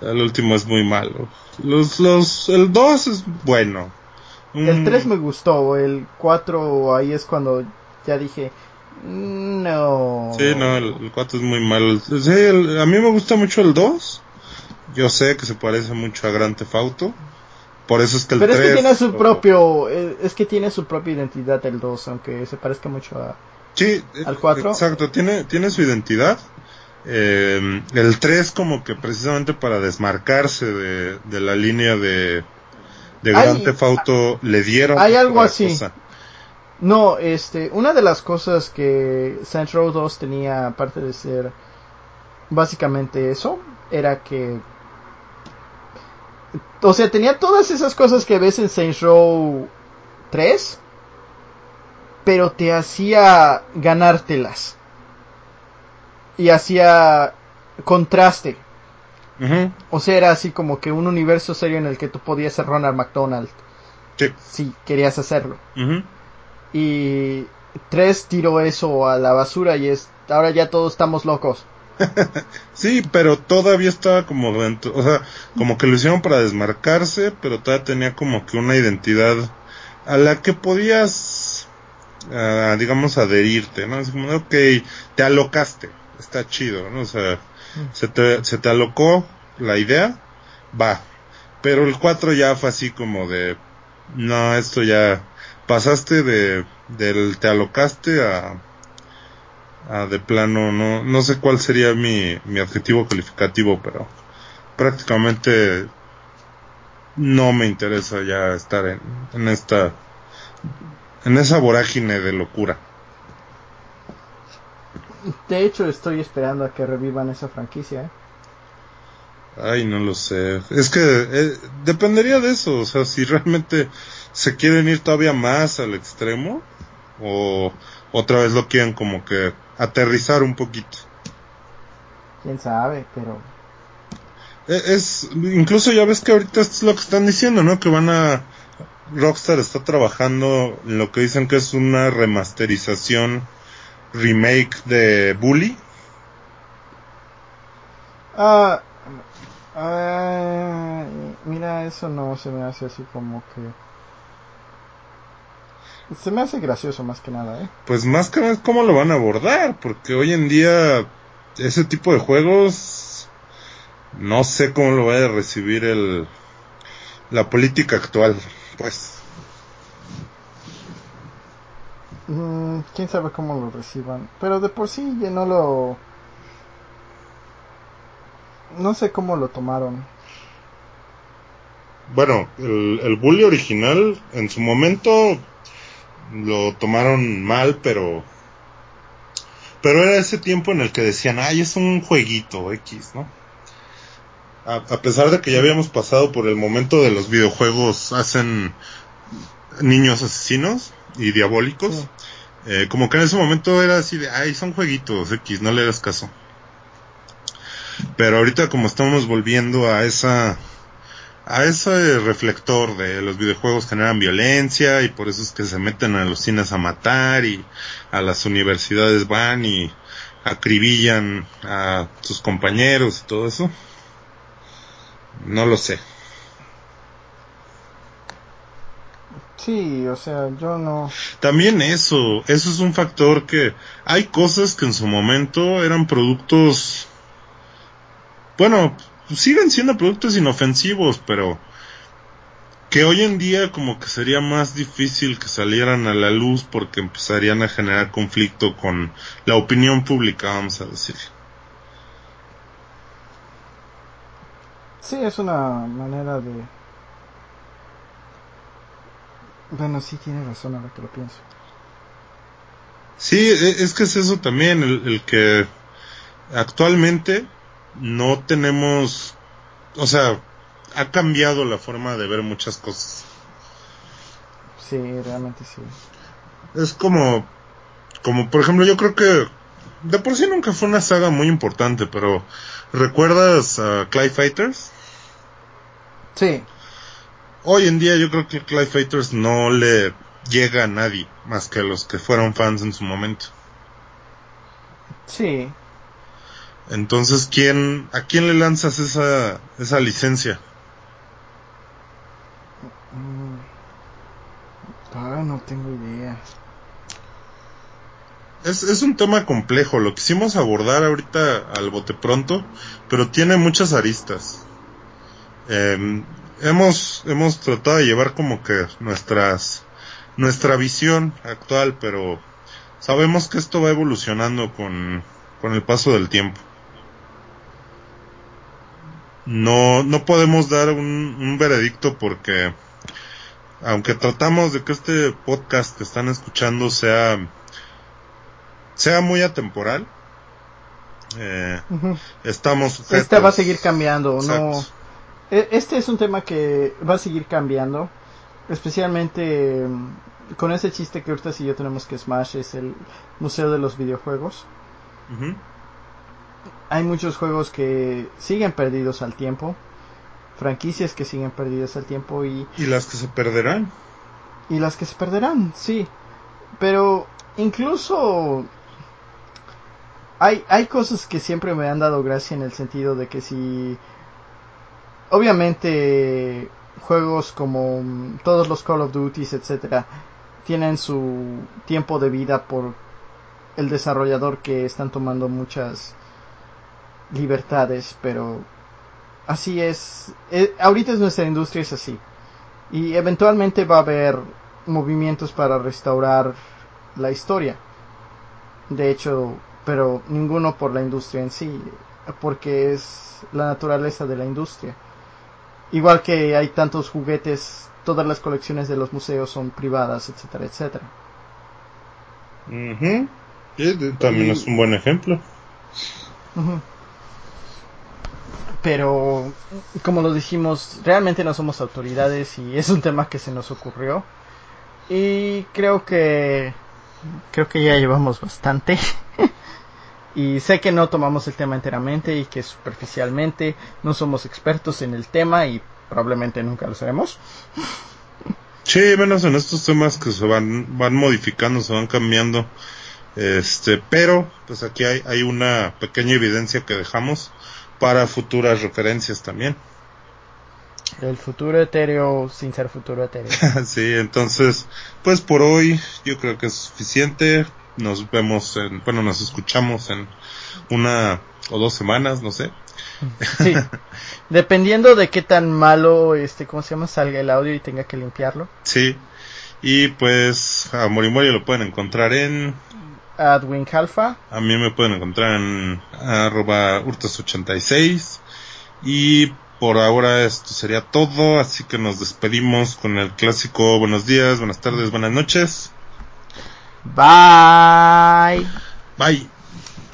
El último es muy malo. Los, los, el 2 es bueno. El Mm, 3 me gustó, el 4 ahí es cuando ya dije, no. Sí, no, el, el 4 es muy malo. Sí, el- a mí me gusta mucho el 2. Yo sé que se parece mucho a Grand Theft Auto. Por eso es que el Pero es 3... que tiene su propio, eh, es que tiene su propia identidad el 2, aunque se parezca mucho a... Sí, ¿Al eh, cuatro? Exacto, tiene, tiene su identidad. Eh, el 3 como que precisamente para desmarcarse de, de la línea de, de Grand Theft Auto le dieron... hay algo así. cosa. No, este, una de las cosas que Saints Row 2 tenía, aparte de ser básicamente eso, era que... O sea, tenía todas esas cosas que ves en Saints Row 3, pero te hacía ganártelas. Y hacía contraste. O sea, era así como que un universo serio en el que tú podías ser Ronald McDonald sí, si querías hacerlo. Y 3 tiró eso a la basura y es ahora ya todos estamos locos. Sí, pero todavía estaba como dentro, o sea, como que lo hicieron para desmarcarse, pero todavía tenía como que una identidad a la que podías, ah, digamos, adherirte, ¿no? Así como, ok, te alocaste, está chido, ¿no? O sea, se te, se te alocó la idea, va. Pero el 4 ya fue así como de, no, esto ya, pasaste de, del te alocaste a, a de plano, no, no sé cuál sería mi, mi adjetivo calificativo, pero prácticamente no me interesa ya estar en, en esta, en esa vorágine de locura. De hecho, estoy esperando a que revivan esa franquicia. ¿eh? Ay, no lo sé. Es que eh, dependería de eso, o sea, si realmente se quieren ir todavía más al extremo o otra vez lo quieren como que aterrizar un poquito. Quién sabe, pero Eh, Es, incluso ya ves que ahorita esto es lo que están diciendo, ¿no? Que van a, Rockstar está trabajando en lo que dicen que es una remasterización, remake de Bully. Ah, ah, mira, eso no se me hace así como que... Se me hace gracioso más que nada, ¿eh? Pues más que nada, ¿cómo lo van a abordar? Porque hoy en día, ese tipo de juegos, no sé cómo lo vaya a recibir el, la política actual, pues. Mm, quién sabe cómo lo reciban. Pero de por sí ya no lo... No sé cómo lo tomaron. Bueno, el, el Bully original, en su momento, lo tomaron mal, pero pero era ese tiempo en el que decían, ay, es un jueguito X, ¿no? A, a, pesar de que ya habíamos pasado por el momento de los videojuegos hacen niños asesinos y diabólicos, sí. eh, como que en ese momento era así de, ay, son jueguitos X, no le das caso. Pero ahorita como estamos volviendo a esa a ese reflector de los videojuegos generan violencia y por eso es que se meten a los cines a matar y a las universidades van y acribillan a sus compañeros y todo eso. No lo sé. Sí, o sea, yo no. También eso, eso es un factor que hay cosas que en su momento eran productos, bueno, siguen siendo productos inofensivos, pero que hoy en día como que sería más difícil que salieran a la luz porque empezarían a generar conflicto con la opinión pública, vamos a decir. Sí, es una manera de... Bueno, sí tiene razón ahora que lo pienso. Sí, es que es eso también, el, el que actualmente no tenemos o sea, ha cambiado la forma de ver muchas cosas. Sí, realmente sí. Es como, como por ejemplo, yo creo que de por sí nunca fue una saga muy importante, pero ¿recuerdas a Clay Fighters? Sí. Hoy en día yo creo que Clay Fighters no le llega a nadie más que a los que fueron fans en su momento. Sí. Entonces, ¿quién, ¿a quién le lanzas esa, esa licencia? Mm. Ah, no tengo idea. Es, es un tema complejo, lo quisimos abordar ahorita al bote pronto, pero tiene muchas aristas. Em, hemos, hemos tratado de llevar como que nuestras, nuestra visión actual, pero sabemos que esto va evolucionando con, con el paso del tiempo. No, no podemos dar un, un veredicto porque, aunque tratamos de que este podcast que están escuchando sea, sea muy atemporal, eh, estamos sujetos. Este va a seguir cambiando, no. Exacto. E- Este es un tema que va a seguir cambiando, especialmente mm, con ese chiste que ahorita sí yo tenemos que Smash es el museo de los videojuegos. Hay muchos juegos que siguen perdidos al tiempo, franquicias que siguen perdidas al tiempo y, Y las que se perderán. y las que se perderán, sí. Pero incluso hay, hay cosas que siempre me han dado gracia en el sentido de que si obviamente juegos como mm, todos los Call of Duties, etcétera, tienen su tiempo de vida por el desarrollador que están tomando muchas libertades, pero así es. Eh, ahorita es nuestra industria es así. Y eventualmente va a haber movimientos para restaurar la historia. De hecho, pero ninguno por la industria en sí, porque es la naturaleza de la industria. Igual que hay tantos juguetes, todas las colecciones de los museos son privadas, etcétera, etcétera. Sí, de- también Y- es un buen ejemplo. Pero, como lo dijimos, realmente no somos autoridades y es un tema que se nos ocurrió. Y creo que, creo que ya llevamos bastante. y sé que no tomamos el tema enteramente y que superficialmente no somos expertos en el tema y probablemente nunca lo seremos. Sí, menos en estos temas que se van, van modificando, se van cambiando. Este, pero, pues aquí hay, hay una pequeña evidencia que dejamos para futuras referencias también. El futuro etéreo sin ser futuro etéreo. sí, entonces, pues por hoy yo creo que es suficiente. Nos vemos en, bueno, nos escuchamos en una o dos semanas, no sé. Sí. Dependiendo de qué tan malo, este, ¿cómo se llama? Salga el audio y tenga que limpiarlo. Sí. Y pues a Morimori lo pueden encontrar en Adwin Alpha. A mí me pueden encontrar en arroba hurtas86. Y por ahora esto sería todo, así que nos despedimos con el clásico buenos días, buenas tardes, buenas noches. Bye. Bye.